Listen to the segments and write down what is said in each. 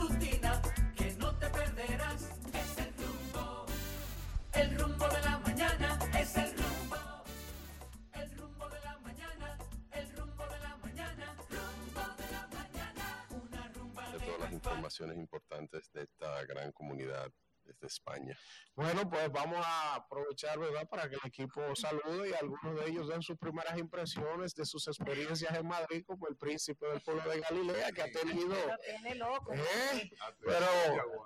matutina que no te perderás. Es el rumbo, el rumbo de la mañana, es el rumbo. El rumbo de la mañana, el rumbo de la mañana, rumbo de la mañana. Una rumba de todas las informaciones importantes de esta gran comunidad desde España. Bueno, pues vamos a aprovechar, ¿verdad?, para que el equipo salude y algunos de ellos den sus primeras impresiones de sus experiencias en Madrid como el príncipe del pueblo de Galilea que ha tenido. Tiene loco. ¿Eh? Pero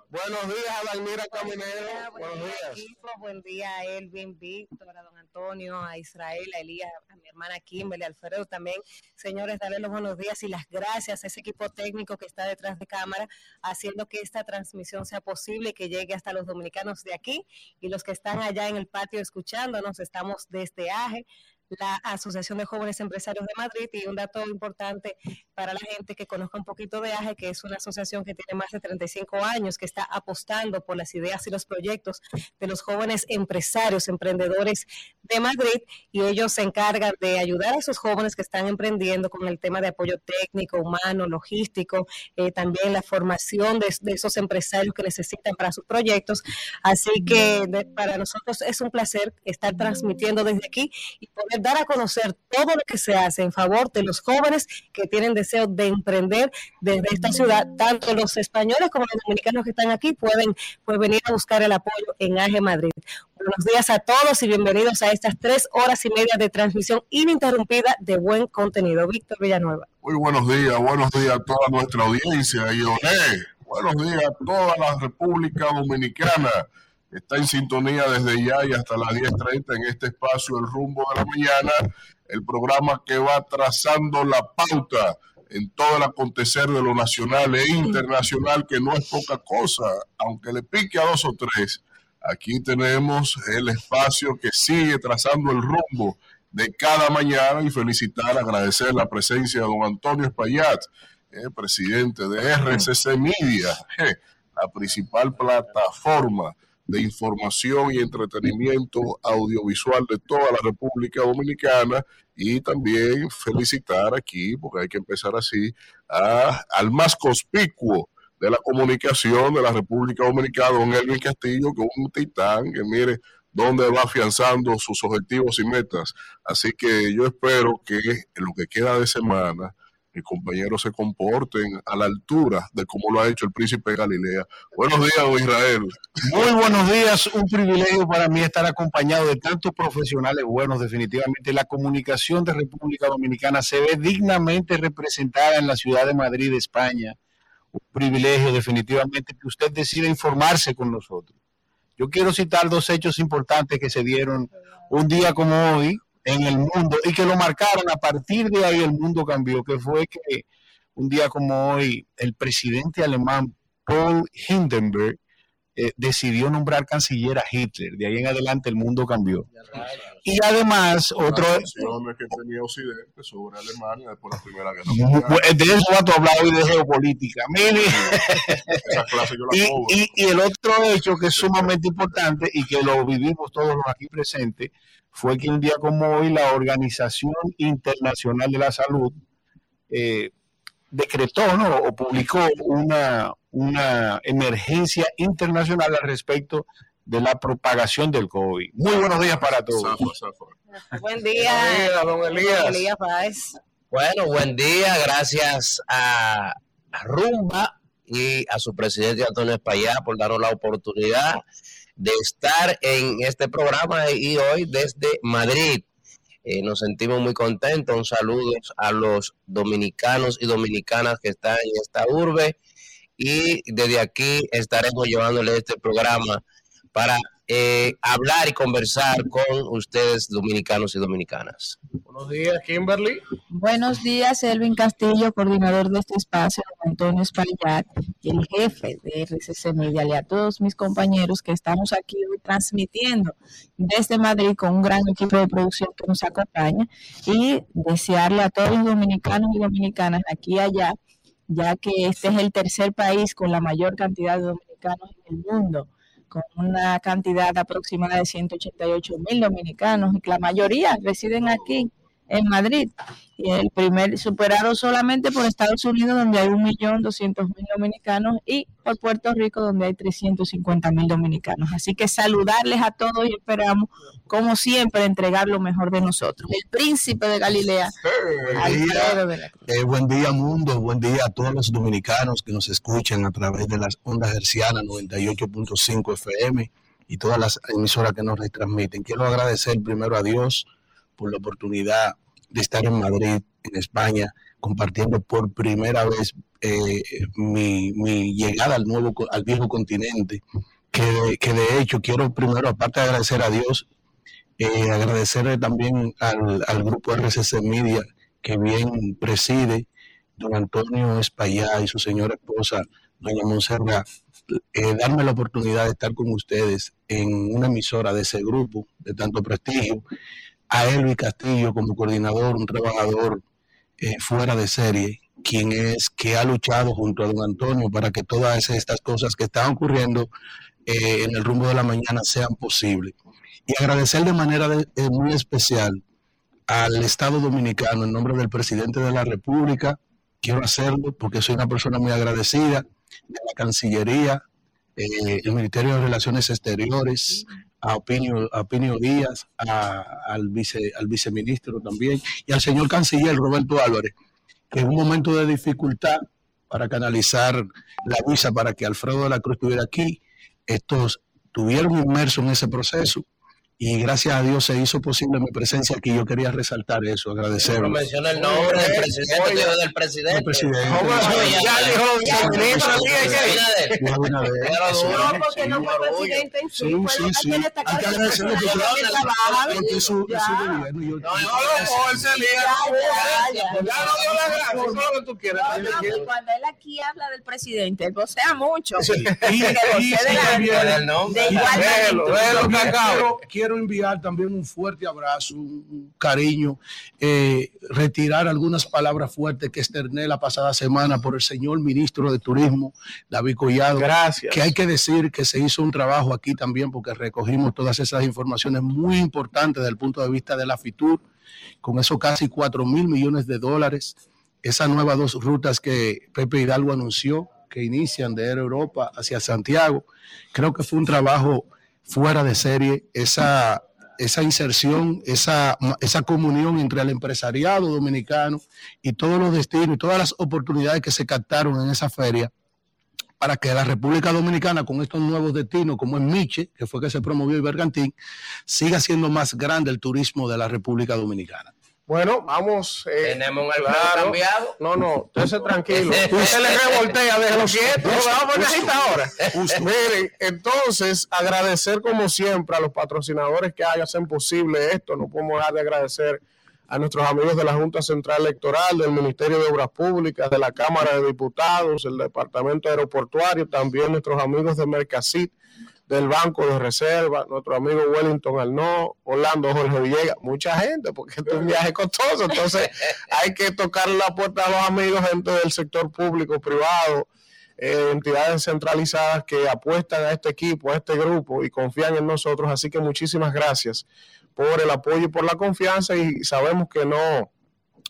buenos días a Dalmira Caminero. Buenos días. equipo, buen día a Elvin, Víctor, a don Antonio, a Israel, a Elías, a mi hermana Kimberly, a Alfredo también. Señores, darle los buenos días y las gracias a ese equipo técnico que está detrás de cámara, haciendo que esta transmisión sea posible que llegue hasta los dominicanos de aquí y los que están allá en el patio escuchándonos. Estamos desde AGE, la Asociación de Jóvenes Empresarios de Madrid y un dato importante para la gente que conozca un poquito de AGE, que es una asociación que tiene más de 35 años, que está apostando por las ideas y los proyectos de los jóvenes empresarios, emprendedores de Madrid y ellos se encargan de ayudar a esos jóvenes que están emprendiendo con el tema de apoyo técnico, humano, logístico, eh, también la formación de, esos empresarios que necesitan para sus proyectos. Así que para nosotros es un placer estar transmitiendo desde aquí y poder dar a conocer todo lo que se hace en favor de los jóvenes que tienen deseo de emprender desde esta ciudad. Tanto los españoles como los dominicanos que están aquí pueden pues, venir a buscar el apoyo en AGE Madrid. Buenos días a todos y bienvenidos a estas tres horas y media de transmisión ininterrumpida de buen contenido. Víctor Villanueva. Muy buenos días, buenos días a toda nuestra audiencia. Y Oné, buenos días a toda la República Dominicana. Está en sintonía desde ya y hasta las 10.30 en este espacio El Rumbo de la Mañana, el programa que va trazando la pauta en todo el acontecer de lo nacional e internacional, que no es poca cosa, aunque le pique a dos o tres. Aquí tenemos el espacio que sigue trazando el rumbo de cada mañana y felicitar, agradecer la presencia de don Antonio Espaillat, eh, presidente de RCC Media, eh, la principal plataforma de información y entretenimiento audiovisual de toda la República Dominicana y también felicitar aquí, porque hay que empezar así, a, al más conspicuo de la comunicación de la República Dominicana, don Elvin Castillo, que es un titán que mire dónde va afianzando sus objetivos y metas. Así que yo espero que en lo que queda de semana mis compañeros se comporten a la altura de cómo lo ha hecho el príncipe Galilea. Buenos días, Israel. Muy buenos días, un privilegio para mí estar acompañado de tantos profesionales buenos. Definitivamente la comunicación de República Dominicana se ve dignamente representada en la ciudad de Madrid, España un privilegio definitivamente que usted decida informarse con nosotros. Yo quiero citar dos hechos importantes que se dieron un día como hoy en el mundo y que lo marcaron. A partir de ahí el mundo cambió, que fue que un día como hoy el presidente alemán Paul Hindenburg eh, decidió nombrar canciller a Hitler. De ahí en adelante el mundo cambió. Y además, otro... que tenía Occidente sobre Alemania después de la Primera Guerra Mundial. De eso va a hablar hoy de geopolítica. Mire. y, y, y, el otro hecho que es sumamente importante y que lo vivimos todos los aquí presentes fue que un día como hoy la Organización Internacional de la Salud eh, decretó ¿no? o publicó una, una emergencia internacional al respecto de la propagación del COVID. Muy buenos días para todos. Buen día, don Elías. Bueno, buen día, gracias a, a, Rumba y a su presidente Antonio Espaillá por darnos la oportunidad de estar en este programa y hoy desde Madrid. Eh, nos sentimos muy contentos. Un saludo a los dominicanos y dominicanas que están en esta urbe. Y desde aquí estaremos llevándole este programa para eh, hablar y conversar con ustedes, dominicanos y dominicanas. Buenos días, Kimberly. Buenos días, Elvin Castillo, coordinador de este espacio, Antonio Espaillat, y el jefe de RCC Media, y a todos mis compañeros que estamos aquí hoy transmitiendo desde Madrid con un gran equipo de producción que nos acompaña y desearle a todos los dominicanos y dominicanas aquí y allá, ya que este es el tercer país con la mayor cantidad de dominicanos en el mundo con una cantidad aproximada de 188 mil dominicanos y la mayoría residen aquí en Madrid. Y el primer superado solamente por Estados Unidos, donde hay 1.200.000 dominicanos, y por Puerto Rico, donde hay 350.000 dominicanos. Así que saludarles a todos y esperamos, como siempre, entregar lo mejor de nosotros. El príncipe de Galilea, de. Eh, buen día, mundo. Buen día a todos los dominicanos que nos escuchan a través de las ondas hercianas 98.5 FM y todas las emisoras que nos retransmiten. Quiero agradecer primero a Dios por la oportunidad de estar en Madrid, en España, compartiendo por primera vez eh, mi, llegada al nuevo, al viejo continente. Que, de hecho quiero primero, aparte de agradecer a Dios, eh, agradecerle también al, grupo RCC Media que bien preside don Antonio Espaillá y su señora esposa, doña Monserrat, eh, darme la oportunidad de estar con ustedes en una emisora de ese grupo de tanto prestigio, a Elvi Castillo como coordinador, un trabajador eh, fuera de serie, quien es que ha luchado junto a don Antonio para que todas estas cosas que están ocurriendo eh, en el rumbo de la mañana sean posibles. Y agradecer de manera de- eh, muy especial al Estado Dominicano en nombre del presidente de la República. Quiero hacerlo porque soy una persona muy agradecida de la Cancillería, eh, el Ministerio de Relaciones Exteriores, a Opinio, Opinio Díaz, a- al, vice, al viceministro también, y al señor canciller Roberto Álvarez, que en un momento de dificultad para canalizar la visa para que Alfredo de la Cruz estuviera aquí, estos tuvieron inmersos en ese proceso y gracias a Dios se hizo posible mi presencia aquí. Yo quería resaltar eso, No agradecerlo. menciona el nombre del presidente, digo del presidente. El presidente. Oye. No, porque no fue presidente en sí, Sí, sí, hay que agradecerle porque- su, gobierno. No. Ya, no dio la gracia, eso es lo que tú quieres. Cuando él aquí habla del presidente, él vocea mucho. Y- de igual quiero, quiero enviar también un fuerte abrazo, un cariño, eh, retirar algunas palabras fuertes que externé la pasada semana por el señor ministro de Turismo, David Collado. Gracias. Que hay que decir que se hizo un trabajo aquí también porque recogimos todas esas informaciones muy importantes desde el punto de vista de la FITUR, con esos casi 4 mil millones de dólares, esas nuevas dos rutas que Pepe Hidalgo anunció que inician de Europa hacia Santiago. Creo que fue un trabajo fuera de serie, esa, esa inserción, esa, esa comunión entre el empresariado dominicano y todos los destinos y todas las oportunidades que se captaron en esa feria para que la República Dominicana, con estos nuevos destinos, como es Miche, que fue que se promovió y Bergantín, siga siendo más grande el turismo de la República Dominicana. Bueno, vamos. eh, Tenemos un claro. cambiado. No, no, usted tranquilo. Usted le revoltea, déjelo quieto. Vamos a poner ahora. Miren, entonces, agradecer como siempre a los patrocinadores que hacen posible esto. No podemos dejar de agradecer a nuestros amigos de la Junta Central Electoral, del Ministerio de Obras Públicas, de la Cámara de Diputados, el Departamento Aeroportuario, también nuestros amigos de Mercasit, del Banco de Reserva, nuestro amigo Wellington Arnaud, Orlando Jorge Villegas, mucha gente, porque esto es un viaje costoso, entonces hay que tocar la puerta a los amigos, gente del sector público, privado, eh, entidades centralizadas que apuestan a este equipo, a este grupo y confían en nosotros, así que muchísimas gracias por el apoyo y por la confianza y sabemos que no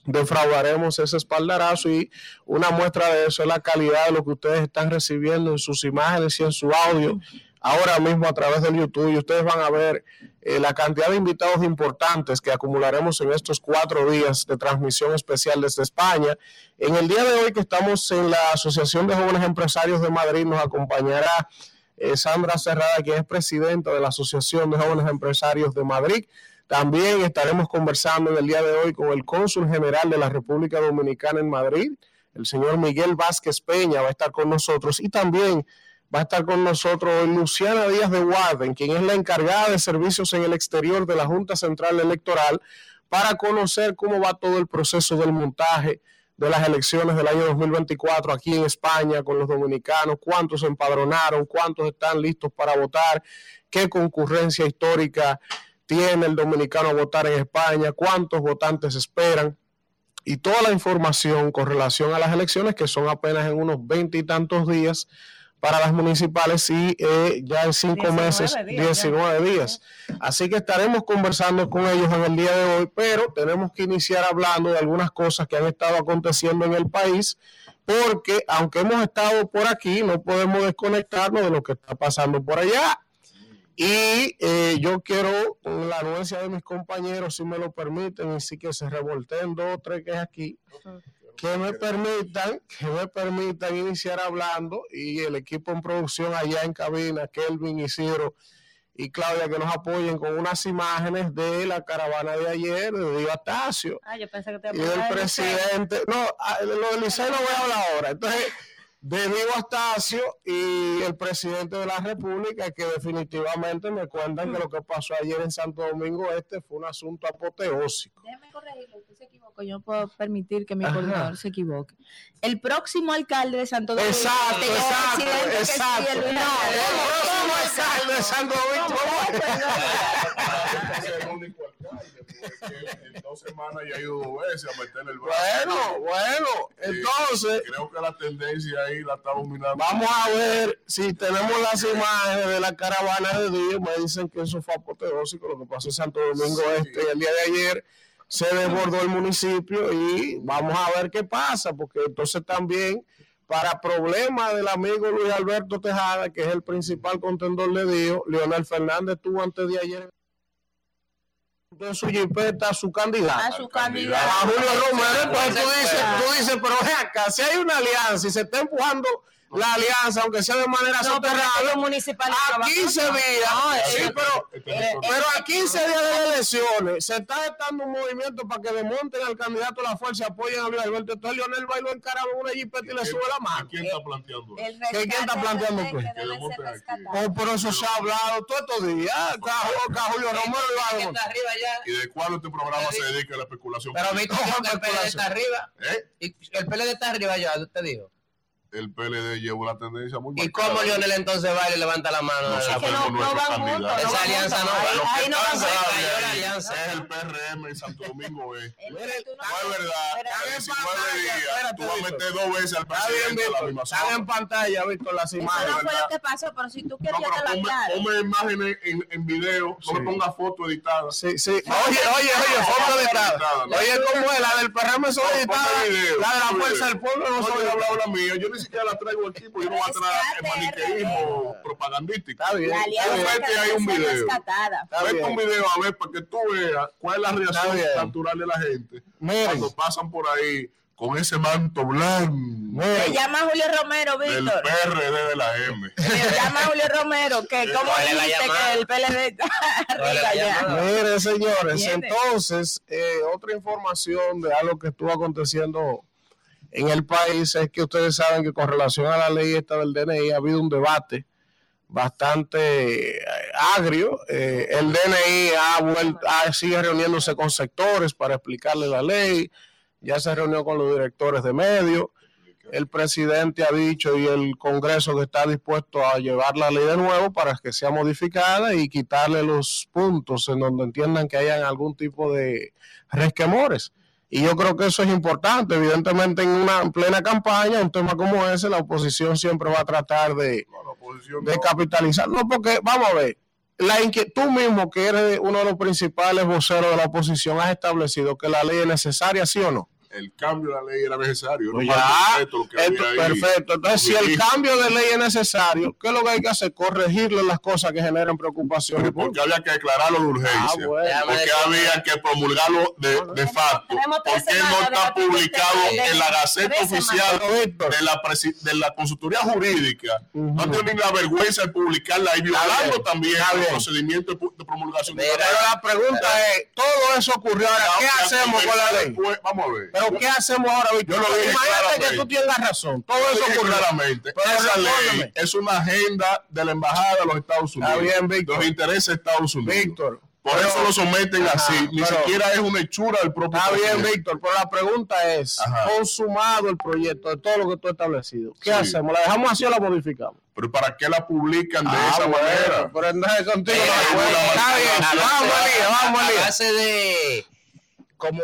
defraudaremos ese espaldarazo y una muestra de eso es la calidad de lo que ustedes están recibiendo en sus imágenes y en su audio ahora mismo a través del YouTube y ustedes van a ver eh, la cantidad de invitados importantes que acumularemos en estos cuatro días de transmisión especial desde España. En el día de hoy que estamos en la Asociación de Jóvenes Empresarios de Madrid nos acompañará eh, Sandra Cerrada, quien es presidenta de la Asociación de Jóvenes Empresarios de Madrid. También estaremos conversando en el día de hoy con el cónsul general de la República Dominicana en Madrid, el señor Miguel Vázquez Peña, va a estar con nosotros y también va a estar con nosotros Luciana Díaz de Warden, quien es la encargada de servicios en el exterior de la Junta Central Electoral, para conocer cómo va todo el proceso del montaje de las elecciones del año 2024 aquí en España con los dominicanos, cuántos se empadronaron, cuántos están listos para votar, qué concurrencia histórica tiene el dominicano a votar en España, cuántos votantes esperan y toda la información con relación a las elecciones que son apenas en unos veinte y tantos días para las municipales sí eh, ya en cinco 19 meses, días, ya. 19 días. Así que estaremos conversando con ellos en el día de hoy, pero tenemos que iniciar hablando de algunas cosas que han estado aconteciendo en el país, porque aunque hemos estado por aquí, no podemos desconectarnos de lo que está pasando por allá. Y eh, yo quiero, con la anuencia de mis compañeros, si me lo permiten, y sí que se revolteen dos o tres que es aquí, que me permitan, que me permitan iniciar hablando y el equipo en producción allá en cabina, Kelvin, Isidro y Claudia, que nos apoyen con unas imágenes de la caravana de ayer, de Dio Astacio Ah, yo pensé que te y del presidente. No, ah, lo del Liceo no voy a hablar ahora. Entonces, de Diego Astacio y el presidente de la República, que definitivamente me cuentan que lo que pasó ayer en Santo Domingo Este fue un asunto apoteósico. Déjeme corregirlo, usted se equivocó. Yo no puedo permitir que mi Ajá. coordinador se equivoque. El próximo alcalde de Santo Domingo. Exacto, exacto, exacto. el- No, el próximo alcalde de Santo Domingo. Es el único alcalde, porque en dos semanas ya ha ido dos veces a meterle el brazo. Bueno, bueno, entonces Creo que la tendencia ahí la está dominando. vamos a ver si tenemos las imágenes de la caravana de Dios. Me dicen que eso fue apoteósico, lo que pasó en Santo Domingo Sí. Este el día de ayer. Se desbordó el municipio y vamos a ver qué pasa, porque entonces también para problema del amigo Luis Alberto Tejada, que es el principal contendor de Dios, Leonel Fernández tuvo antes de ayer en su jipeta a su candidato. a su candidato. A Julio Romero, entonces tú dices, tú dices, pero ve acá, si hay una alianza y se está empujando la alianza, aunque sea de manera No, pero soterrada, a trabajan. 15 días, sí, Este- pero, este eh, territorio- pero a 15 días de las elecciones se está gestando un movimiento para que desmonten al candidato de la fuerza y apoyen a Luis Alberto. Entonces Leonel encarado en una jipeta y le sube la mano. ¿Quién está planteando eso? El ¿Qué- quién está planteando rescatado. Oh, pero eso se ha hablado todos estos días. A Julio Romero va está ya. ¿Y de cuándo este programa se dedica a la especulación? Pero dijo que el PLD está arriba. ¿Eh? Y el PLD está arriba ya, te digo. El PLD lleva una tendencia muy ¿Y marcada. cómo Lionel entonces va y levanta la mano? De la no- no nuestro van candidato. juntos, Esa alianza no va. Ahí- no van cayó la es alianza. es el PRM en Santo Domingo. El No 21 es verdad. En 19 Espérate, días espérate, tú vas a meter dos veces al presidente la misma Están en pantalla, Víctor, las Eso imágenes. no fue lo que pasó, pero si tú quieres, lo ponme, aclaro. ponme imágenes en, video, no me ponga fotos editadas. Sí, sí. Oye, oye, oye, foto editada. Editada. Oye, ¿cómo es? La del PRM son editadas. La de la fuerza del pueblo no son editadas. la mía, yo ni siquiera la traigo aquí porque yo no voy a traer el maniqueísmo propagandístico. Está bien. Vete ahí un video. Vete un video a ver para que tú veas cuál es la reacción natural de la gente Miren, cuando pasan por ahí con ese manto blanco Se llama Julio Romero, Víctor. PRD de la M. Se llama Julio Romero, que como ¿Cuál es la dijiste que el PLD está ¿Cuál es la arriba ya. Miren, señores, entonces, eh, otra información de algo que estuvo aconteciendo en el país es que ustedes saben que con relación a la ley esta del DNI ha habido un debate bastante eh, agrio. Eh, el DNI ha vuelto, ha- sigue reuniéndose con sectores para explicarle la ley. Ya se reunió con los directores de medios. El presidente ha dicho y el Congreso que está dispuesto a llevar la ley de nuevo para que sea modificada y quitarle los puntos en donde entiendan que hayan algún tipo de resquemores. Y yo creo que eso es importante. Evidentemente, en una en plena campaña, un tema como ese, la oposición siempre va a tratar de, No, de no. capitalizar. No, porque, vamos a ver, la tú mismo, que eres uno de los principales voceros de la oposición, has establecido que la ley es necesaria, ¿sí o no? El cambio de la ley era necesario. Pues ya, lo que Esto- había ahí. perfecto. Entonces, si el cambio de ley es necesario, ¿qué es lo que hay que hacer? Corregirle las cosas que generan preocupación. Porque había que declararlo de urgencia. Ah, bueno. Porque había que promulgarlo de, de facto. Porque no está publicado en la Gaceta Oficial de la, presi- de la Consultoría Jurídica. No Ujú. tienen la vergüenza de publicarla y violando también el procedimiento de, promulgación. de la pero la pregunta es, todo eso ocurrió ahora, ¿qué hacemos con la ley? Vamos a ver. Pero ¿qué hacemos ahora, Víctor? Yo lo dije Imagínate que tú tengas razón. Todo eso ocurrió. claramente. Pero esa ley es una agenda de la Embajada de los Estados Unidos. Está bien, Víctor. Los intereses de Estados Unidos. Víctor. Por pero- eso lo someten Ajá, así. Ni pero- siquiera es una hechura del propio Está bien. Víctor, pero la pregunta es, Ajá. consumado el proyecto de todo lo que tú has establecido, ¿qué Sí. hacemos? ¿La dejamos así o la modificamos? Pero ¿para qué la publican de Ah, esa bueno, manera? Pero entonces contigo Eh, no Está bien, vamos al día, vamos al a día. base de como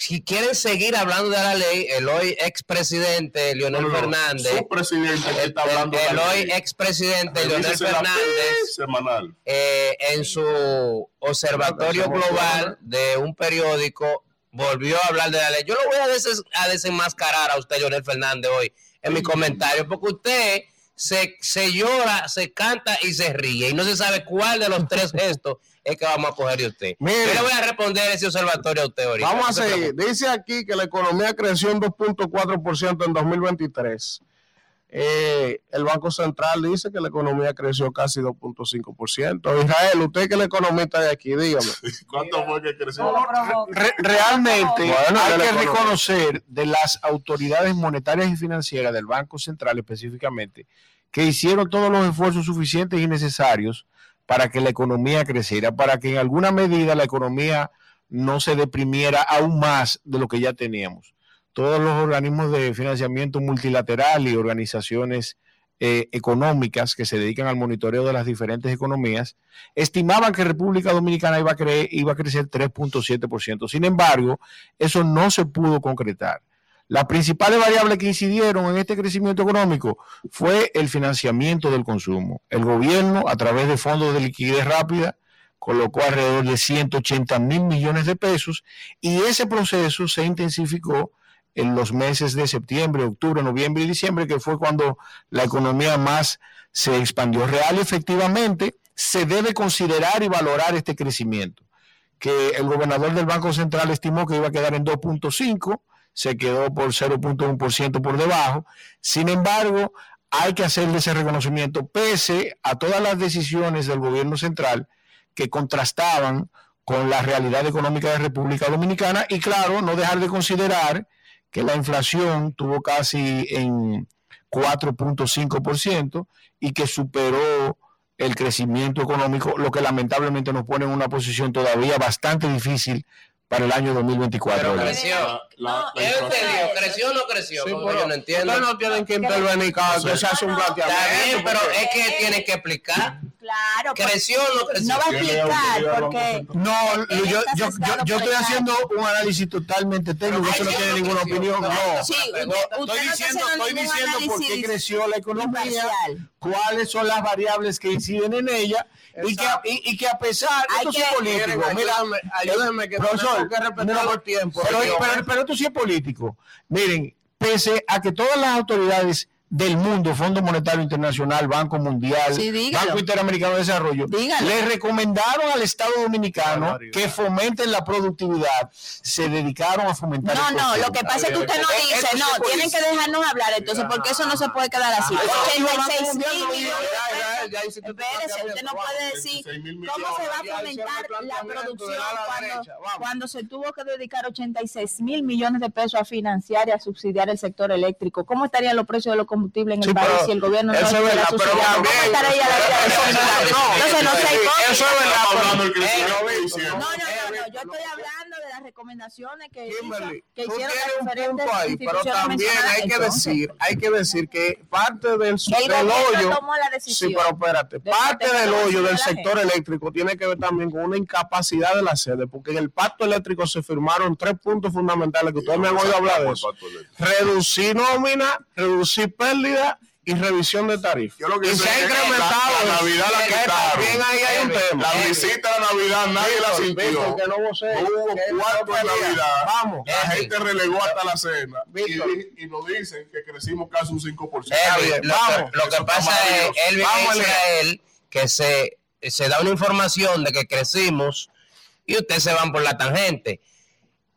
si quieren seguir hablando de la ley, el hoy expresidente Leonel No, Fernández, Su presidente que el, está hablando el- el de la hoy expresidente Leonel Fernández, semanal. eh, en su observatorio global de un periódico, volvió a hablar de la ley. Yo lo voy a, des- a desenmascarar a usted, Leonel Fernández, hoy en mi comentario, porque usted se, se llora, se canta y se ríe, y no se sabe cuál de los tres gestos es que vamos a coger de usted. Mire. Yo le voy a responder ese observatorio a usted ahorita. Vamos a seguir. Dice aquí que la economía creció en 2.4% en 2023. Eh, el Banco Central dice que la economía creció casi 2.5%. Israel, usted que es el economista de aquí, dígame. ¿Cuánto fue que creció? Re- realmente Bueno, hay que reconocer de las autoridades monetarias y financieras del Banco Central específicamente que hicieron todos los esfuerzos suficientes y necesarios para que la economía creciera, para que en alguna medida la economía no se deprimiera aún más de lo que ya teníamos. Todos los organismos de financiamiento multilateral y organizaciones eh, económicas que se dedican al monitoreo de las diferentes economías estimaban que República Dominicana iba a, cre- iba a crecer 3.7%. Sin embargo, eso no se pudo concretar. Las principales variables que incidieron en este crecimiento económico fue el financiamiento del consumo. El gobierno, a través de fondos de liquidez rápida, colocó alrededor de 180 mil millones de pesos y ese proceso se intensificó en los meses de septiembre, octubre, noviembre y diciembre, que fue cuando la economía más se expandió. Real efectivamente se debe considerar y valorar este crecimiento, que el gobernador del Banco Central estimó que iba a quedar en 2.5, se quedó por 0.1% por debajo. Sin embargo, hay que hacerle ese reconocimiento pese a todas las decisiones del gobierno central que contrastaban con la realidad económica de República Dominicana y claro, no dejar de considerar que la inflación tuvo casi en 4.5% y que superó el crecimiento económico, lo que lamentablemente nos pone en una posición todavía bastante difícil para el año 2024. Pero creció. La- la- la ¿Qué inflación- entendió? ¿Creció o no creció? Sí, pero yo no entiendo. Ustedes no tienen que intervenir cada vez que se hace un planteamiento. Está bien, pero es que tiene que explicar. Claro, pues, ¿Creció o no creció? no va a explicar porque No, yo, yo, yo, estoy haciendo un análisis totalmente técnico, eso no tiene no ninguna creció. opinión. No, Sí, No, estoy no diciendo, estoy diciendo por qué creció la economía, cuáles son las variables que inciden en ella y que, a- y, y que a pesar Hay esto sí que- es político. Miren, Mira, ayúdenme, ayúdenme que profesor, tengo que respetar los tiempos. pero, pero, pero esto sí es político. Miren, pese a que todas las autoridades del mundo, Fondo Monetario Internacional, Banco Mundial, Sí. Banco Interamericano de Desarrollo, Dígalo. le recomendaron al Estado Dominicano Barbaridad. que fomenten la productividad, se dedicaron a fomentar No, el no, lo que pasa es que usted no Eh, dice, esto sí no, es tienen que dejarnos hablar entonces, porque eso no se puede quedar así. Ajá. 86 mil no millones de pesos. Espérese, usted no puede decir 26 mil cómo se va a fomentar la producción cuando se tuvo que dedicar 86 mil millones de pesos a financiar y a subsidiar el sector eléctrico. ¿Cómo estarían los precios de los combustibles en el Sí, país pero si el gobierno no eso es estuviera verdad, pero también- es no, Entonces no hipócrita. Eso es verdad, Eh, no. No, no, no, no, Eh, yo estoy hablando de las recomendaciones que, hizo- hicieron las diferentes ahí, pero también hay que decir, hay que decir que parte del, el del hoyo, tomó la sí, decisión. pero espérate, parte del hoyo del sector eléctrico tiene que ver también con una incapacidad de la sede, porque en el pacto eléctrico se firmaron tres puntos fundamentales que ustedes me han oído hablar de eso. Reducir nómina, reducir pérdida y revisión de tarifas. Yo lo que y sé se ha es que incrementado. la- la Navidad la que quitaron. También ahí hay un tema. La visita a Navidad nadie la sintió. Víctor, que no hubo cuarto de. Navidad. Vamos. La gente relegó hasta la cena. Y, Víctor. di- y nos dicen que crecimos casi un 5%. Elvin, bien, lo, vamos. que, lo que pasa es, Vamos, en Israel, que se, se da una información de que crecimos y ustedes se van por la tangente.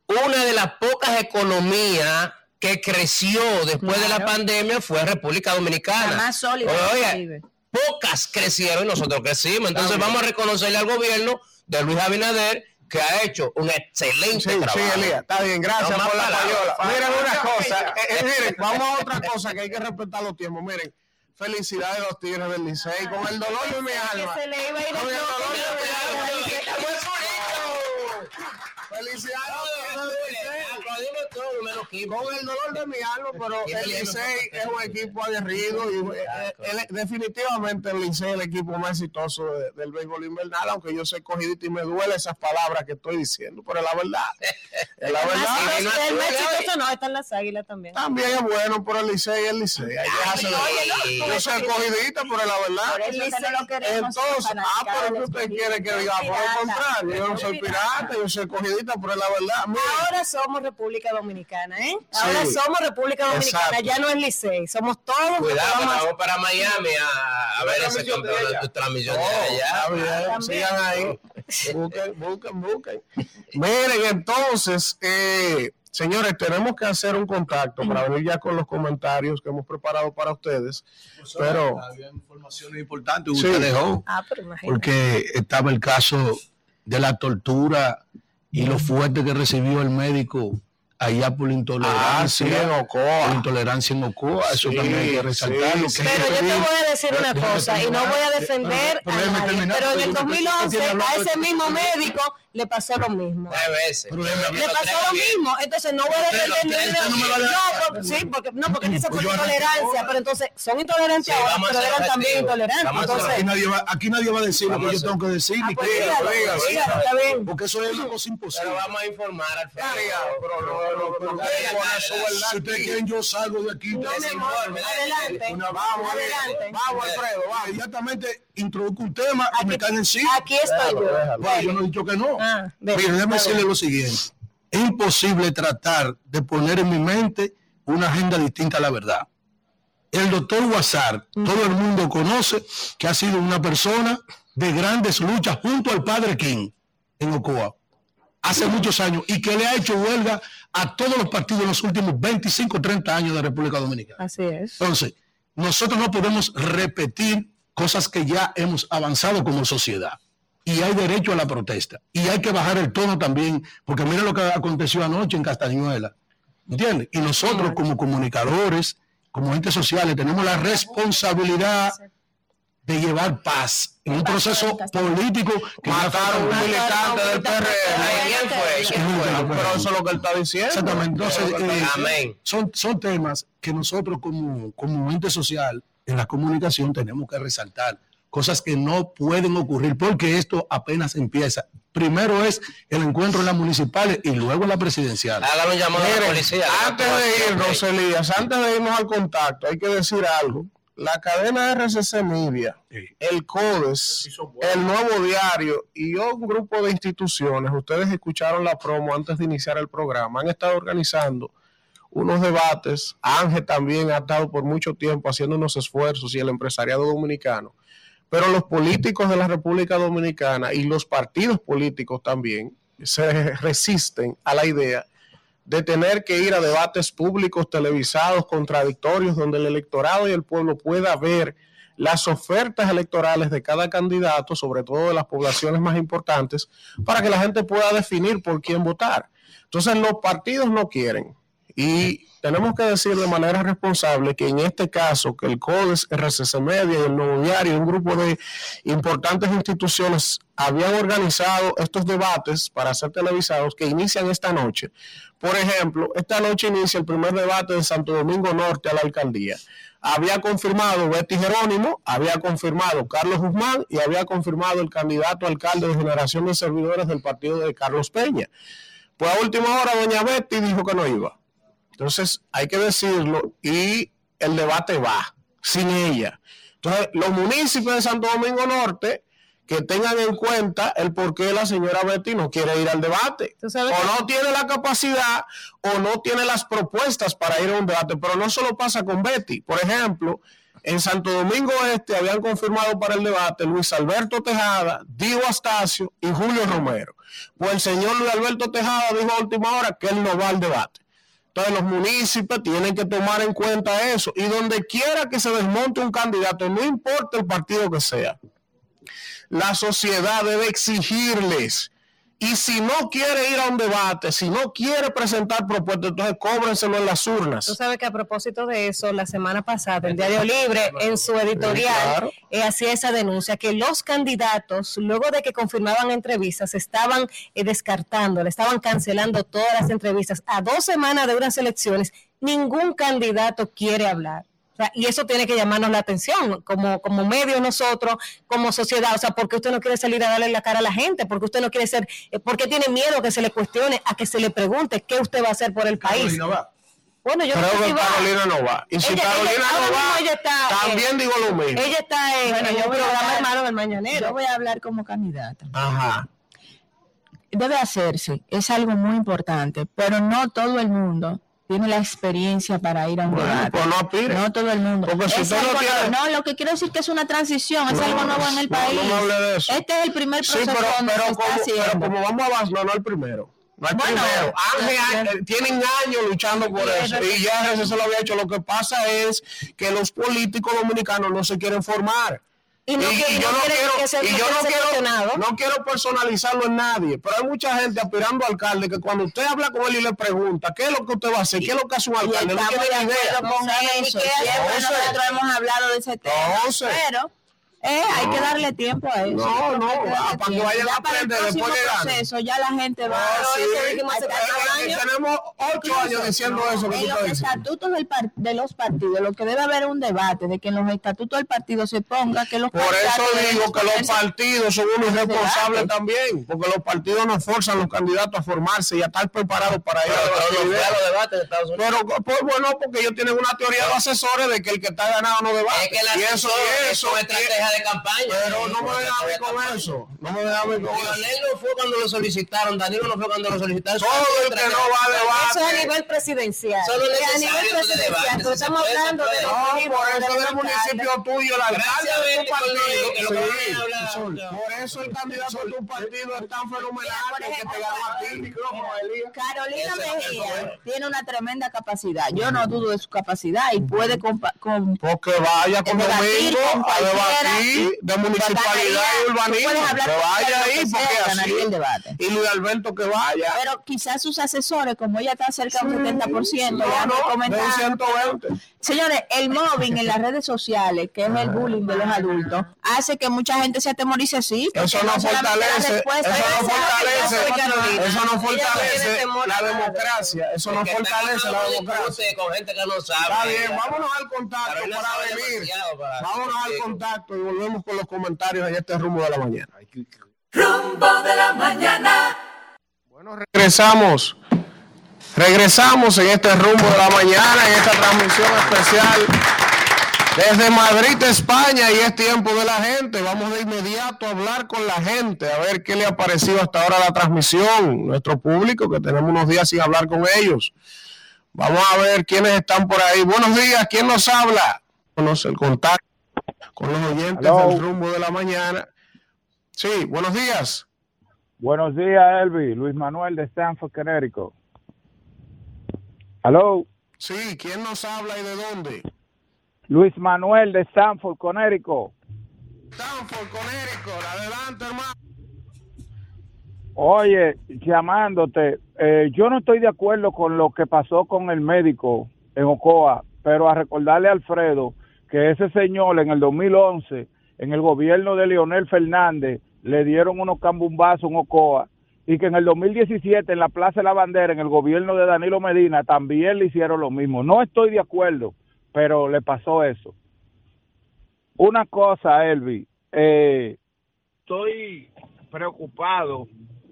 Una de las pocas economías que creció después de la pandemia fue República La Dominicana. más sólida Oye, pocas crecieron y nosotros crecimos. Entonces vamos a reconocerle al gobierno de Luis Abinader que ha hecho un excelente Sí, trabajo. sí, Elías, está bien, gracias No por la payola. Miren una cosa, eh, miren, vamos a otra cosa que hay que respetar los tiempos. Miren, felicidades a los Tigres del Licey, con el dolor de mi alma. Que se le iba a ir el Con el dolor de mi alma. Felicidades a los Tigres del menos equipo. con el dolor de mi alma, pero ¿Quién el es el Licey es un equipo aguerrido y eh, eh, el- definitivamente el Licey es el equipo más exitoso de- del béisbol invernal, aunque yo soy cogidito y me duele esas palabras que estoy diciendo, pero es la verdad. Es la El más verdad. exitoso- el más exitoso no, están las águilas también. También es bueno, pero el Licey es el Licey. No, Yo soy cogidita, pero es la verdad. Por eso que no lo queremos. Entonces, ah, pero que usted quiere que diga por lo Pirata. contrario. Yo no soy pirata, yo soy cogidita, pero es la verdad. Ahora somos República Dominicana, ¿eh? Ahora Sí. somos República Dominicana, Exacto. ya no es Licey, somos todos. Cuidado, vamos para Miami a, a ver ese transmisión de tu transmisión Oh, de está allá. sigan ahí. Busquen, busquen, busquen. Miren, entonces, eh, señores, tenemos que hacer un contacto para venir ya con los comentarios que hemos preparado para ustedes. Pero, había informaciones importantes que Sí. usted dejó, Ah, pero imagínate. porque estaba el caso de la tortura y lo fuerte que recibió el médico allá por la ah, intolerancia. sí, en por Ocoa. intolerancia en Ocoa, eso Sí, también hay que resaltarlo. sí, que Pero yo te voy a decir una cosa, y no voy a defender Pero a déjame nadie, pero en el usted- usted 2011 tiene a ese mismo médico le pasó lo mismo. Tres veces. Le pasó lo mismo, entonces no voy a defender no por- sí, porque no, porque dice por Pues yo arranqué intolerancia, pero entonces son intolerantes Sí, ahora, vamos a pero eran también intolerantes. Entonces, Aquí nadie, va, aquí nadie va a decir lo Vamos que a yo tengo que decir, ah, ni pues que- dígalo, sí. dígalo, porque eso es una cosa imposible. Pero vamos a informar al Si ustedes aquí. quieren, yo salgo de aquí. Adelante, Vamos, adelante. vamos, Alfredo. Inmediatamente introduzco un tema y me caen encima. Aquí estoy yo. Yo no he dicho que no. Ah, déjame decirle lo siguiente. Es imposible tratar de poner en mi mente una agenda distinta a la verdad. El doctor Guasar, todo el mundo conoce que ha sido una persona de grandes luchas junto al padre King en Ocoa hace muchos años y que le ha hecho huelga a todos los partidos en los últimos 25, 30 años de República Dominicana. Así es. Entonces, nosotros no podemos repetir cosas que ya hemos avanzado como sociedad. Y hay derecho a la protesta. Y hay que bajar el tono también, porque mira lo que aconteció anoche en Castañuela. ¿Entiendes? Y nosotros como comunicadores, como entes sociales, tenemos la responsabilidad de llevar paz en un proceso político que Mataron a un militante del PRM. ¿Quién fue? ¿Quién fue? Pero eso es lo que él está diciendo. Exactamente. Entonces, eh, Amén. son, son temas que nosotros como, como ente social en la comunicación tenemos que resaltar. Cosas que no pueden ocurrir porque esto apenas empieza. Primero es el encuentro en las municipales y luego en la presidencial. Hágame un llamado a la Miren, policía. antes de irnos, Elías, antes de irnos al contacto, hay que decir algo. La cadena RCC Media, el CODES, el Nuevo Diario y un grupo de instituciones, ustedes escucharon la promo antes de iniciar el programa, han estado organizando unos debates. Ángel también ha estado por mucho tiempo haciendo unos esfuerzos y el empresariado dominicano. Pero los políticos de la República Dominicana y los partidos políticos también se resisten a la idea de tener que ir a debates públicos televisados, contradictorios, donde el electorado y el pueblo pueda ver las ofertas electorales de cada candidato, sobre todo de las poblaciones más importantes, para que la gente pueda definir por quién votar. Entonces los partidos no quieren. Y tenemos que decir de manera responsable que en este caso, que el CODES, RCC Media y el Nuevo Diario, un grupo de importantes instituciones habían organizado estos debates para ser televisados que inician esta noche. Por ejemplo, esta noche inicia el primer debate de Santo Domingo Norte a la alcaldía. Había confirmado Betty Jerónimo, había confirmado Carlos Guzmán y había confirmado el candidato alcalde de generación de servidores del partido de Carlos Peña. Pues a última hora doña Betty dijo que no iba. Entonces hay que decirlo y el debate va sin ella. Entonces los municipios de Santo Domingo Norte que tengan en cuenta el por qué la señora Betty no quiere ir al debate. O no tiene la capacidad o no tiene las propuestas para ir a un debate. Pero no solo pasa con Betty. Por ejemplo, en Santo Domingo Este habían confirmado para el debate Luis Alberto Tejada, Dio Astacio y Julio Romero. Pues el señor Luis Alberto Tejada dijo a última hora que él no va al debate. Entonces los municipios tienen que tomar en cuenta eso. Y donde quiera que se desmonte un candidato, no importa el partido que sea, la sociedad debe exigirles Y si no quiere ir a un debate, si no quiere presentar propuestas, entonces cóbrenselo en las urnas. Tú sabes que a propósito de eso, la semana pasada, el Diario Libre, en su editorial, claro. eh, hacía esa denuncia, que los candidatos, luego de que confirmaban entrevistas, estaban eh, descartando, le estaban cancelando todas las entrevistas. A dos semanas de unas elecciones, ningún candidato quiere hablar. O sea, y eso tiene que llamarnos la atención, como, como medio nosotros, como sociedad. O sea, ¿por qué usted no quiere salir a darle la cara a la gente? ¿Por qué usted no quiere ser, eh, por qué tiene miedo a que se le cuestione, a que se le pregunte qué usted va a hacer por el país? Bueno, yo que que sí va. Carolina no va. Y si Ella- Carolina ella- no mismo va, ella está, eh, también digo lo mismo. Ella está en, Bueno, en yo un programa hermano del Mañanero. Yo voy a hablar como candidata. Ajá. Debe hacerse, es algo muy importante, pero no todo el mundo tiene la experiencia para ir a un Bueno, debate. pues no aspire. No todo el mundo. Si Es no tiene- lo que quiero decir que es una transición, es No, algo nuevo en el país. de eso. Este es el primer Sí, proceso pero, donde pero, se está como, pero haciendo. como vamos a avanzar, no el primero. No el Bueno, primero. Ángel, ya- Ángel, tienen años luchando por eso. es Y ya eso se lo había hecho. Lo que pasa es que los políticos dominicanos no se quieren formar. Y no no quieren que y no yo quieren no ser quiero, no quiero personalizarlo en nadie, pero hay mucha gente aspirando a alcalde que cuando usted habla con él y le pregunta qué es lo que usted va a hacer, qué es lo que hace un Y alcalde, no tiene idea. con No eso. nosotros hemos hablado de ese tema. Entonces- pero eh, hay que darle tiempo a eso. No, no, ah, tiempo. vayan a aprender después proceso ya la gente va Ah. Tenemos ocho años diciendo eso en los estatutos del par- de los partidos, lo que debe haber un debate de que en los estatutos del partido se ponga que los Por eso digo que los partidos son unos debate. también, porque los partidos no forzan a los candidatos a formarse y a estar preparados para ir Pero, pues, bueno, porque ellos tienen una teoría de asesores de que el que está ganado no debate. es que la y eso, y eso, es estrategia de campaña. pero no me a de con campaña. eso. No me a mí con eso. No fue cuando lo solicitaron, Danilo no fue cuando lo solicitaron. Todo el que no va a Eso es a debate. nivel presidencial. Eso Es a nivel de presidencial. debate, estamos hablando de No, por eso del municipio tuyo, el alcalde Gracias, de tu partido. Sí. Por eso el candidato de tu partido es tan fenomenal que el que te ganó a ti. Micrófono, Elías. Carolina Mejía tiene una tremenda capacidad. Yo no dudo de su capacidad y puede compa- con, Porque vaya con Debatir domingo a cualquiera. De municipalidad y urbanismo. Que vaya ahí, porque el así. debate. Y Luis Alberto que vaya. Pero quizás sus asesores, como ella está cerca de un 70%, No, no, de un comentado. 120. Señores, el mobbing en las redes sociales, que es el bullying de los adultos, hace que mucha gente se atemorice así. Eso no fortalece, eso es no fortalece, Carolina. eso no fortalece temor la democracia, eso no fortalece la democracia. con gente que no sabe. Está bien, vámonos al contacto para venir. Vámonos al Sí. contacto y volvemos con los comentarios en este rumbo de la mañana. Rumbo de la mañana. Bueno, regresamos. Regresamos en este rumbo de la mañana, en esta transmisión especial desde Madrid, España, y es tiempo de la gente. Vamos de inmediato a hablar con la gente, a ver qué le ha parecido hasta ahora la transmisión, nuestro público, que tenemos unos días sin hablar con ellos. Vamos a ver quiénes están por ahí. Buenos días, ¿quién nos habla? Conoce el contacto con los oyentes Hello. del rumbo de la mañana. Sí, buenos días. Buenos días, Elvi. Luis Manuel de Stanford, Connecticut. Hello. Sí, ¿quién nos habla y de dónde? Luis Manuel de Stanford, Connecticut. Stanford, Connecticut. Adelante, hermano. Oye, llamándote, eh, yo no estoy de acuerdo con lo que pasó con el médico en Ocoa, pero a recordarle a Alfredo que ese señor en el 2011, en el gobierno de Leonel Fernández, le dieron unos cambumbazos en Ocoa y que en el 2017 en la Plaza de la Bandera, en el gobierno de Danilo Medina, también le hicieron lo mismo. No estoy de acuerdo, pero le pasó eso. Una cosa, Elvi, eh, estoy preocupado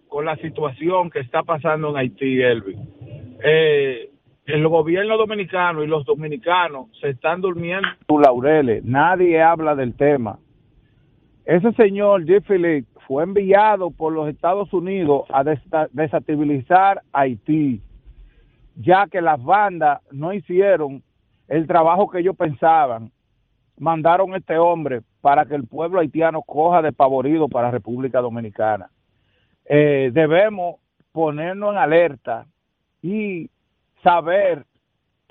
con la situación que está pasando en Haití, Elvi. Eh, el gobierno dominicano y los dominicanos se están durmiendo laureles. Nadie habla del tema. Ese señor. Philip fue enviado por los Estados Unidos a desestabilizar Haití, ya que las bandas no hicieron el trabajo que ellos pensaban. Mandaron a este hombre para que el pueblo haitiano coja de pavorido para República Dominicana. Eh, debemos ponernos en alerta y saber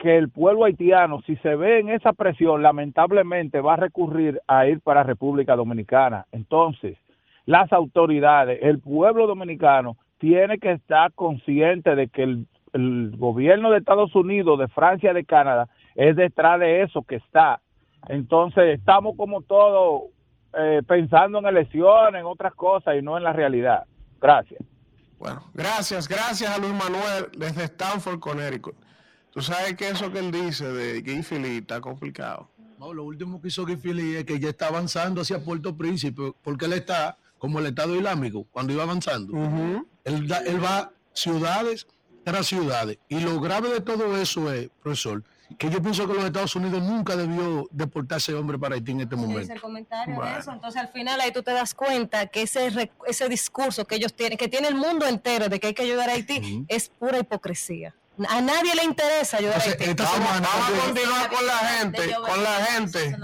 que el pueblo haitiano, si se ve en esa presión, lamentablemente va a recurrir a ir para República Dominicana. Entonces, las autoridades, el pueblo dominicano, tiene que estar consciente de que el, gobierno de Estados Unidos, de Francia, de Canadá, es detrás de eso que está. Entonces, estamos como todos eh, pensando en elecciones, en otras cosas y no en la realidad. Gracias. Bueno, gracias, gracias a Luis Manuel desde Stanford, Connecticut. Tú sabes que eso que él dice de Philly está complicado. No, lo último que hizo Philly es que ya está avanzando hacia Puerto Príncipe, porque él está como el Estado Islámico, cuando iba avanzando. él, da- él va ciudades tras ciudades. Y lo grave de todo eso es, profesor, que yo pienso que los Estados Unidos nunca debió deportar a ese hombre para Haití en este es momento. el comentario Bueno. de eso. Entonces, al final, ahí tú te das cuenta que ese, ese discurso que ellos tienen, que tiene el mundo entero de que hay que ayudar a Haití, es pura hipocresía. A nadie le interesa ayudar a Haití. Vamos, vamos a continuar con la gente, con la gente.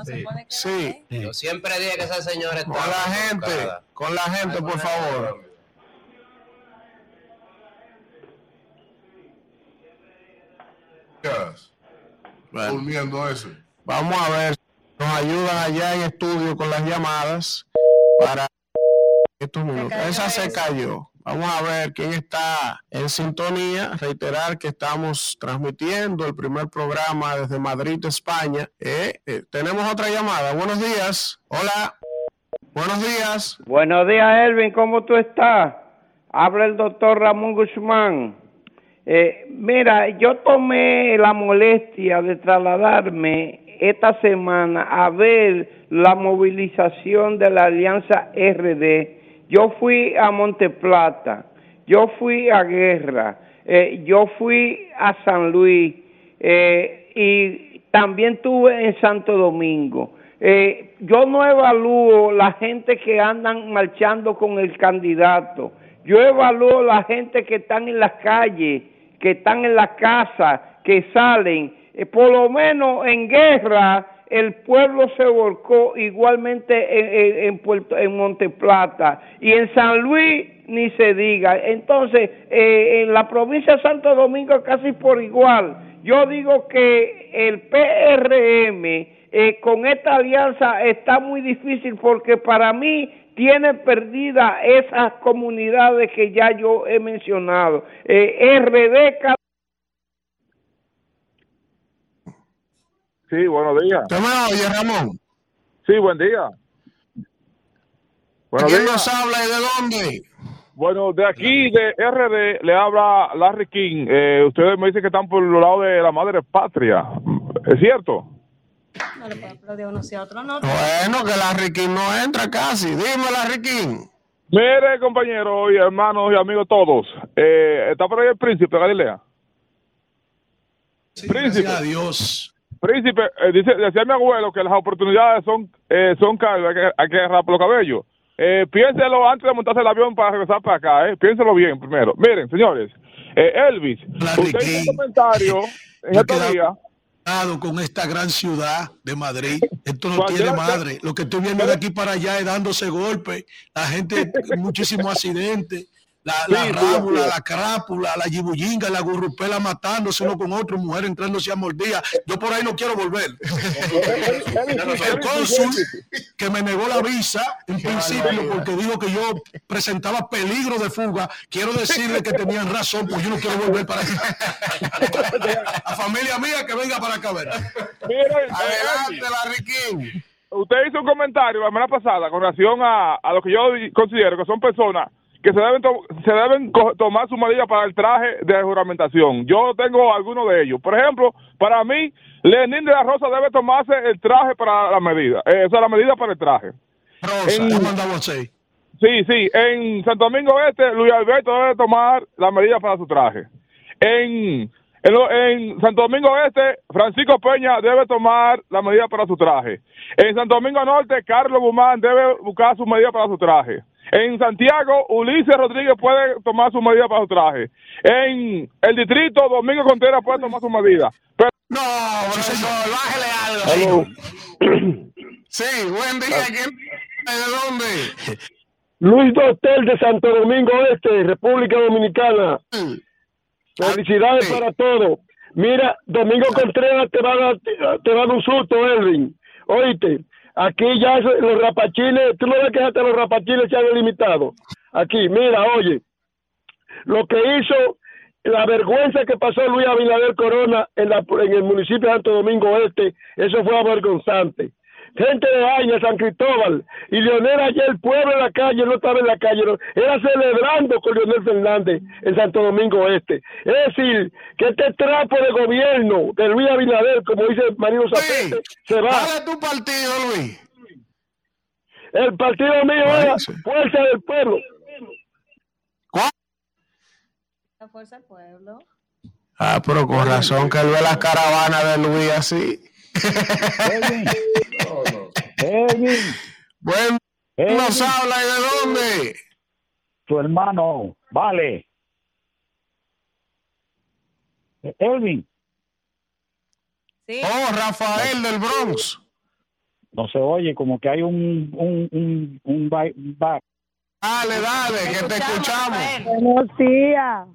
Sí, Yo siempre dije que esa señora con estaba la gente, con la gente, por favor. Durmiendo ese. Vamos a ver si nos ayudan allá en estudio con las llamadas para estos minutos. Esa se cayó. Vamos a ver quién está en sintonía. Reiterar que estamos transmitiendo el primer programa desde Madrid, España. Eh, eh, tenemos otra llamada. Buenos días. Hola. Buenos días. Buenos días, Elvin, ¿cómo tú estás? Habla el doctor Ramón Guzmán. Eh, mira, yo tomé la molestia de trasladarme esta semana a ver la movilización de la Alianza RD. Yo fui a Monteplata, yo fui a Guerra, eh, yo fui a San Luis eh, y también estuve en Santo Domingo. Eh, yo no evalúo la gente que andan marchando con el candidato. Yo evalúo la gente que están en las calles, que están en la casa, que salen. Eh, por lo menos en guerra el pueblo se volcó igualmente en, en, en Monteplata y en San Luis ni se diga. Entonces, eh, en la provincia de Santo Domingo casi por igual. Yo digo que el PRM eh, con esta alianza está muy difícil porque para mí tiene perdida esas comunidades que ya yo he mencionado. Eh, RD cada Sí, buenos días. ¿Te me oye, Ramón? Sí, buen día. Buenos ¿Quién días. nos habla y de dónde? Bueno, de aquí, de RD, le habla Larry King. Eh, ustedes me dicen que están por los lados de la madre patria. ¿Es cierto? No le puedo aplaudir a uno si a otro no. Bueno, que la Riquín no entra casi. Dime, la Riquín. Mire, compañeros y hermanos y amigos todos. Eh, ¿Está por ahí el príncipe Galilea? príncipe. Gracias a Dios. Príncipe, eh, dice, decía mi abuelo que las oportunidades son eh, son caras, hay que, hay que agarrar por los cabellos. Eh, piénselo antes de montarse el avión para regresar para acá, eh. Piénselo bien primero. Miren, señores, eh, Elvis, usted hizo un comentario en estos días. Con esta gran ciudad de Madrid. Esto no Cualquiera tiene madre. Lo que estoy viendo de aquí para allá es dándose golpes. La gente, muchísimos accidentes. La, la Sí, sí, rábula, la crápula, la yibullinga, la gurrupela matándose uno con otro, mujer entrándose a mordida. Yo por ahí no quiero volver. El cónsul que me negó la visa en principio porque dijo que yo presentaba peligro de fuga, quiero decirle que tenían razón, pues yo no quiero volver para acá. A familia mía que venga para acá a ver. Adelante, la Riquín. Usted hizo un comentario la semana pasada con relación a, a lo que yo considero que son personas que se deben to- se deben tomar su medida para el traje de juramentación. Yo tengo algunos de ellos. Por ejemplo, para mí, Lenín de la Rosa debe tomarse el traje para la medida. Eh, o sea, la medida para el traje. Rosa, En-. Sí, sí. En Santo Domingo Este, Luis Alberto debe tomar la medida para su traje. En, en, lo- en Santo Domingo Este, Francisco Peña debe tomar la medida para su traje. En Santo Domingo Norte, Carlos Guzmán debe buscar su medida para su traje. En Santiago, Ulises Rodríguez puede tomar su medida para su traje. En el distrito, Domingo Contreras puede tomar su medida. Pero, no, profesor, bájele algo. Sí, buen día. ¿Quién- ¿De dónde? Luis Dotel de Santo Domingo Este, República Dominicana. Felicidades para todos. Mira, Domingo Contreras te va a dar, te va a dar un susto, Elvin. Oíste, aquí ya los rapachines, tú no ves que hasta los rapachines se han limitado. Aquí, mira, oye, lo que hizo, la vergüenza que pasó Luis Abinader Corona en, la, en el municipio de Santo Domingo Este, eso fue avergonzante. Gente de Aña, San Cristóbal, y Leonel ayer, el pueblo en la calle, no estaba en la calle, no, era celebrando con Leonel Fernández en Santo Domingo Este. Es decir, que este trapo de gobierno de Luis Abinader, como dice Marino Zapete, se va. ¿Cuál es tu partido, Luis? El partido mío era Fuerza del Pueblo. La fuerza del pueblo. Ah, pero con razón que él ve las caravanas de Luis así. Bueno, ¿quién nos habla y de dónde? Tu hermano, vale. Elvin, Oh, Rafael del Bronx. no se oye, como que hay un un un un un ba- Dale, dale, que te escuchamos. Buenos días.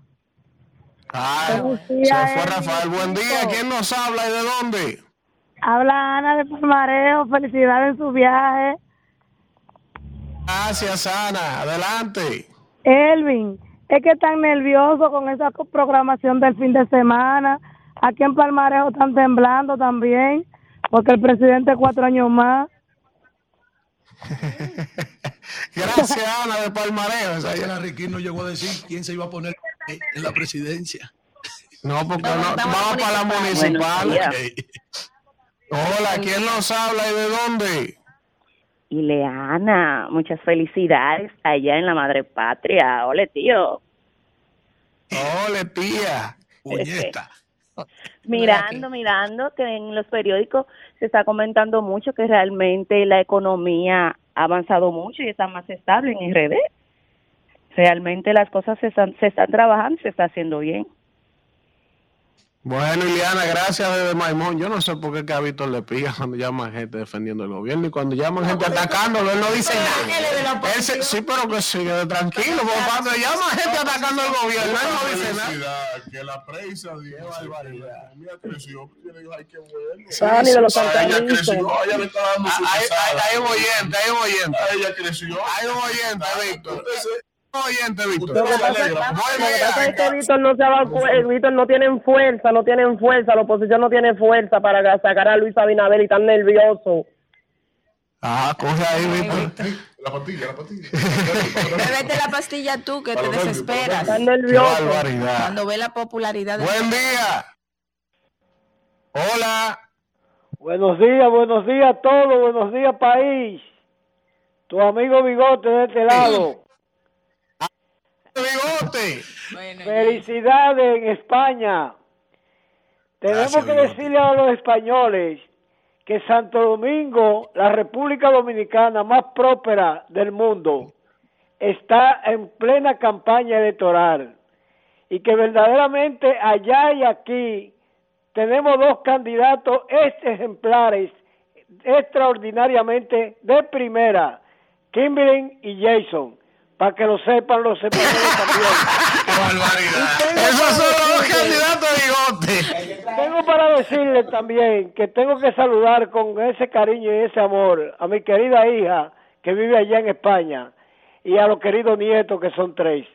Buenos se días, fue Elvin. Rafael. Buen día. ¿Quién nos habla y de dónde? Habla Ana de Palmareo. Felicidades en su viaje. Gracias, Ana. Adelante. Elvin, es que están nerviosos con esa programación del fin de semana. Aquí en Palmarejo están temblando también, porque el presidente cuatro años más. Gracias, Ana de Palmareo. Esa ya- Ana Riquín no llegó a decir quién se iba a poner en la presidencia. No, porque no, vamos para la municipal. Hola, ¿quién nos habla y de dónde? Ileana, muchas felicidades allá en la madre patria. Ole, tío. Ole, tía. Puñeta. Mirando, mirando que en los periódicos se está comentando mucho que realmente la economía ha avanzado mucho y está más estable en RD. Realmente las cosas se están, se están trabajando y se está haciendo bien. Bueno, Ileana, gracias desde Maimón. Yo no sé por qué que a Víctor le pica cuando llaman gente defendiendo el gobierno y cuando llaman gente atacándolo, él no dice nada. Él se- sí, pero que sigue tranquilo, porque cuando llaman gente atacando al gobierno, él no dice nada. Que la prensa que la economía creció. Yo digo, ay, qué bueno. Dani de los Ah, ella Santanitos. creció, ella le está dando su Hay, hay, hay un oyente, hay un oyente. Ah, Ella creció. Hay un oyente, Víctor. Oyente, Víctor. Lo que pasa es que Víctor no se va, eh, Víctor no tienen fuerza, no tienen fuerza, la oposición no tiene fuerza para sacar a Luis Abinader y están nerviosos. Ah, coge ahí, Víctor. la patilla, la patilla. Bébete la pastilla tú que te desesperas. Nerviosos. barbaridad. Cuando ve la popularidad de Buen día. Hola. Buenos días, buenos días a todos, buenos días país. Tu amigo Bigote de este lado. Bigote. Felicidades en España. Tenemos Gracias, que Bigote. decirle a los españoles que Santo Domingo, la República Dominicana más próspera del mundo, está en plena campaña electoral y que verdaderamente allá y aquí tenemos dos candidatos este ejemplares extraordinariamente de primera, Kimberly y Jason, para que lo sepan los españoles también. Esos son los dos candidatos bigote. Tengo para decirle también que tengo que saludar con ese cariño y ese amor a mi querida hija que vive allá en España y a los queridos nietos que son tres.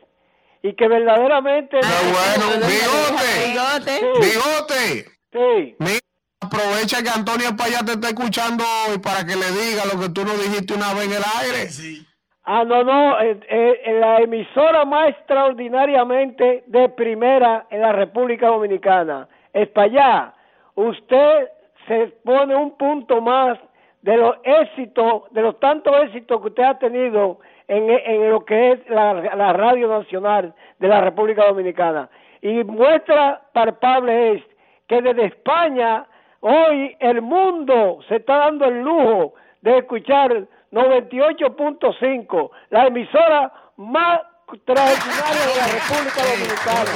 Y que verdaderamente... bueno, bigote. Bigote. Bigote. Sí. Mira, aprovecha que Antonio Payá te está escuchando hoy para que le diga lo que tú nos dijiste una vez en el aire. Ah, no, no, eh, eh, la emisora más extraordinariamente de primera en la República Dominicana. Es para allá. Usted se pone un punto más de los éxitos, de los tantos éxitos que usted ha tenido en, en lo que es la, la radio nacional de la República Dominicana. Y muestra palpable es que desde España hoy el mundo se está dando el lujo de escuchar 98.5, la emisora más extraordinaria de la República Dominicana.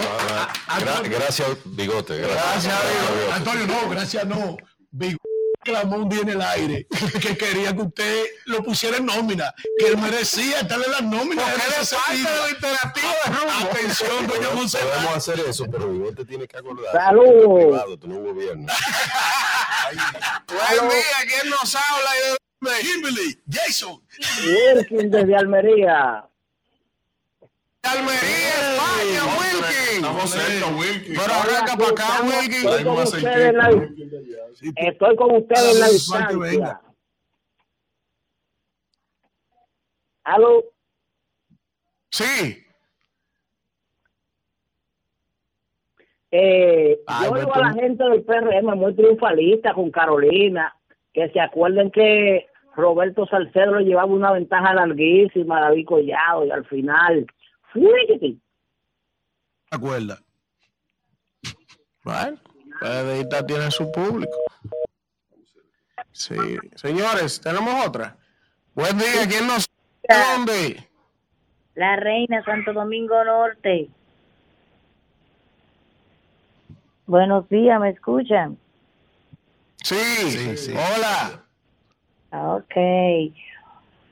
Gra- gracias, Bigote. Gracias. Antonio, no, gracias no. Bigote clamó un día en el aire que quería que usted lo pusiera en nómina, que él merecía estar en las nóminas. Porque él es parte de lo interactivo de rumbo. Atención, doña Monserrat. Podemos hacer eso, pero Bigote tiene que acordar. Saludos. Tú no ¿quién nos habla y de dónde? Kimberly, Jason. Wilkin desde Almería. Almería, España, Wilkie. Estamos cerca, Wilkie. Pero arranca para acá, Wilkie. Estoy con ustedes en la- Estoy con ustedes en la distancia. ¿Aló? Sí. Eh, Ay, yo oigo tú- a la gente del PRM muy triunfalista con Carolina, que se acuerden que Roberto Salcedo le llevaba una ventaja larguísima a David Collado y al final, ¡fuígate! ¿Te acuerdas? Bueno, Pedrita tiene su público. Sí. Señores, tenemos otra. Buen día, ¿quién nos dónde? La reina Santo Domingo Norte. Buenos días, ¿me escuchan? Sí, hola. Ok.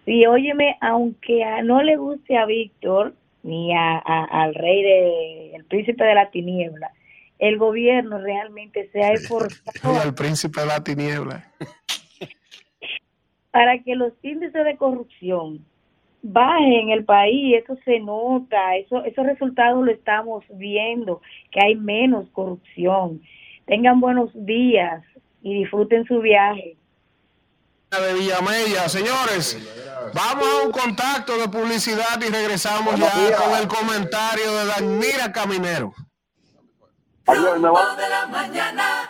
Sí, óyeme, aunque a- no le guste a Víctor ni a, a- al rey de, el príncipe de la tiniebla, el gobierno realmente se ha esforzado El príncipe de la tiniebla. para que los índices de corrupción bajen en el país, eso se nota, eso, esos resultados lo estamos viendo, que hay menos corrupción. Tengan buenos días y disfruten su viaje. De Villamella. Señores, vamos a un contacto de publicidad y regresamos ya con el comentario de Danmira Caminero. mañana.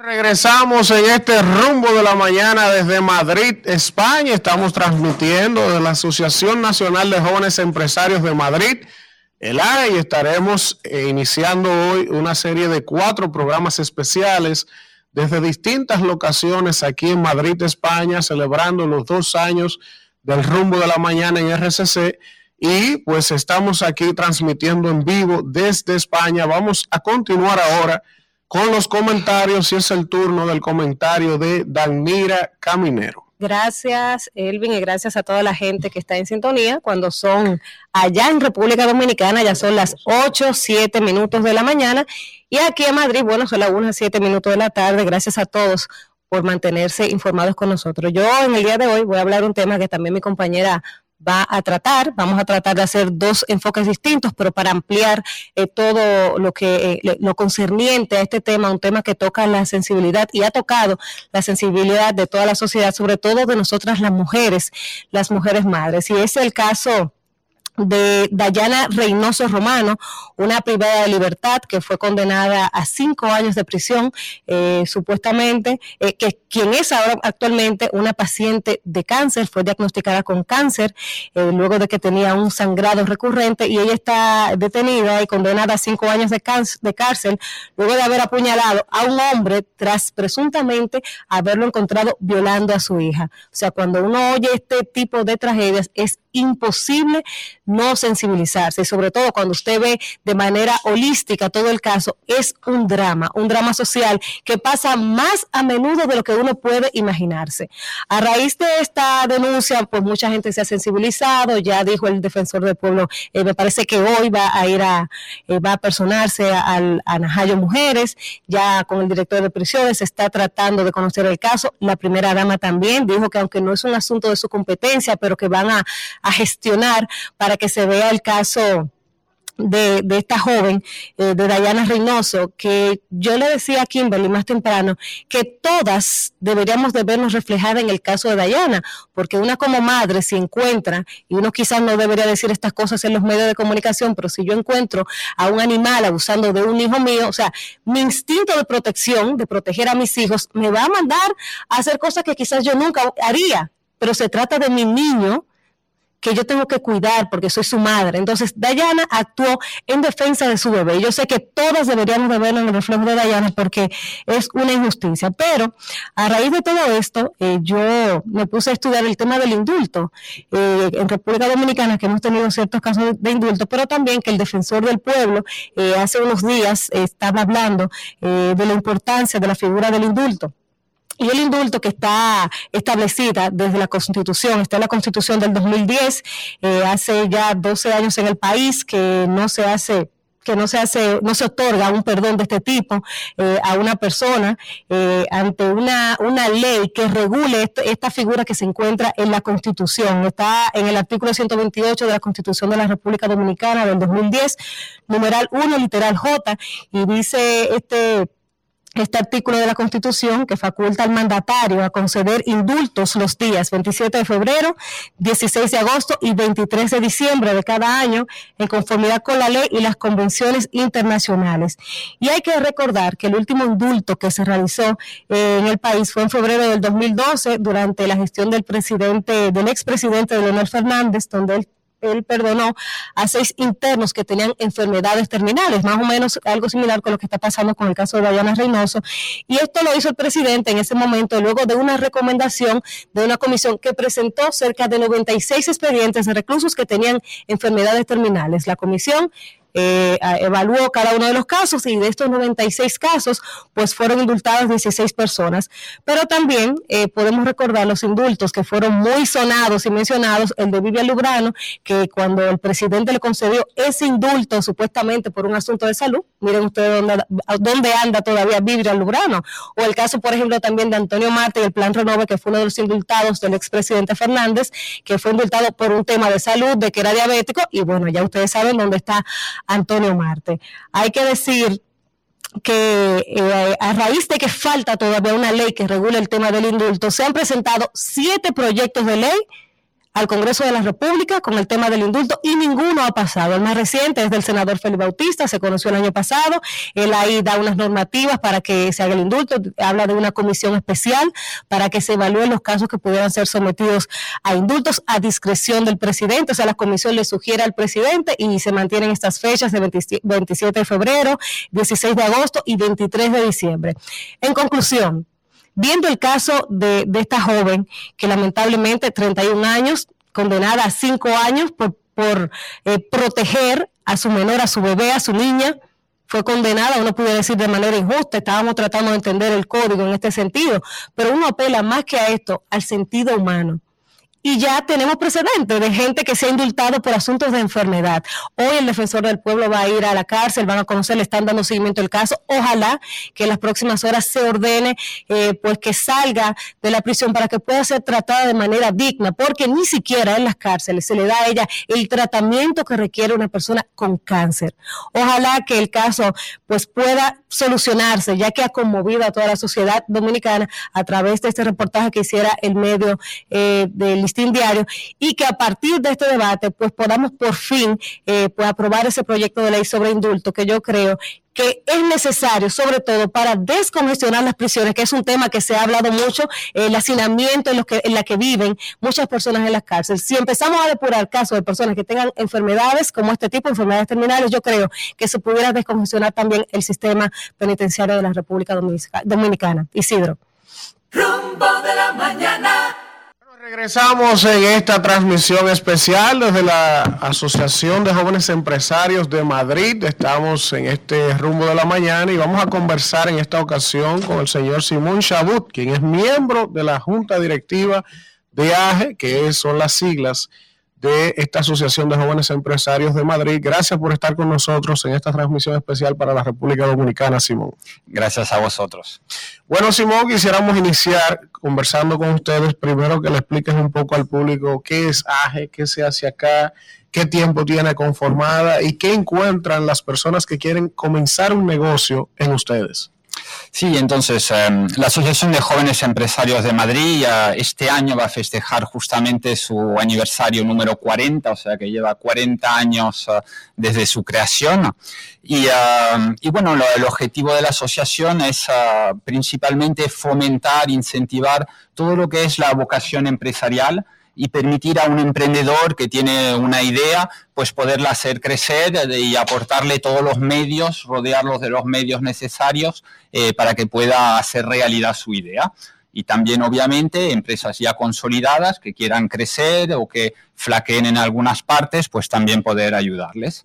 Regresamos en este rumbo de la mañana desde Madrid, España. Estamos transmitiendo de la Asociación Nacional de Jóvenes Empresarios de Madrid, el ARE, y estaremos eh, iniciando hoy una serie de cuatro programas especiales desde distintas locaciones aquí en Madrid, España, celebrando los dos años del rumbo de la mañana en RCC. Y pues estamos aquí transmitiendo en vivo desde España. Vamos a continuar ahora con los comentarios y es el turno del comentario de Danmira Caminero. Gracias, Elvin, y gracias a toda la gente que está en sintonía. Cuando son allá en República Dominicana, ya son las 8, 7 minutos de la mañana. Y aquí en Madrid, bueno, son las 1, 7 minutos de la tarde. Gracias a todos por mantenerse informados con nosotros. Yo en el día de hoy voy a hablar un tema que también mi compañera va a tratar. Vamos a tratar de hacer dos enfoques distintos, pero para ampliar eh, todo lo que eh, lo concerniente a este tema, un tema que toca la sensibilidad y ha tocado la sensibilidad de toda la sociedad, sobre todo de nosotras las mujeres, las mujeres madres. Y es el caso de Dayana Reynoso Romano, una privada de libertad que fue condenada a cinco años de prisión, eh, supuestamente, eh, que quien es ahora actualmente una paciente de cáncer, fue diagnosticada con cáncer eh, luego de que tenía un sangrado recurrente y ella está detenida y condenada a cinco años de, de cárcel luego de haber apuñalado a un hombre tras presuntamente haberlo encontrado violando a su hija. O sea, cuando uno oye este tipo de tragedias es imposible no sensibilizarse y sobre todo cuando usted ve de manera holística todo el caso, es un drama, un drama social que pasa más a menudo de lo que uno puede imaginarse. A raíz de esta denuncia, pues mucha gente se ha sensibilizado, ya dijo el defensor del pueblo, eh, me parece que hoy va a ir a, eh, va a personarse al a Najayo Mujeres, ya con el director de prisiones está tratando de conocer el caso, la primera dama también dijo que aunque no es un asunto de su competencia, pero que van a, a gestionar para que se vea el caso de, de esta joven, eh, de Dayana Reynoso, que yo le decía a Kimberly más temprano que todas deberíamos de vernos reflejadas en el caso de Dayana, porque una como madre si encuentra, y uno quizás no debería decir estas cosas en los medios de comunicación, pero si yo encuentro a un animal abusando de un hijo mío, o sea, mi instinto de protección, de proteger a mis hijos, me va a mandar a hacer cosas que quizás yo nunca haría, pero se trata de mi niño que yo tengo que cuidar porque soy su madre. Entonces, Dayana actuó en defensa de su bebé. Yo sé que todas deberíamos de verlo en el reflejo de Dayana porque es una injusticia, pero a raíz de todo esto, eh, yo me puse a estudiar el tema del indulto eh, en República Dominicana, que hemos tenido ciertos casos de indulto, pero también que el defensor del pueblo eh, hace unos días estaba hablando eh, de la importancia de la figura del indulto. Y el indulto que está establecida desde la Constitución, está en la Constitución del 2010, eh, hace ya 12 años en el país que no se hace que no se hace, no se otorga un perdón de este tipo eh, a una persona eh, ante una, una ley que regule esto- esta figura que se encuentra en la Constitución. Está en el artículo 128 de la Constitución de la República Dominicana del 2010, numeral 1, literal J, y dice este este artículo de la Constitución que faculta al mandatario a conceder indultos los días 27 de febrero, 16 de agosto y 23 de diciembre de cada año en conformidad con la ley y las convenciones internacionales. Y hay que recordar que el último indulto que se realizó eh, en el país fue en febrero del 2012 durante la gestión del presidente, del expresidente Leonel Fernández, donde él él perdonó a seis internos que tenían enfermedades terminales, más o menos algo similar con lo que está pasando con el caso de Diana Reynoso. Y esto lo hizo el presidente en ese momento, luego de una recomendación de una comisión que presentó cerca de 96 expedientes de reclusos que tenían enfermedades terminales. La comisión eh, evaluó cada uno de los casos y de estos 96 casos, pues fueron indultadas 16 personas. Pero también eh, podemos recordar los indultos que fueron muy sonados y mencionados, el de Vivian Lubrano, que cuando el presidente le concedió ese indulto supuestamente por un asunto de salud, miren ustedes dónde, dónde anda todavía Vivian Lubrano, o el caso, por ejemplo, también de Antonio Marte y el Plan Renove, que fue uno de los indultados del expresidente Fernández, que fue indultado por un tema de salud, de que era diabético, y bueno, ya ustedes saben dónde está Antonio Marte. Hay que decir que eh, a raíz de que falta todavía una ley que regule el tema del indulto, se han presentado siete proyectos de ley al Congreso de la República con el tema del indulto y ninguno ha pasado. El más reciente es del senador Félix Bautista, se conoció el año pasado. Él ahí da unas normativas para que se haga el indulto, habla de una comisión especial para que se evalúen los casos que pudieran ser sometidos a indultos a discreción del presidente. O sea, la comisión le sugiere al presidente y se mantienen estas fechas de 27 27 de febrero, 16 de agosto y 23 de diciembre. En conclusión, viendo el caso de, esta joven que lamentablemente 31 años, condenada a 5 años por, por eh, proteger a su menor, a su bebé, a su niña, fue condenada, uno puede decir de manera injusta, estábamos tratando de entender el código en este sentido, pero uno apela más que a esto, al sentido humano. Y ya tenemos precedentes de gente que se ha indultado por asuntos de enfermedad. Hoy el defensor del pueblo va a ir a la cárcel, van a conocer, le están dando seguimiento al caso. Ojalá que en las próximas horas se ordene eh, pues que salga de la prisión para que pueda ser tratada de manera digna, porque ni siquiera en las cárceles se le da a ella el tratamiento que requiere una persona con cáncer. Ojalá que el caso pues pueda solucionarse, ya que ha conmovido a toda la sociedad dominicana a través de este reportaje que hiciera el medio eh, del Diario y que a partir de este debate pues podamos por fin eh, pues, aprobar ese proyecto de ley sobre indulto que yo creo que es necesario, sobre todo para descongestionar las prisiones, que es un tema que se ha hablado mucho, el hacinamiento en, los que, en la que viven muchas personas en las cárceles. Si empezamos a depurar casos de personas que tengan enfermedades como este tipo, enfermedades terminales, yo creo que se pudiera descongestionar también el sistema penitenciario de la República Dominica- Dominicana. Isidro. Rumbo de la mañana. Regresamos en esta transmisión especial desde la Asociación de Jóvenes Empresarios de Madrid. Estamos en este rumbo de la mañana y vamos a conversar en esta ocasión con el señor Simón Chabut, quien es miembro de la Junta Directiva de AGE, que son las siglas de esta Asociación de Jóvenes Empresarios de Madrid. Gracias por estar con nosotros en esta transmisión especial para la República Dominicana, Simón. Gracias a vosotros. Bueno, Simón, quisiéramos iniciar conversando con ustedes. Primero que le expliques un poco al público qué es AGE, qué se hace acá, qué tiempo tiene conformada y qué encuentran las personas que quieren comenzar un negocio en ustedes. Sí, entonces em, la Asociación de Jóvenes Empresarios de Madrid este año va a festejar justamente su aniversario número 40, o sea que lleva 40 años eh, desde su creación. Y, em, y bueno, lo- el objetivo de la asociación es ah, principalmente fomentar, incentivar todo lo que es la vocación empresarial y permitir a un emprendedor que tiene una idea, pues poderla hacer crecer eh, y aportarle todos los medios, rodearlos de los medios necesarios eh, para que pueda hacer realidad su idea. Y también, obviamente, empresas ya consolidadas que quieran crecer o que flaqueen en algunas partes, pues también poder ayudarles.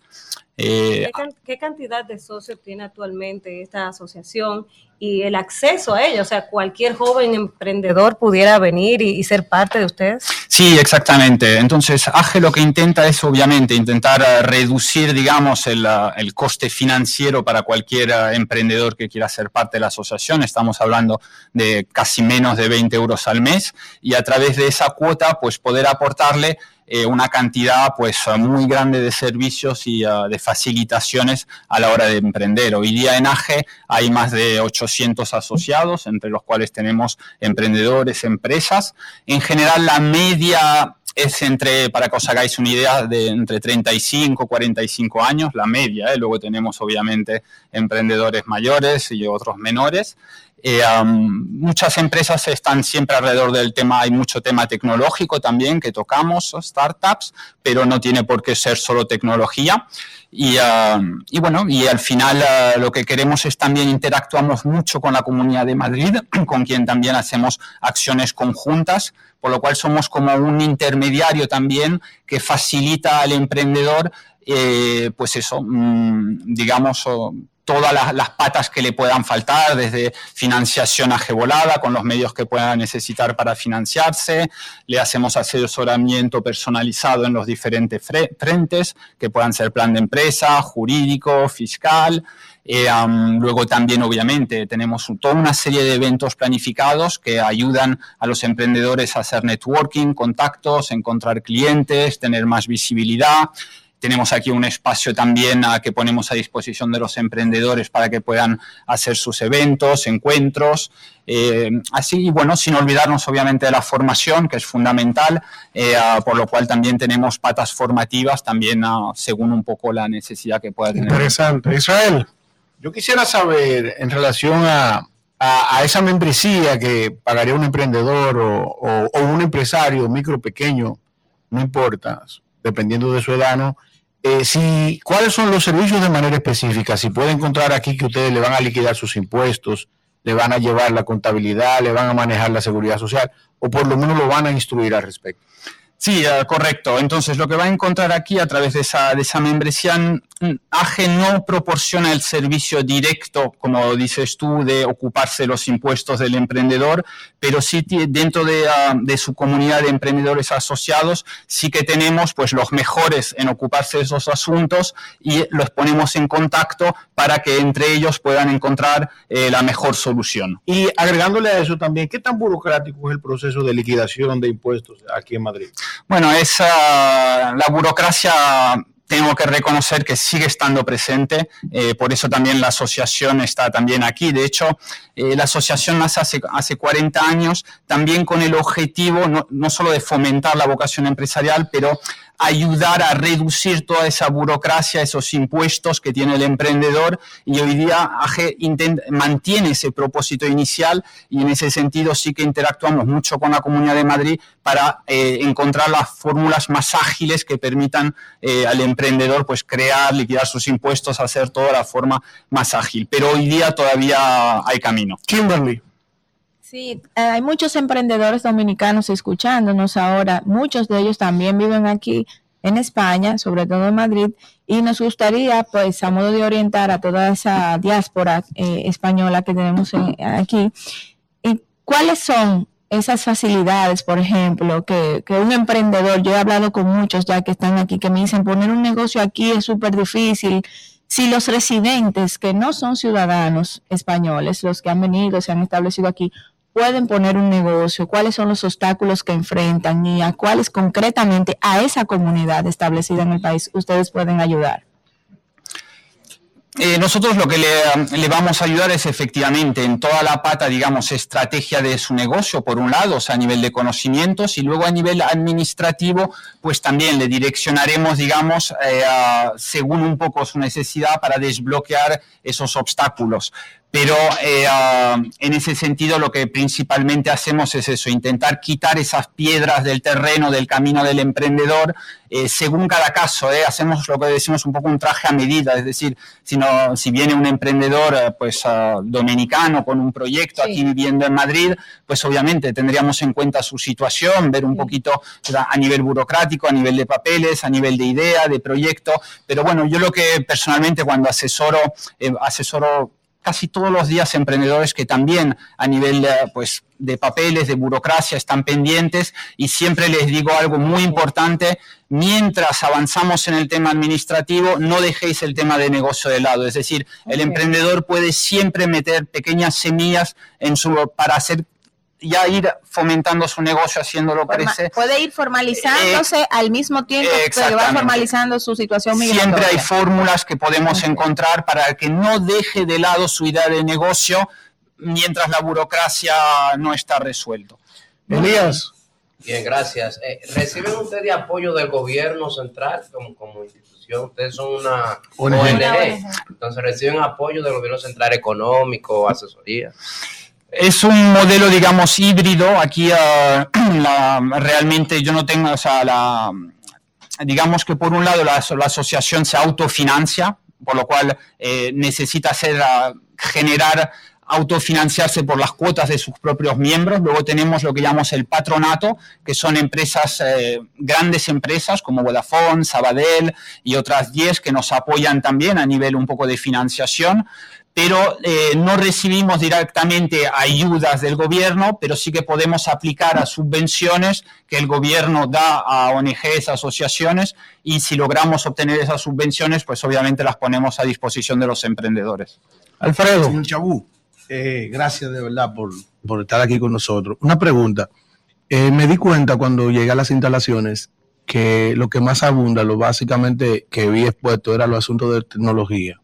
Eh, ¿Qué, can- qué cantidad de socios tiene actualmente esta asociación y el acceso a ella? O sea, cualquier joven emprendedor pudiera venir y, y ser parte de ustedes. Sí, exactamente. Entonces, AGE lo que intenta es obviamente intentar eh, reducir, digamos, el, eh, el coste financiero para cualquier eh, emprendedor que quiera ser parte de la asociación. Estamos hablando de casi menos de 20 euros al mes y a través de esa cuota, pues poder aportarle eh, una cantidad pues muy grande de servicios y uh, de facilitaciones a la hora de emprender. Hoy día en AGE hay más de 800 asociados, entre los cuales tenemos emprendedores, empresas. En general la media es entre, para que os hagáis una idea, de entre 35 y 45 años, la media. ¿eh? Luego tenemos obviamente emprendedores mayores y otros menores. Eh, muchas empresas están siempre alrededor del tema, hay mucho tema tecnológico también que tocamos, startups, pero no tiene por qué ser solo tecnología. Y, bueno, y al final uh, lo que queremos es también interactuamos mucho con la Comunidad de Madrid, con quien también hacemos acciones conjuntas, por lo cual somos como un intermediario también que facilita al emprendedor, eh, pues eso, mmm, digamos, todas las, patas que le puedan faltar, desde financiación ajebolada, con los medios que pueda necesitar para financiarse, le hacemos asesoramiento personalizado en los diferentes frentes, que puedan ser plan de empresa, jurídico, fiscal, eh, luego también, obviamente, tenemos toda una serie de eventos planificados que ayudan a los emprendedores a hacer networking, contactos, encontrar clientes, tener más visibilidad. Tenemos aquí un espacio también a, que ponemos a disposición de los emprendedores para que puedan hacer sus eventos, encuentros. Eh, así, bueno, sin olvidarnos obviamente de la formación, que es fundamental, eh, por lo cual también tenemos patas formativas, también según un poco la necesidad que pueda tener. Interesante. Israel, yo quisiera saber en relación a, a, esa membresía que pagaría un emprendedor o, o, o un empresario, micro, pequeño, no importa, dependiendo de su edad, ¿no? Eh, si, ¿Cuáles son los servicios de manera específica? Si puede encontrar aquí que ustedes le van a liquidar sus impuestos, le van a llevar la contabilidad, le van a manejar la seguridad social, o por lo menos lo van a instruir al respecto. Sí, uh, correcto. Entonces, lo que va a encontrar aquí a través de esa, de esa membresía, AGE no proporciona el servicio directo, como dices tú, de ocuparse los impuestos del emprendedor, pero sí dentro de, uh, de, su comunidad de emprendedores asociados, sí que tenemos pues los mejores en ocuparse de esos asuntos y los ponemos en contacto para que entre ellos puedan encontrar eh, la mejor solución. Y agregándole a eso también, ¿qué tan burocrático es el proceso de liquidación de impuestos aquí en Madrid? Bueno, es uh, la burocracia tengo que reconocer que sigue estando presente, eh, por eso también la asociación está también aquí. De hecho, eh, la asociación nace hace, hace 40 años, también con el objetivo no, no solo de fomentar la vocación empresarial, pero ayudar a reducir toda esa burocracia, esos impuestos que tiene el emprendedor y hoy día mantiene ese propósito inicial y en ese sentido sí que interactuamos mucho con la Comunidad de Madrid para eh, encontrar las fórmulas más ágiles que permitan eh, al emprendedor pues crear, liquidar sus impuestos, hacer toda la forma más ágil. Pero hoy día todavía hay camino. Kimberly. Sí, eh, hay muchos emprendedores dominicanos escuchándonos ahora, muchos de ellos también viven aquí en España, sobre todo en Madrid, y nos gustaría, pues, a modo de orientar a toda esa diáspora eh, española que tenemos en, aquí, cuáles son esas facilidades, por ejemplo, que, que, un emprendedor, yo he hablado con muchos ya que están aquí, que me dicen, poner un negocio aquí es súper difícil. Si los residentes que no son ciudadanos españoles, los que han venido, se han establecido aquí, pueden poner un negocio, cuáles son los obstáculos que enfrentan y a cuáles concretamente a esa comunidad establecida en el país ustedes pueden ayudar. Eh, nosotros lo que le, vamos a ayudar es efectivamente en toda la pata, digamos, estrategia de su negocio, por un lado, o sea, a nivel de conocimientos, y luego a nivel administrativo, pues también le direccionaremos, digamos, eh, según un poco su necesidad para desbloquear esos obstáculos. Pero eh, uh, en ese sentido lo que principalmente hacemos es eso, intentar quitar esas piedras del terreno, del camino del emprendedor, eh, según cada caso. Eh, hacemos lo que decimos un poco un traje a medida, es decir, si, no, si viene un emprendedor eh, pues, uh, dominicano con un proyecto sí. aquí viviendo en Madrid, pues obviamente tendríamos en cuenta su situación, ver un poquito a nivel burocrático, a nivel de papeles, a nivel de idea, de proyecto. Pero bueno, yo lo que personalmente cuando asesoro, asesoro casi todos los días emprendedores que también a nivel pues, de papeles, de burocracia, están pendientes y siempre les digo algo muy importante, mientras avanzamos en el tema administrativo, no dejéis el tema de negocio de lado. Es decir, el emprendedor puede siempre meter pequeñas semillas en su, para hacer ya ir fomentando su negocio, haciéndolo Forma- crecer. puede ir formalizándose al mismo tiempo que va formalizando su situación migratoria. Siempre hay fórmulas que podemos encontrar para que no deje de lado su idea de negocio mientras la burocracia no está resuelto. Elías. Bien, gracias. Eh, ¿Reciben ustedes apoyo del gobierno central como, como institución? Ustedes son una. ONG. Entonces, ¿reciben apoyo del gobierno central económico, asesoría? Es un modelo, digamos, híbrido. Aquí ah, la- realmente yo no tengo, o sea, la, digamos que por un lado la, asociación se autofinancia, por lo cual eh, necesita hacer, ah, generar, autofinanciarse por las cuotas de sus propios miembros. Luego tenemos lo que llamamos el patronato, que son empresas, eh, grandes empresas como Vodafone, Sabadell y otras 10 que nos apoyan también a nivel un poco de financiación pero eh, no recibimos directamente ayudas del gobierno, pero sí que podemos aplicar a subvenciones que el gobierno da a ONGs, asociaciones, y si logramos obtener esas subvenciones, pues obviamente las ponemos a disposición de los emprendedores. Alfredo. Señor Chabú, eh, gracias de verdad por, por estar aquí con nosotros. Una pregunta. Eh, me di cuenta cuando llegué a las instalaciones que lo que más abunda, lo básicamente que vi expuesto era los asuntos de tecnología.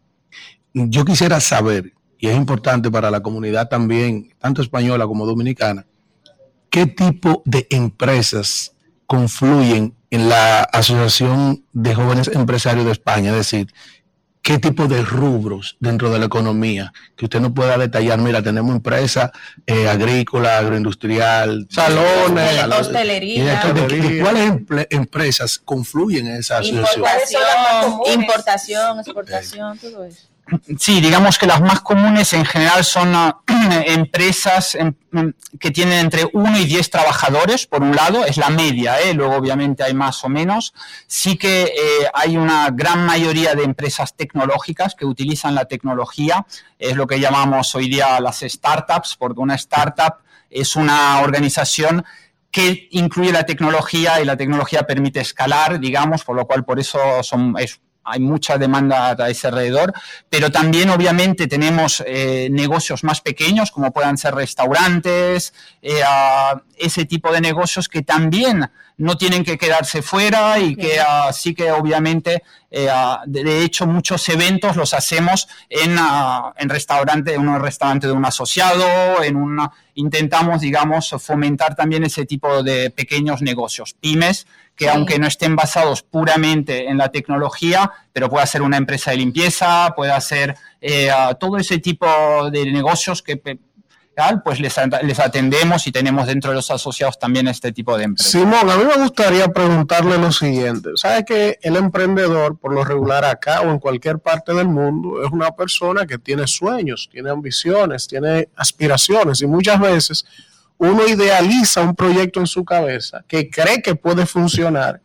Yo quisiera saber, y es importante para la comunidad también, tanto española como dominicana, qué tipo de empresas confluyen en la Asociación de Jóvenes Empresarios de España, es decir, qué tipo de rubros dentro de la economía, que usted nos pueda detallar, mira, tenemos empresa eh, agrícola, agroindustrial, Salones, hostelería. y de- de- de ¿Cuáles emple- empresas confluyen en esa asociación? Importación, importación, exportación, todo eso. Sí, digamos que las más comunes en general son ah, empresas em, em, que tienen entre 1 y 10 trabajadores, por un lado, es la media, ¿eh? luego obviamente hay más o menos. Sí que eh, hay una gran mayoría de empresas tecnológicas que utilizan la tecnología, es lo que llamamos hoy día las startups, porque una startup es una organización que incluye la tecnología y la tecnología permite escalar, digamos, por lo cual por eso son, es- hay mucha demanda a ese alrededor, pero también obviamente tenemos eh, negocios más pequeños como puedan ser restaurantes, eh, ese tipo de negocios que también no tienen que quedarse fuera y que ah, sí que obviamente, eh, de, hecho muchos eventos los hacemos en, ah, en restaurante, en un restaurante de un asociado, en una, intentamos, digamos, fomentar también ese tipo de pequeños negocios, pymes, que Sí. aunque no estén basados puramente en la tecnología, pero puede ser una empresa de limpieza, puede ser eh, todo ese tipo de negocios que pues les atendemos y tenemos dentro de los asociados también este tipo de empresas. Simón, a mí me gustaría preguntarle lo siguiente. ¿Sabe que el emprendedor, por lo regular acá o en cualquier parte del mundo, es una persona que tiene sueños, tiene ambiciones, tiene aspiraciones y muchas veces uno idealiza un proyecto en su cabeza que cree que puede funcionar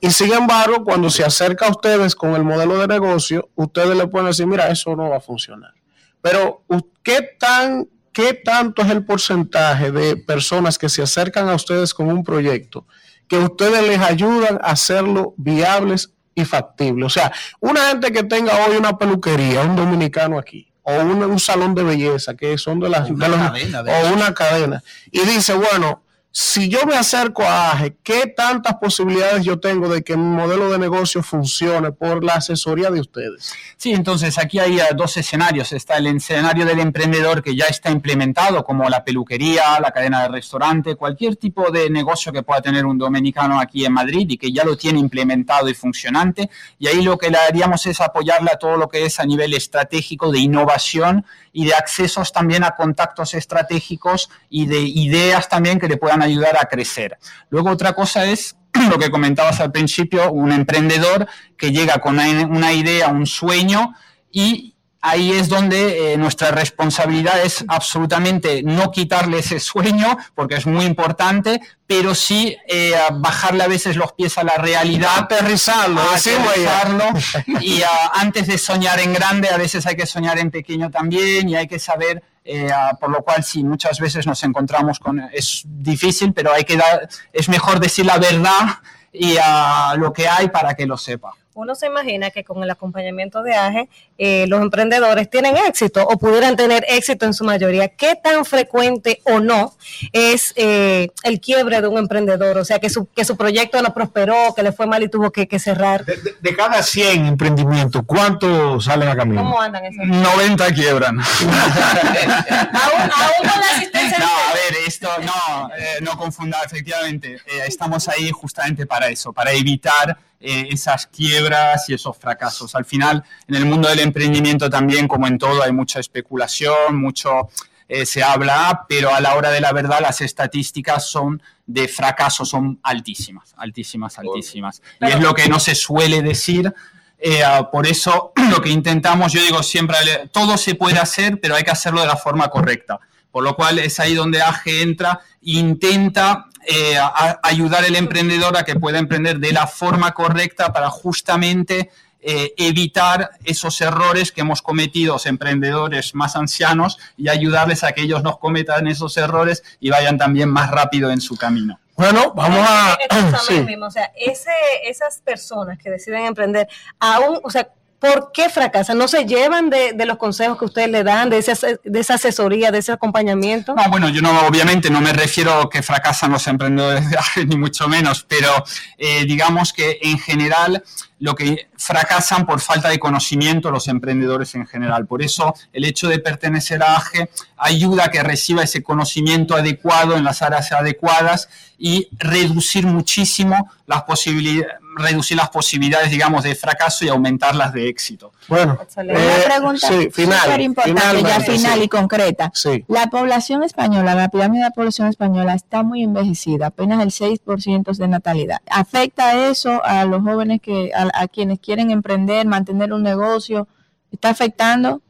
y sin embargo, cuando se acerca a ustedes con el modelo de negocio, ustedes le pueden decir, mira, eso no va a funcionar. Pero, ¿qué, tan, ¿qué tanto es el porcentaje de personas que se acercan a ustedes con un proyecto que ustedes les ayudan a hacerlo viables y factibles? O sea, una gente que tenga hoy una peluquería, un dominicano aquí, o un, un salón de belleza, que son de las... una de los- cadena, de o una cadena, y dice, bueno, si yo me acerco a AGE, ¿qué tantas posibilidades yo tengo de que mi modelo de negocio funcione por la asesoría de ustedes? Sí, entonces aquí hay eh, dos escenarios. Está el escenario del emprendedor que ya está implementado, como la peluquería, la cadena de restaurante, cualquier tipo de negocio que pueda tener un dominicano aquí en Madrid y que ya lo tiene implementado y funcionante. Y ahí lo que le haríamos es apoyarle a todo lo que es a nivel estratégico de innovación y de accesos también a contactos estratégicos y de ideas también que le puedan ayudar a crecer. Luego otra cosa es lo que comentabas al principio, un emprendedor que llega con una, idea, un sueño y ahí es donde eh, nuestra responsabilidad es absolutamente no quitarle ese sueño, porque es muy importante, pero sí eh, bajarle a veces los pies a la realidad. Aterrizarlo, aterrizarlo, y antes de soñar en grande, a veces hay que soñar en pequeño también y hay que saber, eh, ah, por lo cual sí, muchas veces nos encontramos con, es difícil, pero hay que dar, es mejor decir la verdad y ah, lo que hay para que lo sepa. Uno se imagina que con el acompañamiento de AGE eh, los emprendedores tienen éxito o pudieran tener éxito en su mayoría. ¿Qué tan frecuente o no es eh, el quiebre de un emprendedor? O sea, que su, que su proyecto no prosperó, que le fue mal y tuvo que, que cerrar. De, de cada 100 emprendimientos, ¿cuántos salen a camino? ¿Cómo andan esos? 90 quiebran. aún, aún con la asistencia No, a ver, esto no, eh, no confunda, efectivamente. eh, estamos ahí justamente para eso, para evitar eh, esas quiebras y esos fracasos. Al final, en el mundo del emprendimiento también, como en todo, hay mucha especulación, mucho eh, se habla, pero a la hora de la verdad las estadísticas son de fracaso son altísimas, altísimas, altísimas. Y es lo que no se suele decir. eh, ah, por eso lo que intentamos, yo digo siempre, ale- todo se puede hacer, pero hay que hacerlo de la forma correcta. Por lo cual es ahí donde AGE entra e intenta eh, a- ayudar al emprendedor a que pueda emprender de la forma correcta para justamente eh, evitar esos errores que hemos cometido los emprendedores más ancianos y ayudarles a que ellos no cometan esos errores y vayan también más rápido en su camino. Bueno, vamos a... Exactamente sí. mismo, O sea, ese, esas personas que deciden emprender, aún, o sea, ¿por qué fracasan? ¿No se llevan de, los consejos que ustedes le dan, de, ese esa asesoría, de ese acompañamiento? No, bueno, yo no, obviamente no me refiero a que fracasan los emprendedores ni mucho menos, pero eh, digamos que en general lo que fracasan por falta de conocimiento los emprendedores en general. Por eso el hecho de pertenecer a AGE ayuda a que reciba ese conocimiento adecuado en las áreas adecuadas y reducir muchísimo las posibilidades reducir las posibilidades, digamos, de fracaso y aumentar las de éxito. Bueno, Una eh, pregunta sí, final, súper importante, ya final sí. y concreta. Sí. La población española, la pirámide de la población española está muy envejecida, apenas el 6% de natalidad. ¿Afecta eso a los jóvenes que a, a quienes quieren emprender, mantener un negocio? ¿Está afectando?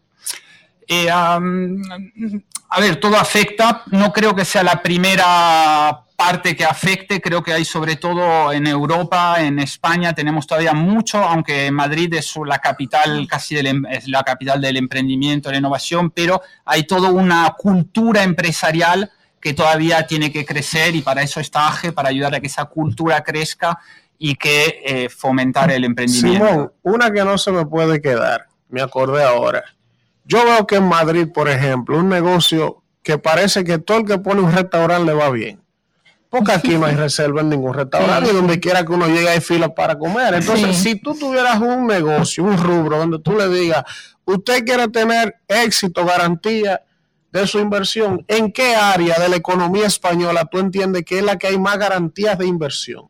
Eh, am, a ver, todo afecta. No creo que sea la primera parte que afecte. Creo que hay sobre todo en Europa, en España, tenemos todavía mucho, aunque Madrid es la capital casi del, em- es la capital del emprendimiento, de la innovación, pero hay toda una cultura empresarial que todavía tiene que crecer y para eso está AGE, para ayudar a que esa cultura crezca y que eh, fomentar el emprendimiento. Simón, una que no se me puede quedar, me acordé ahora. Yo veo que en Madrid, por ejemplo, un negocio que parece que todo el que pone un restaurante le va bien. Porque aquí no hay reserva en ningún restaurante y donde quiera que uno llegue hay fila para comer. Entonces, Sí. si tú tuvieras un negocio, un rubro donde tú le digas, usted quiere tener éxito, garantía de su inversión, ¿en qué área de la economía española tú entiendes que es la que hay más garantías de inversión?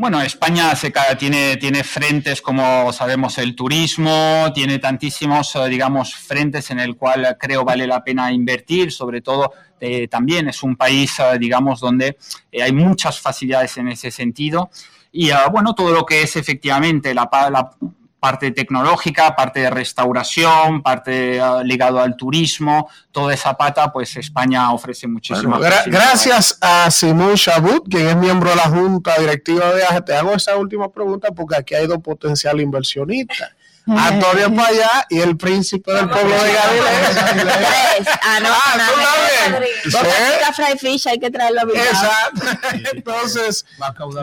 Bueno, España se tiene, tiene frentes como sabemos el turismo, tiene tantísimos, eh, digamos, frentes en el cual creo vale la pena invertir, sobre todo eh, también es un país, eh, digamos, donde hay muchas facilidades en ese sentido. Y ah, bueno, todo lo que es efectivamente la, la parte tecnológica, parte de restauración, parte ah, ligado al turismo, toda esa pata, pues España ofrece muchísimas Bueno, gra- gracias a Simón Shabut, quien es miembro de la Junta Directiva de AGE. Te hago esa última pregunta porque aquí hay dos potenciales inversionistas. Antonio Payá y el príncipe del pueblo de Galilea. Ah, no, Ah, no, tú no, también. ¿Eh? Fry Fish, hay que traerlo a. Exacto. Entonces,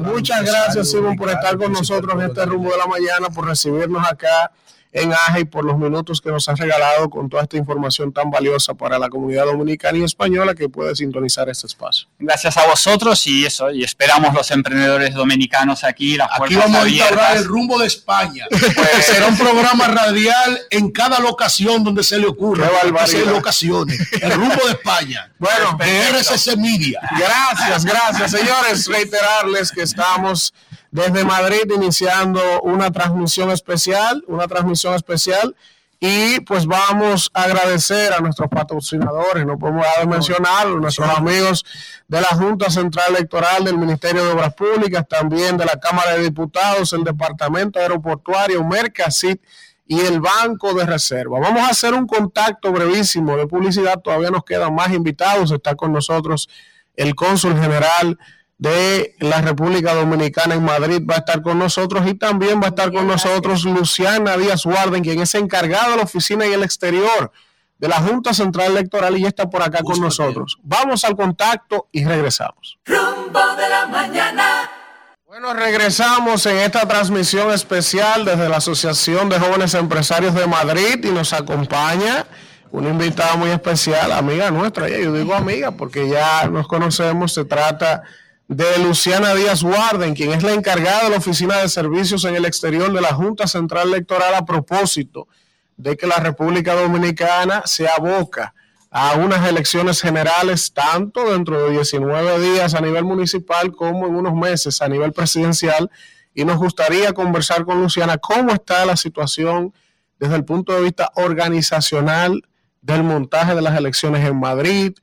muchas gracias, Simón, por estar con nosotros en este rumbo de la mañana, por recibirnos acá en AGE y por los minutos que nos has regalado con toda esta información tan valiosa para la comunidad dominicana y española que puede sintonizar este espacio. Gracias a vosotros y eso, y esperamos los emprendedores dominicanos aquí, las Aquí vamos a abiertas. instaurar el rumbo de España. Será un programa radial en cada locación donde se le ocurra. Hay locaciones. El rumbo de España. Bueno, de RCC Media. Gracias, gracias, señores. Reiterarles que estamos desde Madrid iniciando una transmisión especial, una transmisión especial. Y pues vamos a agradecer a nuestros patrocinadores, no podemos dejar de mencionarlo, nuestros amigos de la Junta Central Electoral del Ministerio de Obras Públicas, también de la Cámara de Diputados, el Departamento Aeroportuario, Mercasit y el Banco de Reserva. Vamos a hacer un contacto brevísimo de publicidad, todavía nos quedan más invitados, está con nosotros el cónsul general de la República Dominicana en Madrid va a estar con nosotros y también va a estar con nosotros Luciana Díaz Warden, quien es encargada de la oficina y el exterior de la Junta Central Electoral y ya está por acá con nosotros. Vamos al contacto y regresamos. Rumbo de la mañana. Bueno, regresamos en esta transmisión especial desde la Asociación de Jóvenes Empresarios de Madrid y nos acompaña una invitada muy especial, amiga nuestra, yo digo amiga porque ya nos conocemos, se trata de Luciana Díaz Warden, quien es la encargada de la Oficina de Servicios en el Exterior de la Junta Central Electoral a propósito de que la República Dominicana se aboca a unas elecciones generales tanto dentro de 19 días a nivel municipal como en unos meses a nivel presidencial. Y nos gustaría conversar con Luciana cómo está la situación desde el punto de vista organizacional del montaje de las elecciones en Madrid,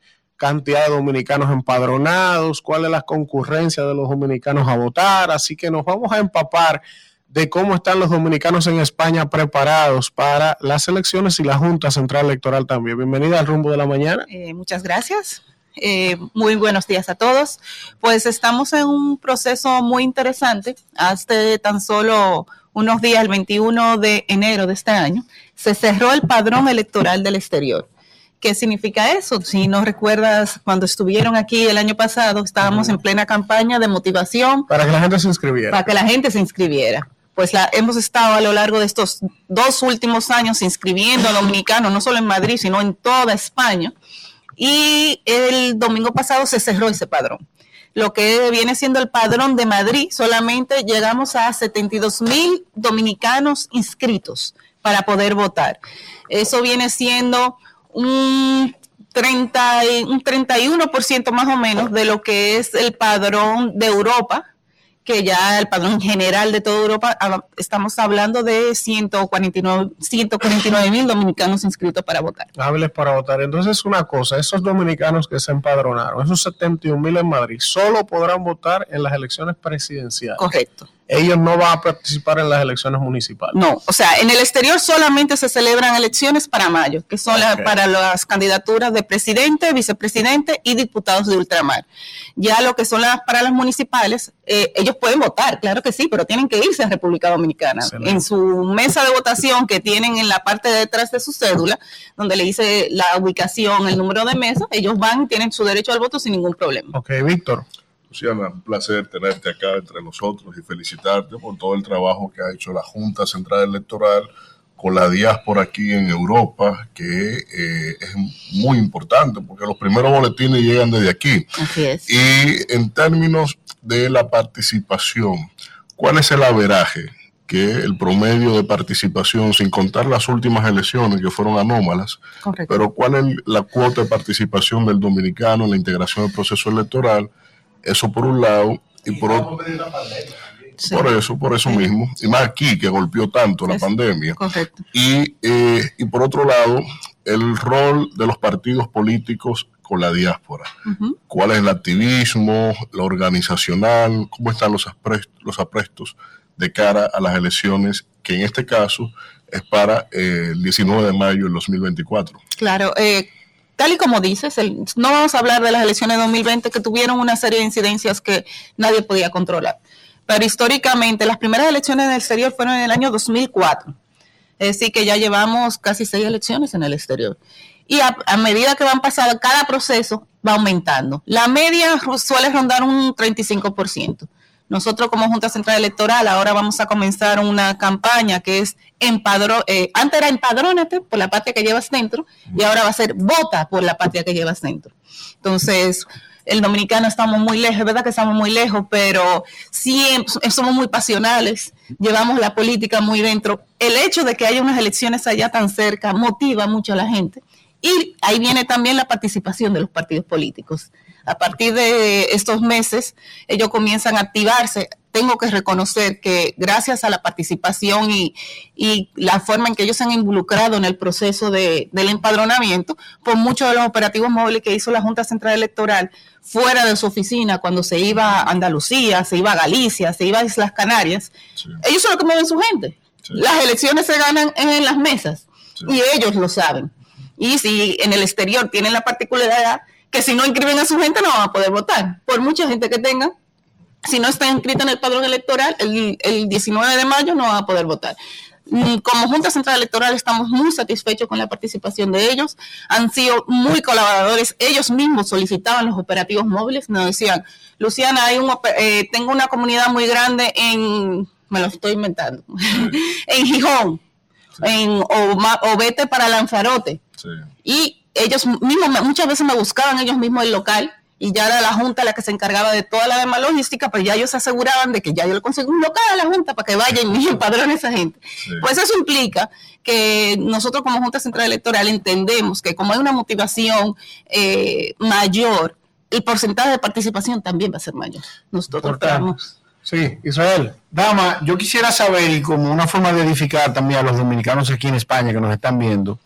cantidad de dominicanos empadronados, cuál es la concurrencia de los dominicanos a votar. Así que nos vamos a empapar de cómo están los dominicanos en España preparados para las elecciones y la Junta Central Electoral también. Bienvenida al rumbo de la mañana. Eh, muchas gracias. Eh, muy buenos días a todos. Pues estamos en un proceso muy interesante. Hace tan solo unos días, el 21 de enero de este año, se cerró el padrón electoral del exterior. ¿Qué significa eso? Si no recuerdas, cuando estuvieron aquí el año pasado, estábamos en plena campaña de motivación. Para que la gente se inscribiera. Para que la gente se inscribiera. Pues la, hemos estado a lo largo de estos dos últimos años inscribiendo a dominicanos, no solo en Madrid, sino en toda España. Y el domingo pasado se cerró ese padrón. Lo que viene siendo el padrón de Madrid, solamente llegamos a 72 mil dominicanos inscritos para poder votar. Eso viene siendo un 30, un 31% más o menos de lo que es el padrón de Europa, que ya el padrón general de toda Europa, ah, estamos hablando de 149 mil dominicanos inscritos para votar. Hables para votar. Entonces, una cosa, esos dominicanos que se empadronaron, esos 71 mil en Madrid, solo podrán votar en las elecciones presidenciales. Correcto ellos no van a participar en las elecciones municipales. No, o sea, en el exterior solamente se celebran elecciones para mayo, que son para las candidaturas de presidente, vicepresidente y diputados de ultramar. Ya lo que son las para las municipales, eh, ellos pueden votar, claro que sí, pero tienen que irse a República Dominicana. En su mesa de votación que tienen en la parte de detrás de su cédula, donde le dice la ubicación, el número de mesa, ellos van, tienen su derecho al voto sin ningún problema. Ok, Víctor. Luciana, un placer tenerte acá entre nosotros y felicitarte por todo el trabajo que ha hecho la Junta Central Electoral con la diáspora aquí en Europa, que eh, es muy importante porque los primeros boletines llegan desde aquí. Así es. Y en términos de la participación, ¿cuál es el averaje? que el promedio de participación, sin contar las últimas elecciones que fueron anómalas, pero cuál es la cuota de participación del dominicano en la integración del proceso electoral eso por un lado, y por otro. Por eso, por eso mismo, y más aquí que golpeó tanto la pandemia. Correcto. Y, eh, y por otro lado, el rol de los partidos políticos con la diáspora. ¿Cuál es el activismo, lo organizacional? ¿Cómo están los aprestos, los aprestos de cara a las elecciones, que en este caso es para eh, el 19 de mayo del 2024? Claro, eh, tal y como dices, no vamos a hablar de las elecciones de 2020 que tuvieron una serie de incidencias que nadie podía controlar. Pero históricamente, las primeras elecciones en el exterior fueron en el año 2004. Es decir, que ya llevamos casi seis elecciones en el exterior. Y a, a medida que van pasando, cada proceso va aumentando. La media suele rondar un 35%. Nosotros como Junta Central Electoral ahora vamos a comenzar una campaña que es empadrón, eh, antes era empadrónate por la patria que llevas dentro y ahora va a ser vota por la patria que llevas dentro. Entonces, el dominicano estamos muy lejos, es verdad que estamos muy lejos, pero sí somos muy pasionales, llevamos la política muy dentro. El hecho de que haya unas elecciones allá tan cerca motiva mucho a la gente. Y ahí viene también la participación de los partidos políticos a partir de estos meses ellos comienzan a activarse. Tengo que reconocer que gracias a la participación y, la forma en que ellos se han involucrado en el proceso de, del empadronamiento, por muchos de los operativos móviles que hizo la Junta Central Electoral fuera de su oficina, cuando se iba a Andalucía, se iba a Galicia, se iba a Islas Canarias, ellos son los que mueven su gente. Las elecciones se ganan en las mesas y ellos lo saben. Y si en el exterior tienen la particularidad que si no inscriben a su gente no van a poder votar, por mucha gente que tengan. Si no está inscrita en el padrón electoral, el, el 19 de mayo no van a poder votar. Mm, Como Junta Central Electoral estamos muy satisfechos con la participación de ellos. Han sido muy colaboradores. Ellos mismos solicitaban los operativos móviles. Nos decían, Luciana, hay un, eh, tengo una comunidad muy grande en, me lo estoy inventando, en Gijón, en, o, ma- o vete para Lanzarote. Y ellos mismos, me- muchas veces me buscaban ellos mismos el local y ya era la Junta la que se encargaba de toda la demás logística, pero ya ellos se aseguraban de que ya yo le conseguí un local a la Junta para que vaya y me empadrone a esa gente. Pues eso implica que nosotros como Junta Central Electoral entendemos que como hay una motivación eh, mayor, el porcentaje de participación también va a ser mayor. Nosotros esperamos. Sí, Israel. Dama, yo quisiera saber, y como una forma de edificar también a los dominicanos aquí en España que nos están viendo,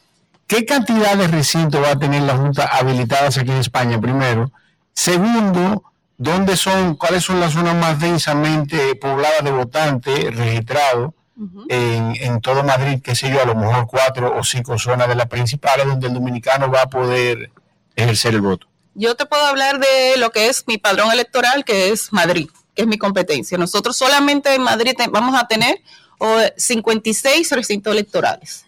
¿qué cantidad de recintos va a tener la Junta habilitadas aquí en España, primero? Segundo, ¿dónde son, cuáles son las zonas más densamente pobladas de votantes registrados en, en todo Madrid, qué sé yo, a lo mejor cuatro o cinco zonas de las principales donde el dominicano va a poder ejercer el voto? Yo te puedo hablar de lo que es mi padrón electoral, que es Madrid, que es mi competencia. Nosotros solamente en Madrid vamos a tener o, 56 recintos electorales.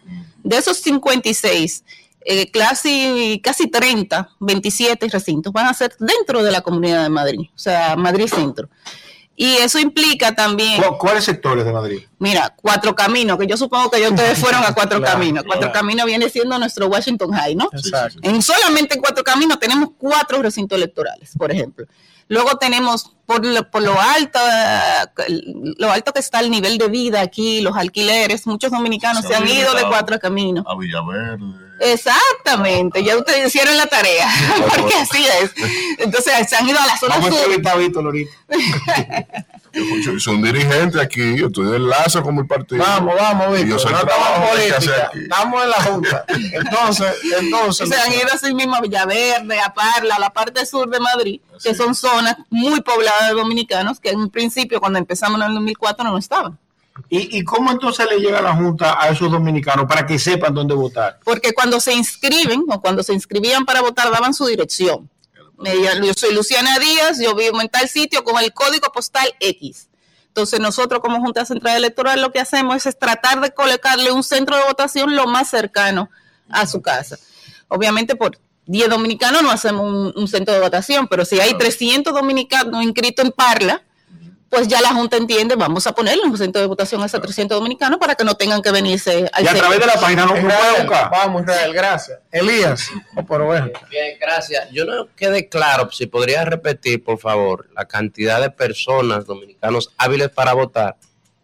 De esos 56, eh, casi, casi 30, 27 recintos van a ser dentro de la Comunidad de Madrid, o sea, Madrid Centro. Y eso implica también... ¿Cu- ¿Cuáles sectores de Madrid? Mira, Cuatro Caminos, que yo supongo que ya ustedes fueron a Cuatro Claro, Caminos. Cuatro claro. Caminos viene siendo nuestro Washington High, ¿no? Exacto. En solamente en Cuatro Caminos tenemos cuatro recintos electorales, por ejemplo. Luego tenemos por lo, por lo alto, lo alto que está el nivel de vida aquí, los alquileres, muchos dominicanos se han ido de Cuatro Caminos. A Villaverde. Exactamente, ya ustedes hicieron la tarea, porque así es. Entonces se han ido a la zona Vamos sur. a. Yo soy un dirigente aquí, yo estoy de enlace con mi partido. Vamos, vamos, yo Víctor. No política, estamos en la Junta. Entonces, entonces. se han ido así mismo a Villaverde, a Parla, a la parte sur de Madrid, que son zonas muy pobladas de dominicanos que en un principio, cuando empezamos en el 2004, no estaban. ¿Y, y cómo entonces le llega la Junta a esos dominicanos para que sepan dónde votar? Porque cuando se inscriben o cuando se inscribían para votar, daban su dirección. Me Yo soy Luciana Díaz, yo vivo en tal sitio con el código postal X. Entonces nosotros como Junta Central Electoral lo que hacemos es, es tratar de colocarle un centro de votación lo más cercano a su casa. Obviamente por 10 dominicanos no hacemos un, un centro de votación, pero si hay 300 dominicanos inscritos en Parla, pues ya la Junta entiende, vamos a ponerle un centro de votación a esos 300 dominicanos para que no tengan que venirse al Y a centro. través de la página no puede buscar. Vamos, Israel, gracias. Elías, oh, pero bueno. Bien, gracias. Yo no quedé claro, si podría repetir, por favor, la cantidad de personas dominicanos hábiles para votar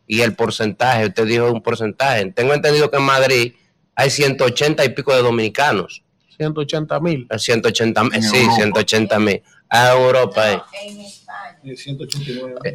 y el porcentaje. Usted dijo un porcentaje. Tengo entendido que en Madrid hay 180 y pico de dominicanos. 180 mil. 180 mil, sí, Europa. 180 mil. A Europa, eh.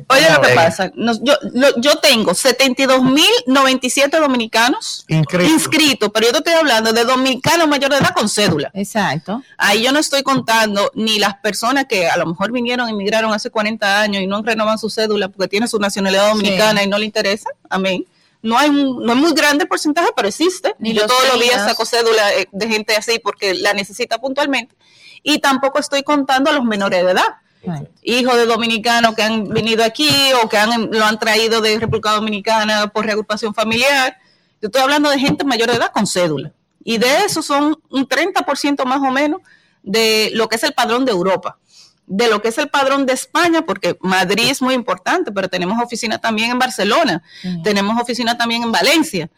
Oye, lo que Eh, pasa, nos- yo, lo- yo tengo 72.097 dominicanos inscritos, pero yo te estoy hablando de dominicanos mayores de edad con cédula. Exacto. Ahí yo no estoy contando ni las personas que a lo mejor vinieron, emigraron hace 40 años y no renovan su cédula porque tienen su nacionalidad dominicana Sí. y no le interesa. Amén. No hay un- no es muy grande el porcentaje, pero existe. Ni yo los todos los días saco cédula eh, de gente así porque la necesita puntualmente. Y tampoco estoy contando a los menores de edad hijos de dominicanos que han venido aquí o que han, lo han traído de República Dominicana por reagrupación familiar. Yo estoy hablando de gente mayor de edad con cédula. Y de eso son un 30% más o menos de lo que es el padrón de Europa. De lo que es el padrón de España, porque Madrid es muy importante, pero tenemos oficina también en Barcelona, tenemos oficina también en Valencia.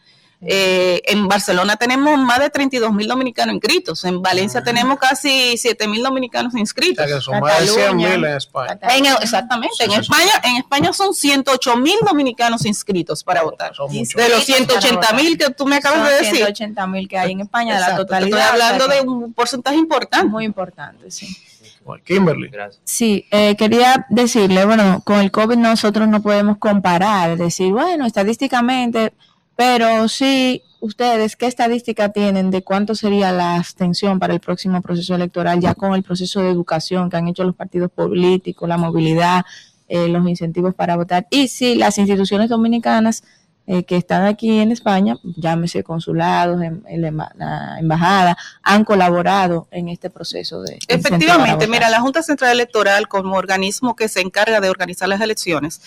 Eh, en Barcelona tenemos más de 32 mil dominicanos inscritos. En Valencia tenemos casi 7 mil dominicanos inscritos. O sea, que son más de 100 mil en España. En- exactamente. En España, en España son 108 mil dominicanos inscritos para votar. De los 180 mil que tú me acabas de decir. 180 mil que hay en España de la totalidad. Estoy hablando o sea de un porcentaje importante. Muy importante, sí. Kimberly. Sí, eh, quería decirle, bueno, con el COVID nosotros no podemos comparar, decir, bueno, estadísticamente, pero sí, ustedes, ¿qué estadística tienen de cuánto sería la abstención para el próximo proceso electoral, ya con el proceso de educación que han hecho los partidos políticos, la movilidad, eh, los incentivos para votar? Y si las instituciones dominicanas eh, que están aquí en España, llámese consulados, en, en la emba- la embajada, han colaborado en este proceso de... Efectivamente, mira, la Junta Central Electoral como organismo que se encarga de organizar las elecciones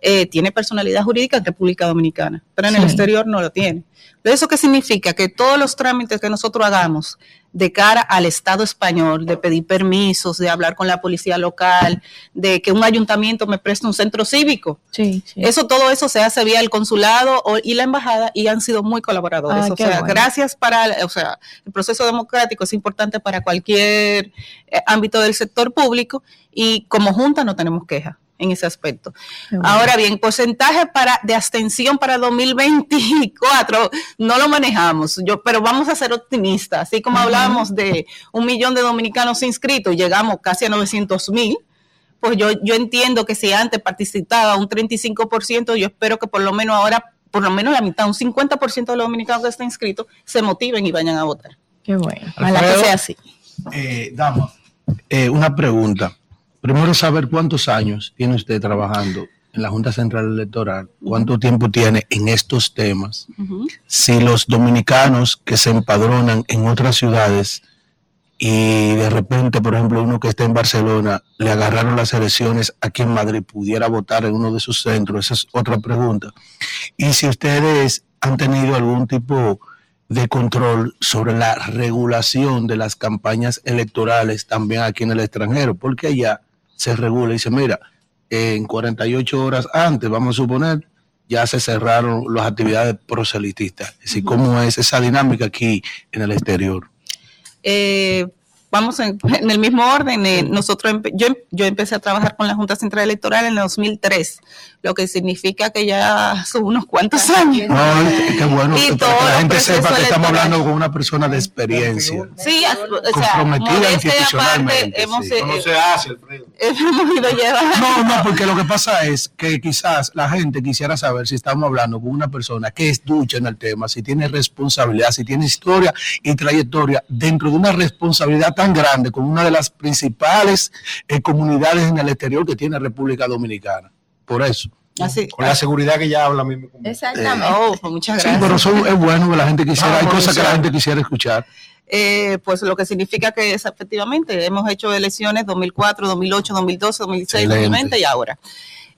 eh, tiene personalidad jurídica en República Dominicana, pero en el exterior no lo tiene. ¿Eso qué significa? Que todos los trámites que nosotros hagamos de cara al Estado español, de pedir permisos, de hablar con la policía local, de que un ayuntamiento me preste un centro cívico, Sí, sí. eso, todo eso se hace vía el consulado o- y la embajada y han sido muy colaboradores. Ah, o sea, bueno. gracias para, o sea, el proceso democrático es importante para cualquier eh, ámbito del sector público y como junta no tenemos queja en ese aspecto. Ahora bien, porcentaje para de abstención para 2024 no lo manejamos, yo, pero vamos a ser optimistas, así como hablábamos de un millón de dominicanos inscritos, llegamos casi a 900 mil pues yo, yo entiendo que si antes participaba un 35%, yo espero que por lo menos ahora, por lo menos la mitad, un 50% de los dominicanos que están inscritos, se motiven y vayan a votar. Qué bueno. Ojalá que sea así. Eh, dama, eh, una pregunta. Primero saber cuántos años tiene usted trabajando en la Junta Central Electoral, cuánto tiempo tiene en estos temas, si los dominicanos que se empadronan en otras ciudades y de repente, por ejemplo, uno que está en Barcelona, le agarraron las elecciones aquí en Madrid, pudiera votar en uno de sus centros, esa es otra pregunta. Y si ustedes han tenido algún tipo de control sobre la regulación de las campañas electorales también aquí en el extranjero, porque allá se regula y dice, mira, en 48 horas antes, vamos a suponer, ya se cerraron las actividades proselitistas. Así como es esa dinámica aquí en el exterior. Eh, vamos en, en el mismo orden. eh, nosotros empe- yo, em- yo empecé a trabajar con la Junta Central Electoral en el 2003, lo que significa que ya son unos cuantos años. No, es que bueno, Y todo que la gente sepa que estamos electoral. hablando con una persona de experiencia. Sí, o sea, Comprometida institucionalmente, aparte, hemos, sí. eh, No se hace, Alfredo. hemos ido llevando. No, no, porque lo que pasa es que quizás la gente quisiera saber si estamos hablando con una persona que es ducha en el tema, si tiene responsabilidad, si tiene historia y trayectoria dentro de una responsabilidad tan grande como una de las principales eh, comunidades en el exterior que tiene República Dominicana. Por eso. Así. Con la seguridad que ya habla mismo. Exactamente. Oh, pues muchas Sí, gracias. pero son- es bueno que la gente quisiera, hay cosas que la gente quisiera escuchar. Eh, pues lo que significa que es efectivamente hemos hecho elecciones 2004, 2008, 2012, 2016, Excelente. 2020 y ahora.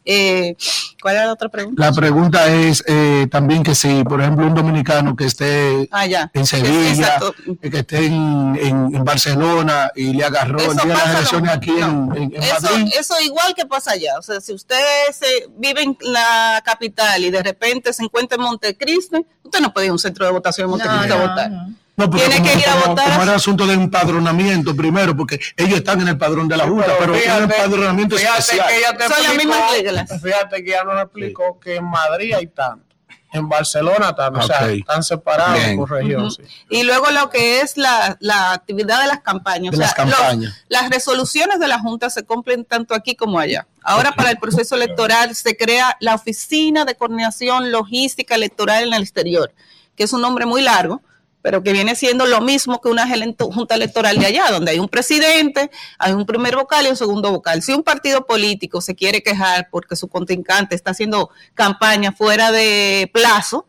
Eh, ¿Cuál era la otra pregunta? La pregunta es eh, también que si, por ejemplo, un dominicano que esté Ah, ya. en Sevilla, exacto. que esté en, en- en Barcelona y le agarró el día de las lo- elecciones aquí en, en- en Eso, Madrid. eso igual que pasa allá. O sea, si usted se, vive en la capital y de repente se encuentra en Montecristi, usted no puede ir a un centro de votación en Montecristi a votar. No, porque Tiene como, que ir a como- votar como a- era asunto de empadronamiento primero, porque ellos están en el padrón de la Junta, pero, Pero es un fíjate- empadronamiento fíjate especial. que ella te Son las mismas reglas. Fíjate que ella nos explicó que en Madrid hay tanto, en Barcelona tanto, o sea, están separados Bien. por región. Ujú. sí. Y luego lo que es la, la actividad de las campañas. De o sea, las campañas. los- las resoluciones de la Junta se cumplen tanto aquí como allá. Ahora para el proceso electoral se crea la Oficina de Coordinación Logística Electoral en el Exterior, que es un nombre muy largo, pero que viene siendo lo mismo que una junta electoral de allá, donde hay un presidente, hay un primer vocal y un segundo vocal. Si un partido político se quiere quejar porque su contrincante está haciendo campaña fuera de plazo,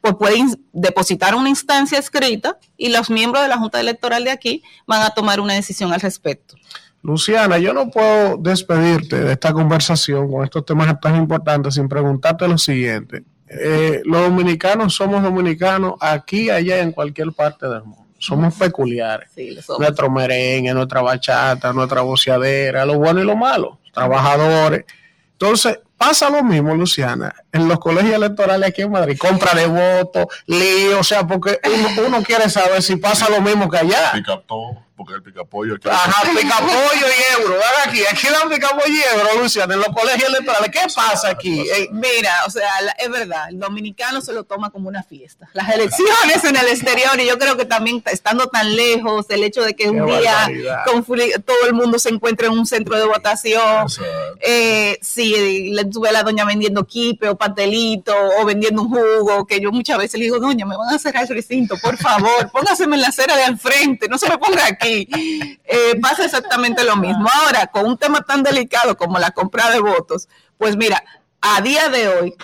pues pueden depositar una instancia escrita y los miembros de la Junta Electoral de aquí van a tomar una decisión al respecto. Luciana, yo no puedo despedirte de esta conversación con estos temas tan importantes sin preguntarte lo siguiente. Eh, los dominicanos somos dominicanos aquí, allá, en cualquier parte del mundo. Somos peculiares. Sí, lo somos. Nuestro merengue, nuestra bachata, nuestra boceadera, lo bueno y lo malo, trabajadores. Entonces, pasa lo mismo, Luciana, en los colegios electorales aquí en Madrid. Compra de votos, lío, o sea, porque uno, uno quiere saber si pasa lo mismo que allá. Pica todo, porque el picapollo aquí. Ajá, picapollo y euro. Ven aquí, aquí dan picapollo y euro, Luciana, en los colegios electorales. ¿Qué pasa aquí? Eh, Mira, o sea, la- es verdad, el dominicano se lo toma como una fiesta. Las elecciones en el exterior, y yo creo que también estando tan lejos, el hecho de que un día todo el mundo se encuentre en un centro de votación, eh, si le tuve a la doña vendiendo kipe o pastelito o vendiendo un jugo, que yo muchas veces le digo, doña, me van a cerrar el recinto, por favor, póngaseme en la acera de al frente, no se me ponga aquí. Eh, pasa exactamente lo mismo. Ahora, con un tema tan delicado como la compra de votos, pues mira, a día de hoy,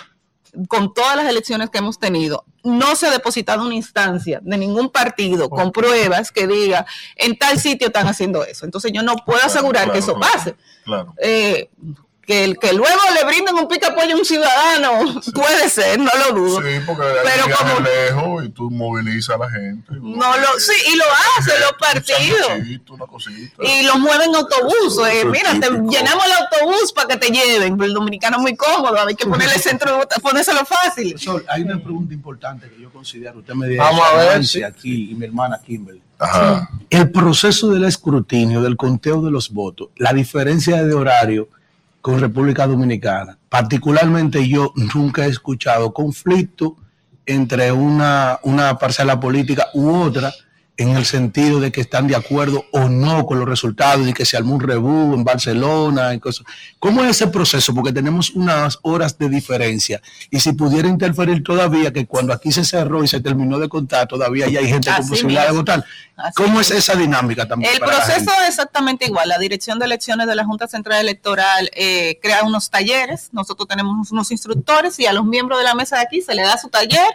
con todas las elecciones que hemos tenido, no se ha depositado una instancia de ningún partido con pruebas que diga en tal sitio están haciendo eso. Entonces yo no puedo asegurar que eso pase. Claro. Eh, que, el, que luego le brinden un pica pollo a un ciudadano, puede ser, no lo dudo. Sí, porque Pero como- lejos y tú movilizas a la gente. No lo, sí, y lo hacen los partidos. Una cosita. Y lo mueven en autobús. eh, mira, te llenamos el autobús para que te lleven. Pero el dominicano es muy cómodo, hay que ponerle centro, de ponérselo fácil. Sol, hay una pregunta importante que yo considero. Usted me dice Vamos a ver, sí. aquí y mi hermana Kimberly. Ajá. El proceso del escrutinio, del conteo de los votos, la diferencia de horario con República Dominicana. Particularmente yo nunca he escuchado conflicto entre una, una parcela política u otra en el sentido de que están de acuerdo o no con los resultados y que se armó un rebú en Barcelona y cosas. ¿Cómo es ese proceso? Porque tenemos unas horas de diferencia y si pudiera interferir todavía que cuando aquí se cerró y se terminó de contar, todavía ya hay gente con posibilidad de votar. Así ¿Cómo es esa dinámica también? El proceso es exactamente igual. La Dirección de Elecciones de la Junta Central Electoral eh, crea unos talleres. Nosotros tenemos unos instructores y a los miembros de la mesa de aquí se le da su taller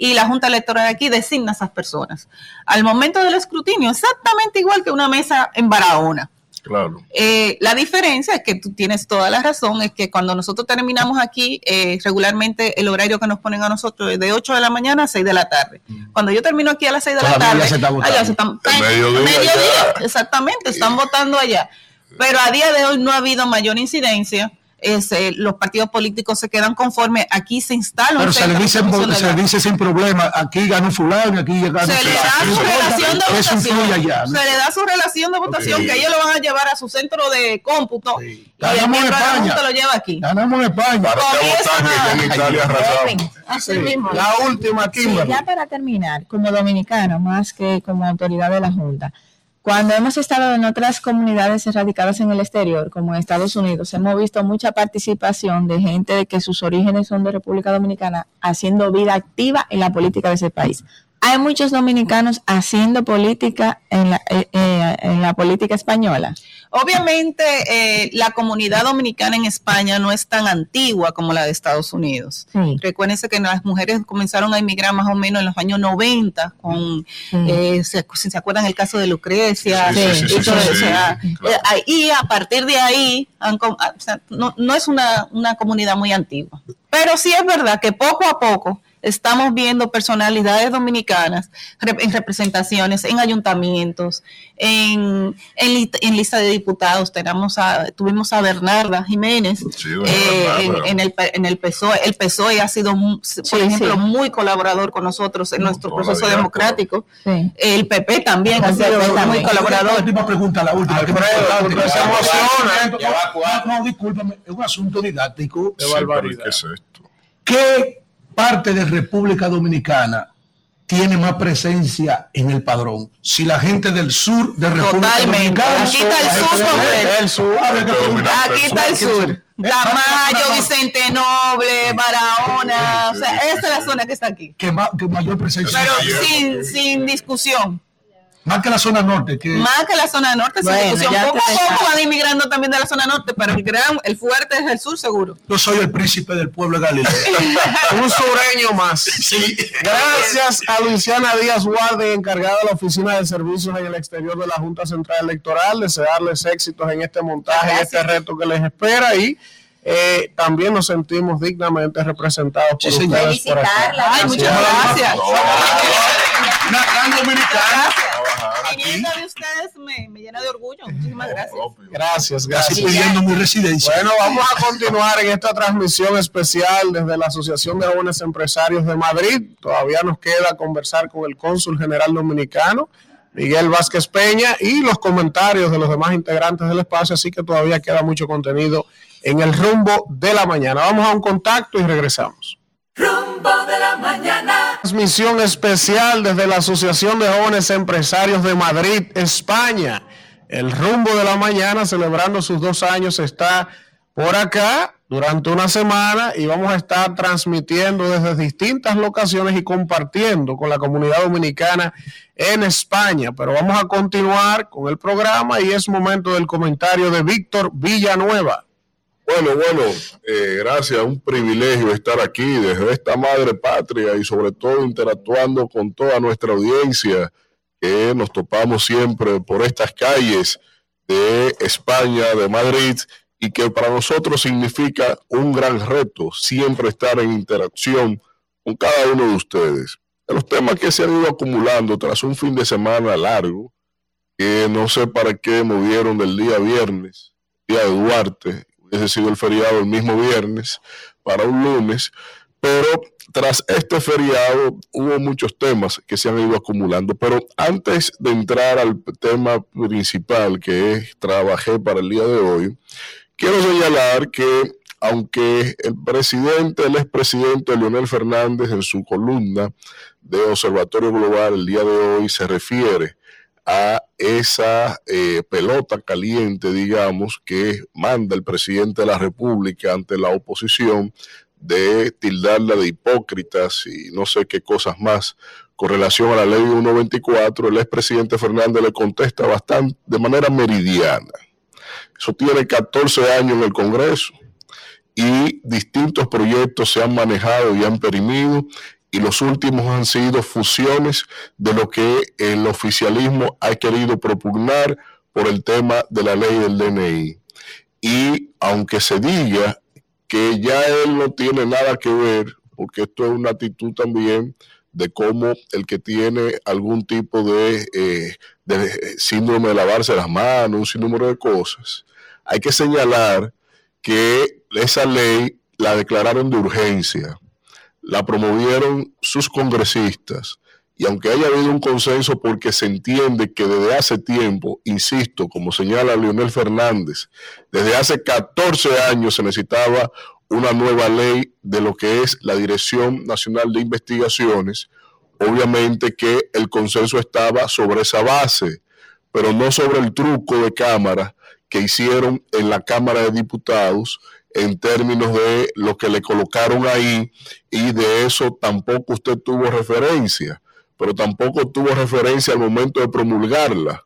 y la Junta Electoral de aquí designa a esas personas. Al momento del escrutinio, exactamente igual que una mesa en Barahona. Claro. Eh, la diferencia es que tú tienes toda la razón, es que cuando nosotros terminamos aquí, eh, regularmente el horario que nos ponen a nosotros es de 8 de la mañana a 6 de la tarde. Cuando yo termino aquí a las 6 de la tarde, se está allá se están, mediodía exactamente, están votando allá. Pero a día de hoy no ha habido mayor incidencia. Es, eh, los partidos políticos se quedan conformes, aquí se instala un Pero se le, dice, se dice sin problema, aquí ganó fulano, aquí ganó se le da su relación de votación. allá. ¿no? Se le da su relación de votación que ellos lo van a llevar a su centro de cómputo y el Ganamos en España. Lo lleva aquí. Ganamos en España. Para que en Italia. Así Sí. mismo. La última, Sí, Kimberly. ya para terminar, como dominicano, más que como autoridad de la Junta, cuando hemos estado en otras comunidades erradicadas en el exterior, como en Estados Unidos, hemos visto mucha participación de gente de que sus orígenes son de República Dominicana haciendo vida activa en la política de ese país. Hay muchos dominicanos haciendo política en la, eh, eh, en la política española. Obviamente, eh, la comunidad dominicana en España no es tan antigua como la de Estados Unidos. Sí. Recuérdense que las mujeres comenzaron a emigrar más o menos en los años 90, con, eh, se, si se acuerdan el caso de Lucrecia, Sí, sí, sí, y sí, sí, a partir de ahí, han ah, o sea, no, no es una, una comunidad muy antigua. Pero sí es verdad que poco a poco estamos viendo personalidades dominicanas en representaciones, en ayuntamientos, en, en, li- en lista de diputados. Tenemos a, tuvimos a Bernarda Jiménez bueno, eh, Bernarda. en, en el, en el PSOE. El PSOE ha sido, por ejemplo, sí. muy colaborador con nosotros en nuestro toda proceso vida, democrático. Sí. El PP también ha sido muy también. La colaborador. última pregunta, la última. no, discúlpame, es un asunto didáctico. Qué Sí, pero barbaridad. ¿qué es esto? ¿Qué parte de República Dominicana tiene más presencia en el padrón? Si la gente del sur de República Totalmente. Dominicana. Aquí está el sur completo. El. Aquí está el sur. Tamayo, Vicente Noble, Barahona. O sea, esa es la zona que está aquí. Que, ma- que mayor presencia. Pero sin, sin discusión. Más que la zona norte. Que, Más que la zona norte, sin Bueno, discusión. ya Poco a poco van inmigrando también de la zona norte, pero el gran, el fuerte es el sur seguro. yo soy el príncipe del pueblo de Galilea. Un sureño más. sí. Gracias a Luisiana Díaz Guardia, encargada de la Oficina de Servicios en el exterior de la Junta Central Electoral, desearles éxitos en este montaje, en este reto que les espera y eh, también nos sentimos dignamente representados por Sí, señor. ustedes por. Felicitarla. Ay, muchas gracias. Una gran dominicana. Viniendo de ustedes me, me llena de orgullo. Muchísimas gracias. Gracias, Casi gracias. pidiendo mi residencia. Bueno, vamos a continuar en esta transmisión especial desde la Asociación de Jóvenes Empresarios de Madrid. Todavía nos queda conversar con el cónsul general dominicano, Miguel Vázquez Peña, y los comentarios de los demás integrantes del espacio, así que todavía queda mucho contenido en el rumbo de la mañana. Vamos a un contacto y regresamos. Rumbo de la mañana. Transmisión especial desde la Asociación de Jóvenes Empresarios de Madrid, España. El rumbo de la mañana, celebrando sus dos años, está por acá durante una semana y vamos a estar transmitiendo desde distintas locaciones y compartiendo con la comunidad dominicana en España. Pero vamos a continuar con el programa y es momento del comentario de Víctor Villanueva. Bueno, bueno, eh, gracias, un privilegio estar aquí desde esta madre patria y sobre todo interactuando con toda nuestra audiencia que nos topamos siempre por estas calles de España, de Madrid, y que para nosotros significa un gran reto siempre estar en interacción con cada uno de ustedes. De los temas que se han ido acumulando tras un fin de semana largo, que no sé para qué movieron del día viernes, día de Duarte, hubiese sido el feriado el mismo viernes para un lunes, pero tras este feriado hubo muchos temas que se han ido acumulando. Pero antes de entrar al tema principal que es trabajé para el día de hoy, quiero señalar que aunque el presidente, el expresidente Leonel Fernández en su columna de Observatorio Global el día de hoy se refiere a esa eh, pelota caliente, digamos, que manda el presidente de la República ante la oposición de tildarla de hipócritas y no sé qué cosas más con relación a la ley 124, el expresidente Fernández le contesta bastante de manera meridiana. Eso tiene 14 años en el Congreso y distintos proyectos se han manejado y han perimido y los últimos han sido fusiones de lo que el oficialismo ha querido propugnar por el tema de la ley del DNI. Y aunque se diga que ya él no tiene nada que ver, porque esto es una actitud también de cómo el que tiene algún tipo de, eh, síndrome de lavarse las manos, un sinnúmero de cosas, hay que señalar que esa ley la declararon de urgencia, la promovieron sus congresistas, y aunque haya habido un consenso porque se entiende que desde hace tiempo, insisto, como señala Leonel Fernández, desde hace 14 años se necesitaba una nueva ley de lo que es la Dirección Nacional de Investigaciones, obviamente que el consenso estaba sobre esa base, pero no sobre el truco de cámara que hicieron en la Cámara de Diputados en términos de lo que le colocaron ahí y de eso tampoco usted tuvo referencia pero tampoco tuvo referencia al momento de promulgarla.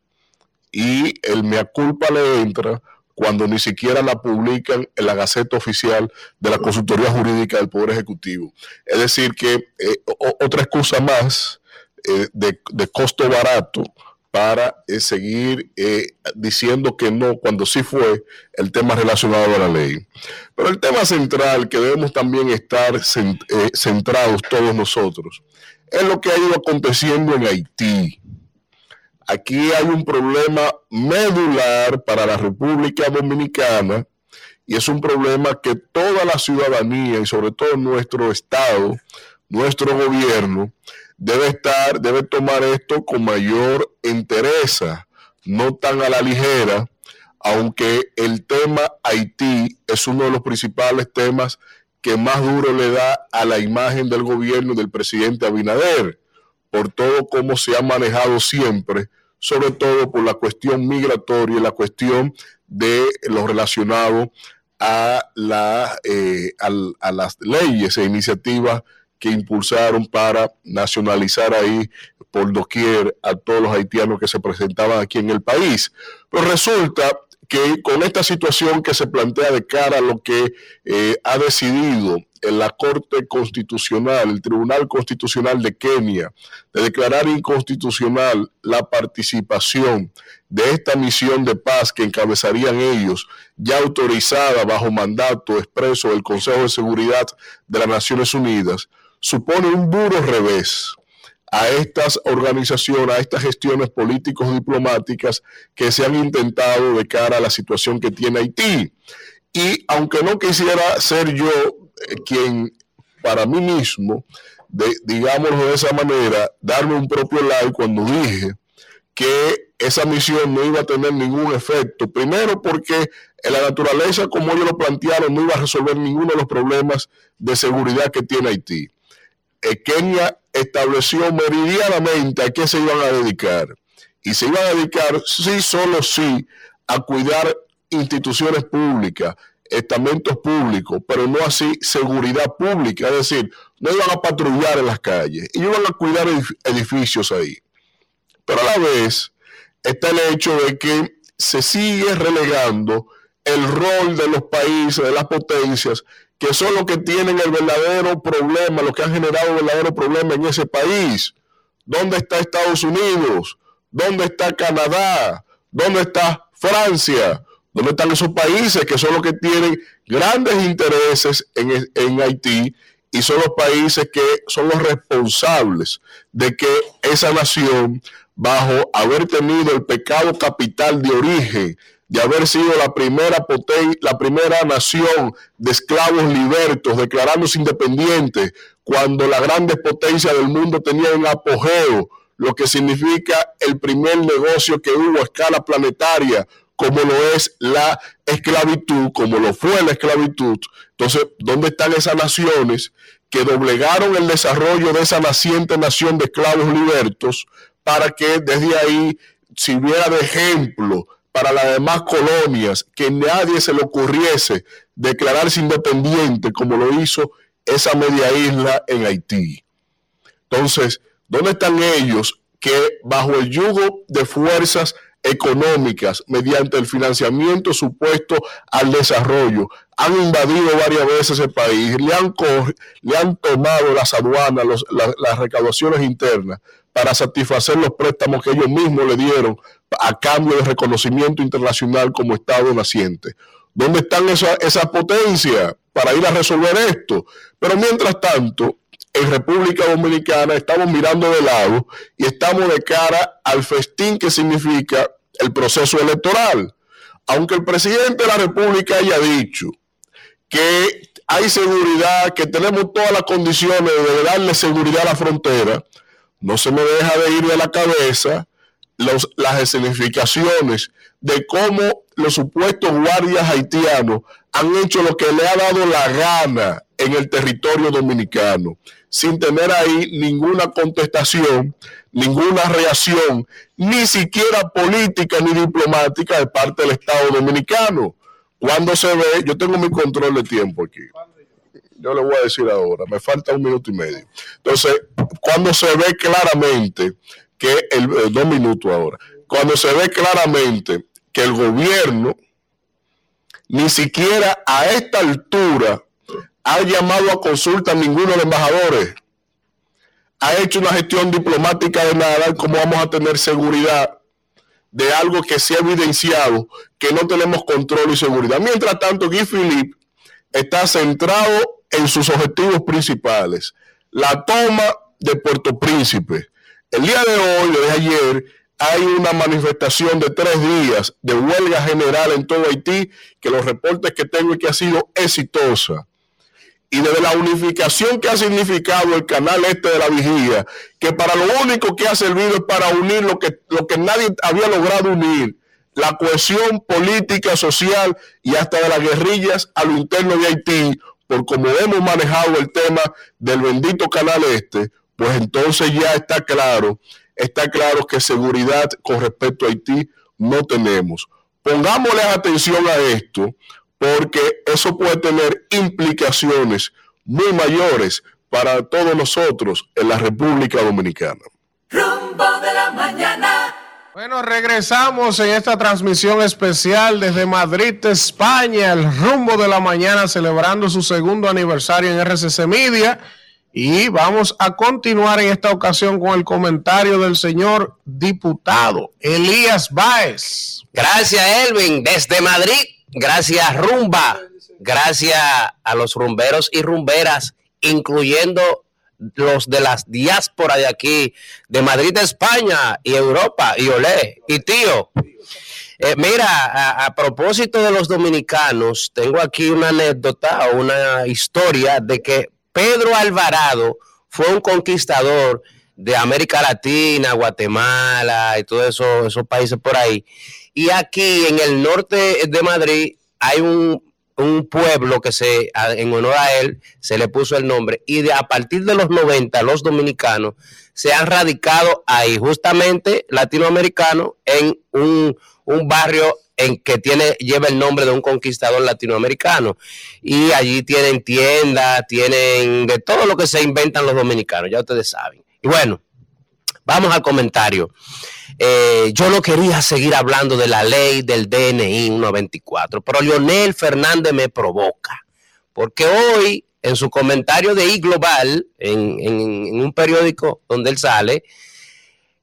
Y el mea culpa le entra cuando ni siquiera la publican en la Gaceta Oficial de la Consultoría Jurídica del Poder Ejecutivo. Es decir, que eh, otra excusa más eh, de, costo barato para eh, seguir diciendo que no, cuando sí fue el tema relacionado a la ley. Pero el tema central que debemos también estar centrados todos nosotros es lo que ha ido aconteciendo en Haití. Aquí hay un problema medular para la República Dominicana y es un problema que toda la ciudadanía y sobre todo nuestro Estado, nuestro gobierno, debe estar, debe tomar esto con mayor interés, no tan a la ligera, aunque el tema Haití es uno de los principales temas que más duro le da a la imagen del gobierno del presidente Abinader, por todo cómo se ha manejado siempre, sobre todo por la cuestión migratoria y la cuestión de lo relacionado a, la, eh, a, las leyes e iniciativas que impulsaron para nacionalizar ahí por doquier a todos los haitianos que se presentaban aquí en el país. Pero resulta que con esta situación que se plantea de cara a lo que eh, ha decidido en la Corte Constitucional, el Tribunal Constitucional de Kenia, de declarar inconstitucional la participación de esta misión de paz que encabezarían ellos, ya autorizada bajo mandato expreso del Consejo de Seguridad de las Naciones Unidas, supone un duro revés a estas organizaciones, a estas gestiones políticos diplomáticas que se han intentado de cara a la situación que tiene Haití. Y aunque no quisiera ser yo eh, quien para mí mismo, digámoslo de esa manera, darme un propio like cuando dije que esa misión no iba a tener ningún efecto. Primero porque en la naturaleza, como ellos lo plantearon, no iba a resolver ninguno de los problemas de seguridad que tiene Haití. Eh, Kenia estableció meridianamente a qué se iban a dedicar. Y se iban a dedicar, sí, solo sí, a cuidar instituciones públicas, estamentos públicos, pero no así seguridad pública. Es decir, no iban a patrullar en las calles, y iban a cuidar edificios ahí. Pero a la vez está el hecho de que se sigue relegando el rol de los países, de las potencias, que son los que tienen el verdadero problema, los que han generado el verdadero problema en ese país. ¿Dónde está Estados Unidos? ¿Dónde está Canadá? ¿Dónde está Francia? ¿Dónde están esos países que son los que tienen grandes intereses en, en Haití y son los países que son los responsables de que esa nación, bajo haber tenido el pecado capital de origen, de haber sido la primera la primera nación de esclavos libertos, declarándose independientes, cuando las grandes potencias del mundo tenían un apogeo, lo que significa el primer negocio que hubo a escala planetaria, como lo es la esclavitud, como lo fue la esclavitud. Entonces, ¿dónde están esas naciones que doblegaron el desarrollo de esa naciente nación de esclavos libertos para que desde ahí sirviera de ejemplo para las demás colonias, que nadie se le ocurriese declararse independiente como lo hizo esa media isla en Haití. Entonces, ¿dónde están ellos que bajo el yugo de fuerzas económicas, mediante el financiamiento supuesto al desarrollo, han invadido varias veces el país, le han, le han tomado las aduanas, las recaudaciones internas para satisfacer los préstamos que ellos mismos le dieron a cambio de reconocimiento internacional como Estado naciente. ¿Dónde están esas esa potencias para ir a resolver esto? Pero mientras tanto, en República Dominicana estamos mirando de lado y estamos de cara al festín que significa el proceso electoral. Aunque el presidente de la República haya dicho que hay seguridad, que tenemos todas las condiciones de darle seguridad a la frontera, no se me deja de ir de la cabeza las escenificaciones de cómo los supuestos guardias haitianos han hecho lo que le ha dado la gana en el territorio dominicano, sin tener ahí ninguna contestación, ninguna reacción, ni siquiera política ni diplomática de parte del Estado dominicano. Cuando se ve, yo tengo mi control de tiempo aquí. Yo le voy a decir ahora, me falta un minuto y medio. Entonces, cuando se ve claramente que el, eh, dos minutos ahora, cuando se ve claramente que el gobierno ni siquiera a esta altura ha llamado a consulta a ninguno de los embajadores, ha hecho una gestión diplomática de nada, cómo vamos a tener seguridad de algo que se ha evidenciado que no tenemos control y seguridad. Mientras tanto, Guy Philippe está centrado en sus objetivos principales. La toma de Puerto Príncipe, el día de hoy, desde ayer, hay una manifestación de tres días de huelga general en todo Haití, que los reportes que tengo es que ha sido exitosa. Y desde la unificación que ha significado el canal este de la vigía, que para lo único que ha servido es para unir lo que, lo que nadie había logrado unir, la cohesión política, social y hasta de las guerrillas a lo interno de Haití, por como hemos manejado el tema del bendito canal este, pues entonces ya está claro, está claro que seguridad con respecto a Haití no tenemos. Pongámosle atención a esto, porque eso puede tener implicaciones muy mayores para todos nosotros en la República Dominicana. Rumbo de la mañana. Bueno, regresamos en esta transmisión especial desde Madrid, España, el rumbo de la mañana, celebrando su segundo aniversario en RCC Media. Y vamos a continuar en esta ocasión con el comentario del señor diputado Elías Báez. Gracias, Elvin, desde Madrid. Gracias, Rumba. Gracias a los rumberos y rumberas, incluyendo los de las diásporas de aquí, de Madrid, España y Europa, y Olé, y tío. Eh, mira, a, propósito de los dominicanos, tengo aquí una anécdota o una historia de que Pedro Alvarado fue un conquistador de América Latina, Guatemala y todos eso, esos países por ahí. Y aquí en el norte de Madrid hay un, pueblo que se, en honor a él, se le puso el nombre. Y de, a partir de los 90, los dominicanos se han radicado ahí, justamente latinoamericanos, en un, un barrio en que tiene, lleva el nombre de un conquistador latinoamericano. Y allí tienen tiendas, tienen de todo lo que se inventan los dominicanos, ya ustedes saben. Y bueno, Vamos al comentario. Eh, yo no quería seguir hablando de la ley del DNI 124, pero Leonel Fernández me provoca, porque hoy en su comentario de iGlobal, en, en, en un periódico donde él sale,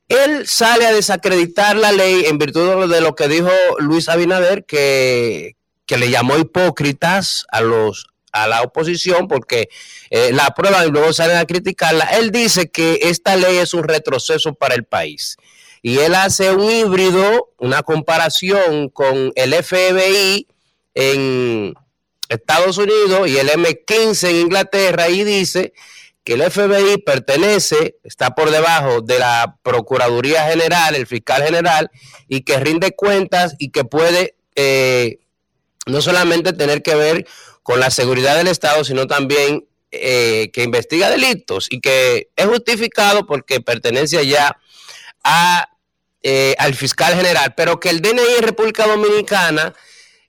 él sale a desacreditar la ley en virtud de lo que dijo Luis Abinader, que le llamó hipócritas a los a la oposición porque eh, la aprueban y luego salen a criticarla. Él dice que esta ley es un retroceso para el país. Y él hace un híbrido, una comparación con el FBI en Estados Unidos y el M15 en Inglaterra y dice que el FBI pertenece, está por debajo de la Procuraduría General, el fiscal general, y que rinde cuentas y que puede eh, no solamente tener que ver con la seguridad del Estado, sino también eh, que investiga delitos y que es justificado porque pertenece ya a, eh, al fiscal general, pero que el DNI en República Dominicana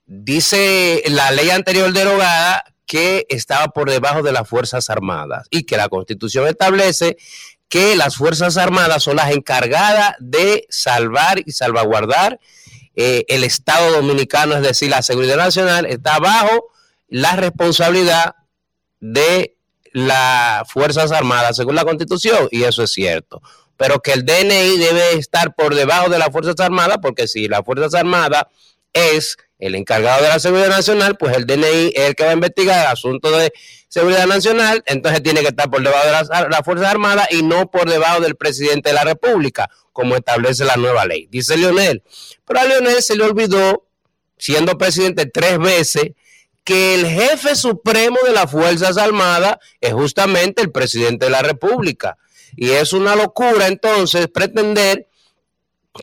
dice la ley anterior derogada que estaba por debajo de las Fuerzas Armadas y que la Constitución establece que las Fuerzas Armadas son las encargadas de salvar y salvaguardar eh, el Estado dominicano, es decir, la seguridad nacional está bajo la responsabilidad de las Fuerzas Armadas según la Constitución, y eso es cierto. Pero que el DNI debe estar por debajo de las Fuerzas Armadas, porque si las Fuerzas Armadas es el encargado de la seguridad nacional, pues el DNI es el que va a investigar el asunto de seguridad nacional, entonces tiene que estar por debajo de las, Fuerzas Armadas y no por debajo del presidente de la República, como establece la nueva ley. Dice Leonel. Pero a Leonel se le olvidó, siendo presidente tres veces, que el jefe supremo de las Fuerzas Armadas es justamente el presidente de la República. Y es una locura entonces pretender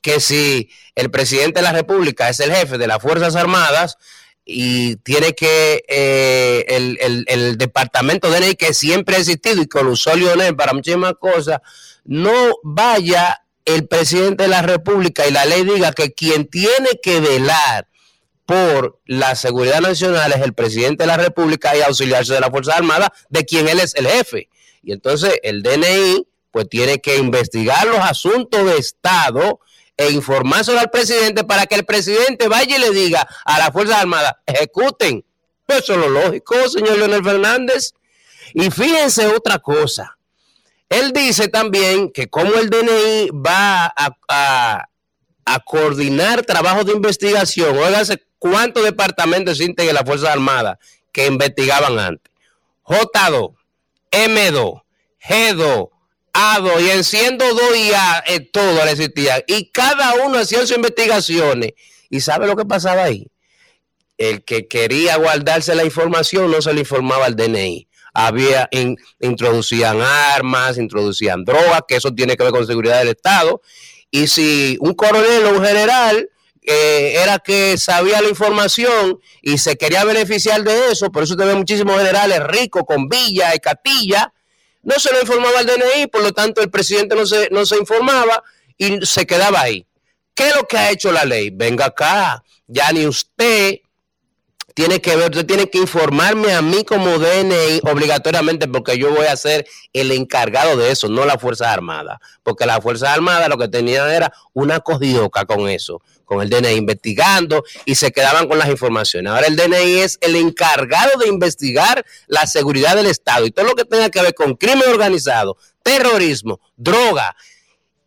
que si el presidente de la República es el jefe de las Fuerzas Armadas y tiene que eh, el, el, el, departamento de ley que siempre ha existido y que lo usó Lionel para muchísimas cosas, no vaya el presidente de la República y la ley diga que quien tiene que velar por la seguridad nacional es el presidente de la República y auxiliarse de la Fuerza Armada, de quien él es el jefe. Y entonces el DNI pues tiene que investigar los asuntos de Estado e informárselo al presidente para que el presidente vaya y le diga a las Fuerzas Armadas, ejecuten. Eso es lo lógico, señor Leonel Fernández. Y fíjense otra cosa. Él dice también que como el DNI va a, a, a coordinar trabajos de investigación, óigase cuántos departamentos existen en las Fuerzas Armadas que investigaban antes. J2, M2, G2, A2 y enciendo 2 y A, eh, todo existía. Y cada uno hacía sus investigaciones. ¿Y sabe lo que pasaba ahí? El que quería guardarse la información no se le informaba al DNI. Había, in, introducían armas, introducían drogas, que eso tiene que ver con seguridad del Estado. Y si un coronel o un general eh, era que sabía la información y se quería beneficiar de eso, por eso te muchísimos generales ricos con Villa y Catilla, no se lo informaba al DNI, por lo tanto el presidente no se, no se informaba y se quedaba ahí. ¿Qué es lo que ha hecho la ley? Venga acá, ya ni usted tiene que ver, usted tiene que informarme a mí como DNI obligatoriamente porque yo voy a ser el encargado de eso, no la Fuerza Armada, porque la Fuerza Armada lo que tenían era una cogioca con eso, con el DNI investigando y se quedaban con las informaciones. Ahora el DNI es el encargado de investigar la seguridad del Estado y todo lo que tenga que ver con crimen organizado, terrorismo, droga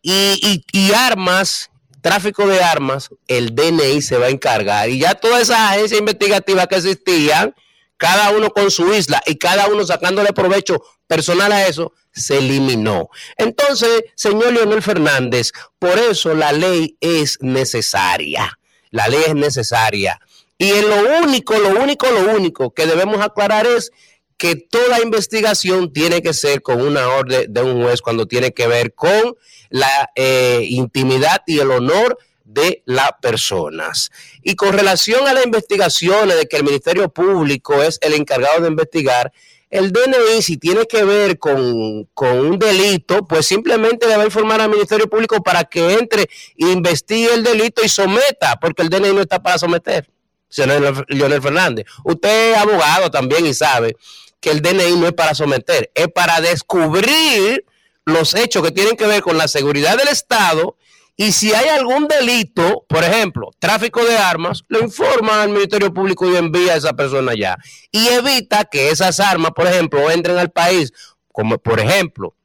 y armas tráfico de armas, el DNI se va a encargar. Y ya todas esas agencias investigativas que existían, cada uno con su isla y cada uno sacándole provecho personal a eso, se eliminó. Entonces, señor Leonel Fernández, por eso la ley es necesaria. La ley es necesaria. Y en lo único, lo único, lo único que debemos aclarar es que toda investigación tiene que ser con una orden de un juez cuando tiene que ver con la eh, intimidad y el honor de las personas. Y con relación a las investigaciones de que el Ministerio Público es el encargado de investigar, el DNI, si tiene que ver con, con, un delito, pues simplemente le va a informar al Ministerio Público para que entre, investigue el delito y someta, porque el DNI no está para someter. Señor Leonel Fernández, usted es abogado también y sabe que el DNI no es para someter, es para descubrir los hechos que tienen que ver con la seguridad del Estado y si hay algún delito, por ejemplo, tráfico de armas, lo informa al Ministerio Público y envía a esa persona allá. Y evita que esas armas, por ejemplo, entren al país, como por ejemplo,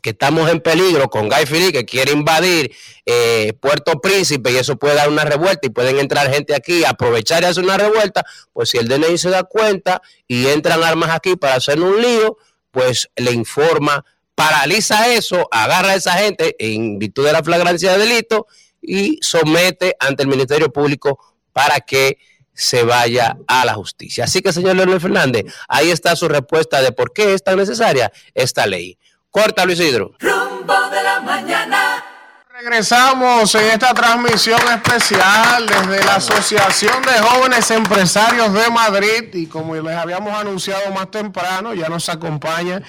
que estamos en peligro con Guy Fili que quiere invadir eh, Puerto Príncipe y eso puede dar una revuelta y pueden entrar gente aquí, aprovechar y hacer una revuelta, pues si el DNI se da cuenta y entran armas aquí para hacer un lío, pues le informa paraliza eso, agarra a esa gente en virtud de la flagrancia de delito y somete ante el Ministerio Público para que se vaya a la justicia. Así que, señor Leonel Fernández, ahí está su respuesta de por qué es tan necesaria esta ley. Corta, Luis Hidro. Rumbo de la mañana. Regresamos en esta transmisión especial desde la Asociación de Jóvenes Empresarios de Madrid y como les habíamos anunciado más temprano, ya nos acompaña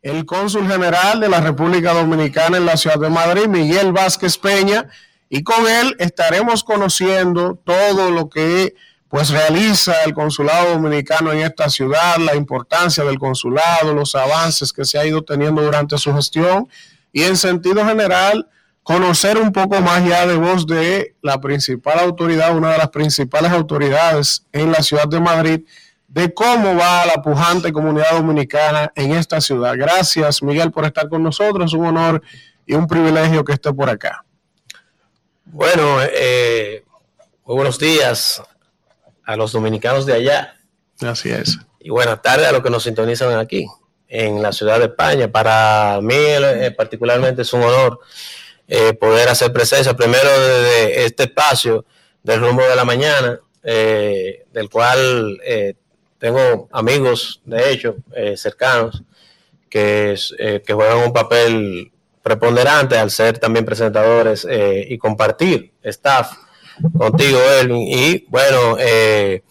el cónsul general de la República Dominicana en la ciudad de Madrid, Miguel Vázquez Peña, y con él estaremos conociendo todo lo que pues realiza el consulado dominicano en esta ciudad, la importancia del consulado, los avances que se ha ido teniendo durante su gestión y en sentido general conocer un poco más ya de voz de la principal autoridad, una de las principales autoridades en la ciudad de Madrid, de cómo va la pujante comunidad dominicana en esta ciudad. Gracias, Miguel, por estar con nosotros. Un honor y un privilegio que esté por acá. Bueno, eh, muy buenos días a los dominicanos de allá. Así es. Y buenas tardes a los que nos sintonizan aquí, en la ciudad de España. Para mí, eh, particularmente, es un honor eh, poder hacer presencia primero desde este espacio del rumbo de la mañana, eh, del cual eh, tengo amigos, de hecho, eh, cercanos, que, que juegan un papel preponderante al ser también presentadores y compartir staff contigo, Elvin. Y bueno, eh,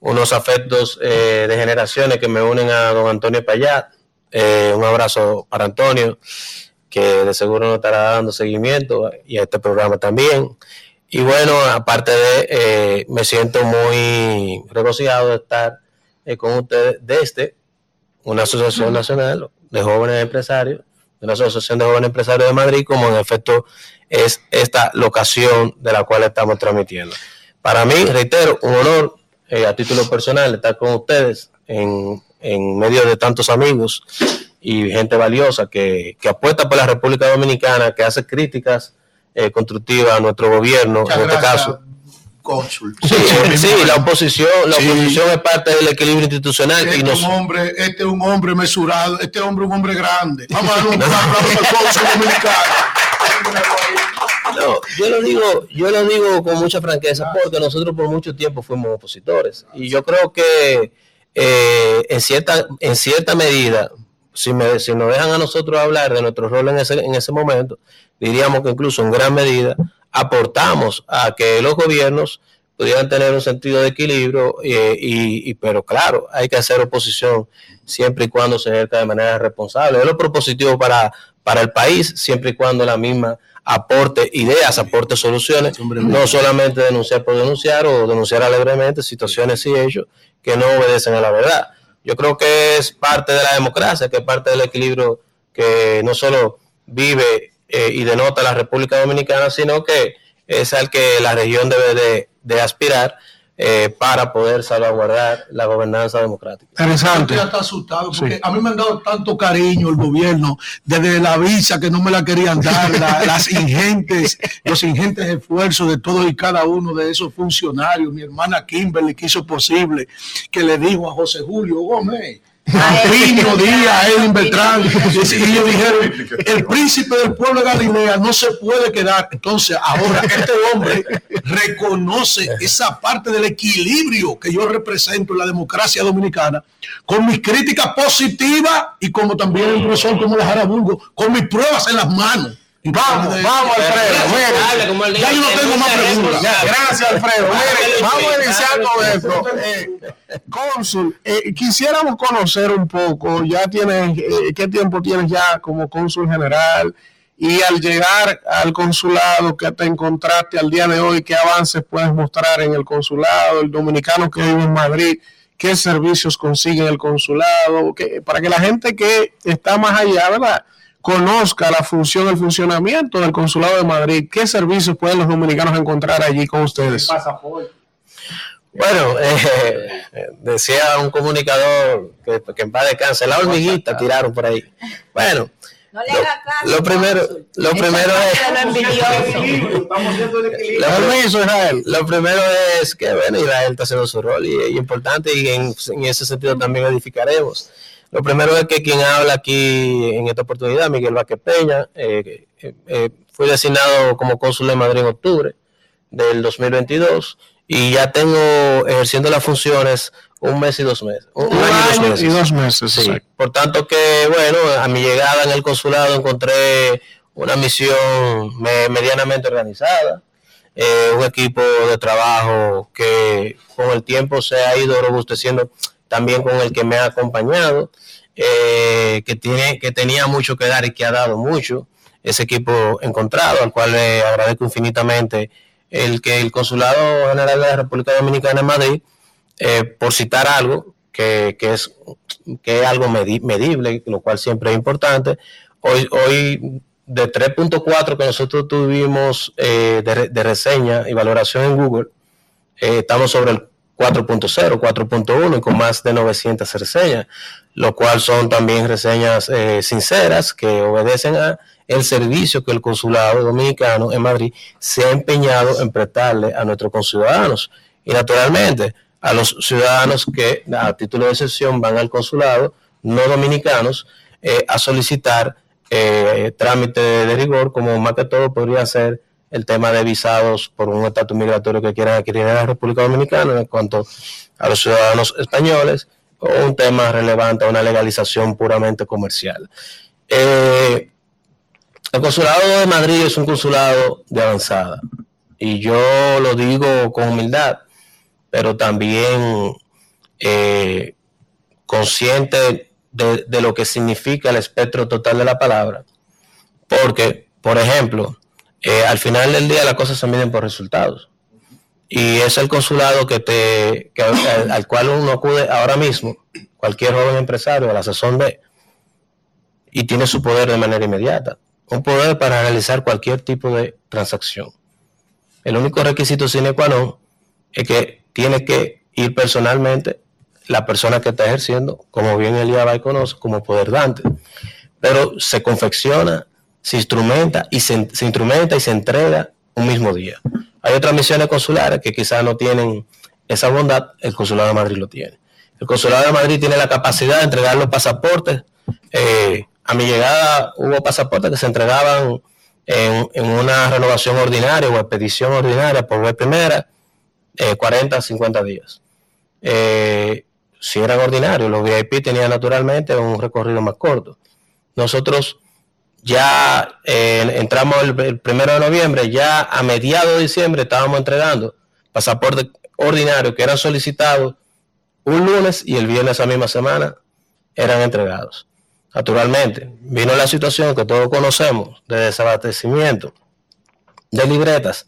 unos afectos eh, de generaciones que me unen a don Antonio Payat. Eh, un abrazo para Antonio, que de seguro nos estará dando seguimiento y a este programa también. Y bueno, aparte de, eh, me siento muy regocijado de estar eh, con ustedes desde una asociación nacional de jóvenes empresarios, de una asociación de jóvenes empresarios de Madrid, como en efecto es esta locación de la cual estamos transmitiendo. Para mí, reitero, un honor eh, a título personal estar con ustedes en, en medio de tantos amigos y gente valiosa que, que apuesta por la República Dominicana, que hace críticas eh, constructivas a nuestro gobierno, Muchas en este gracias, caso. Cónsul. Sí, sí, la oposición, la Sí. oposición es parte del equilibrio institucional y Este es nos, un hombre, este es un hombre mesurado, este hombre es un hombre grande. Vamos a darle un aplauso al cónsul dominicano. No, yo lo digo, yo lo digo con mucha franqueza porque nosotros por mucho tiempo fuimos opositores y yo creo que eh, en cierta en cierta medida, si me si nos dejan a nosotros hablar de nuestro rol en ese en ese momento, diríamos que incluso en gran medida aportamos a que los gobiernos pudieran tener un sentido de equilibrio eh, y, y- pero claro, hay que hacer oposición siempre y cuando se ejerza de manera responsable. Es lo propositivo para, para el país, siempre y cuando la misma aporte ideas, aporte soluciones, no solamente denunciar por denunciar o denunciar alegremente situaciones y hechos que no obedecen a la verdad. Yo creo que es parte de la democracia, que es parte del equilibrio que no solo vive eh, y denota la República Dominicana, sino que es al que la región debe de, de aspirar eh, para poder salvaguardar la gobernanza democrática. Interesante. Estoy hasta asustado porque a mí me han dado tanto cariño el gobierno, desde la visa que no me la querían dar, la- las ingentes, los ingentes esfuerzos de todos y cada uno de esos funcionarios. Mi hermana Kimberly que hizo posible, que le dijo a José Julio Gómez. A Pino Díaz, Edwin Beltrán, y ellos dijeron, el príncipe del pueblo de Galilea no se puede quedar. Entonces, ahora este hombre reconoce esa parte del equilibrio que yo represento en la democracia dominicana, con mis críticas positivas y como también el profesor como la Jaraburgo, con mis pruebas en las manos. Vamos, vamos, Alfredo. Mire, ya yo no tengo más preguntas. Gracias, Alfredo. Mire, vamos a iniciar con esto. Eh, cónsul, eh, quisiéramos conocer un poco, ya tienes, eh, ¿qué tiempo tienes ya como cónsul general? Y al llegar al consulado, ¿qué te encontraste al día de hoy? ¿Qué avances puedes mostrar en el consulado? El dominicano que vive en Madrid, ¿qué servicios consigue en el consulado? ¿Qué- para que la gente que está más allá, ¿verdad? Conozca la función, el funcionamiento del Consulado de Madrid. ¿Qué servicios pueden los dominicanos encontrar allí con ustedes? Bueno, eh, decía un comunicador que, que en paz descanse, la hormiguita tiraron por ahí. Bueno, No le haga caso. lo primero, lo primero es... Lo primero es que, bueno, Israel está haciendo su rol y es importante y en, en ese sentido también edificaremos. Lo primero es que quien habla aquí en esta oportunidad, Miguel Vázquez Peña, eh, eh, eh, fue designado como cónsul de Madrid en octubre del 2022 y ya tengo ejerciendo las funciones un mes y dos meses. Un, Un año y dos meses, Sí. Por tanto que, bueno, a mi llegada en el consulado encontré una misión me- medianamente organizada, eh, un equipo de trabajo que con el tiempo se ha ido robusteciendo también con el que me ha acompañado, eh, que, tiene, que tenía mucho que dar y que ha dado mucho, ese equipo encontrado, al cual agradezco infinitamente el que el Consulado General de la República Dominicana en Madrid, eh, por citar algo, que, que es, que es algo medi- medible, lo cual siempre es importante, hoy, hoy de 3.4 que nosotros tuvimos eh, de, de reseña y valoración en Google, eh, estamos sobre el 4.0, 4.1 y con más de 900 reseñas, lo cual son también reseñas eh, sinceras que obedecen a el servicio que el consulado dominicano en Madrid se ha empeñado en prestarle a nuestros conciudadanos. Y naturalmente a los ciudadanos que a título de excepción van al consulado no dominicanos eh, a solicitar eh, trámite de, de rigor como más que todo podría ser el tema de visados por un estatus migratorio que quieran adquirir en la República Dominicana en cuanto a los ciudadanos españoles o un tema relevante a una legalización puramente comercial. Eh, el consulado de Madrid es un consulado de avanzada y yo lo digo con humildad, pero también eh, consciente de, de lo que significa el espectro total de la palabra, porque, por ejemplo, eh, al final del día las cosas se miden por resultados. Y es el consulado que te, que- al, al cual uno acude ahora mismo, cualquier joven empresario, a la sazón de, y tiene su poder de manera inmediata. Un poder para realizar cualquier tipo de transacción. El único requisito sine qua non es que tiene que ir personalmente la persona que está ejerciendo, como bien Elías y conoce, como poder dante. Pero se confecciona, se instrumenta y se, se instrumenta y se entrega un mismo día. Hay otras misiones consulares que quizás no tienen esa bondad, el Consulado de Madrid lo tiene. El Consulado de Madrid tiene la capacidad de entregar los pasaportes. eh, a mi llegada hubo pasaportes que se entregaban en, en una renovación ordinaria o expedición ordinaria por vez primera, eh, 40, 50 días. Eh, si eran ordinarios, los VIP tenían naturalmente un recorrido más corto. Nosotros ya eh, entramos el, primero de noviembre, ya a mediados de diciembre estábamos entregando pasaportes ordinarios que eran solicitados un lunes y el viernes esa misma semana eran entregados. Naturalmente, vino la situación que todos conocemos de desabastecimiento de libretas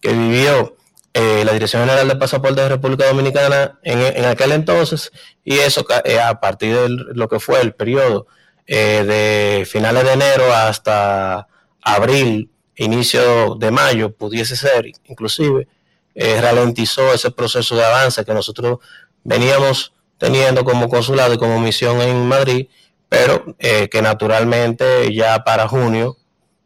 que vivió eh, la Dirección General de Pasaportes de República Dominicana en, en aquel entonces y eso eh, a partir de lo que fue el periodo eh, de finales de enero hasta abril, inicio de mayo, pudiese ser inclusive, eh, ralentizó ese proceso de avance que nosotros veníamos teniendo como consulado y como misión en Madrid, pero eh, que naturalmente ya para junio,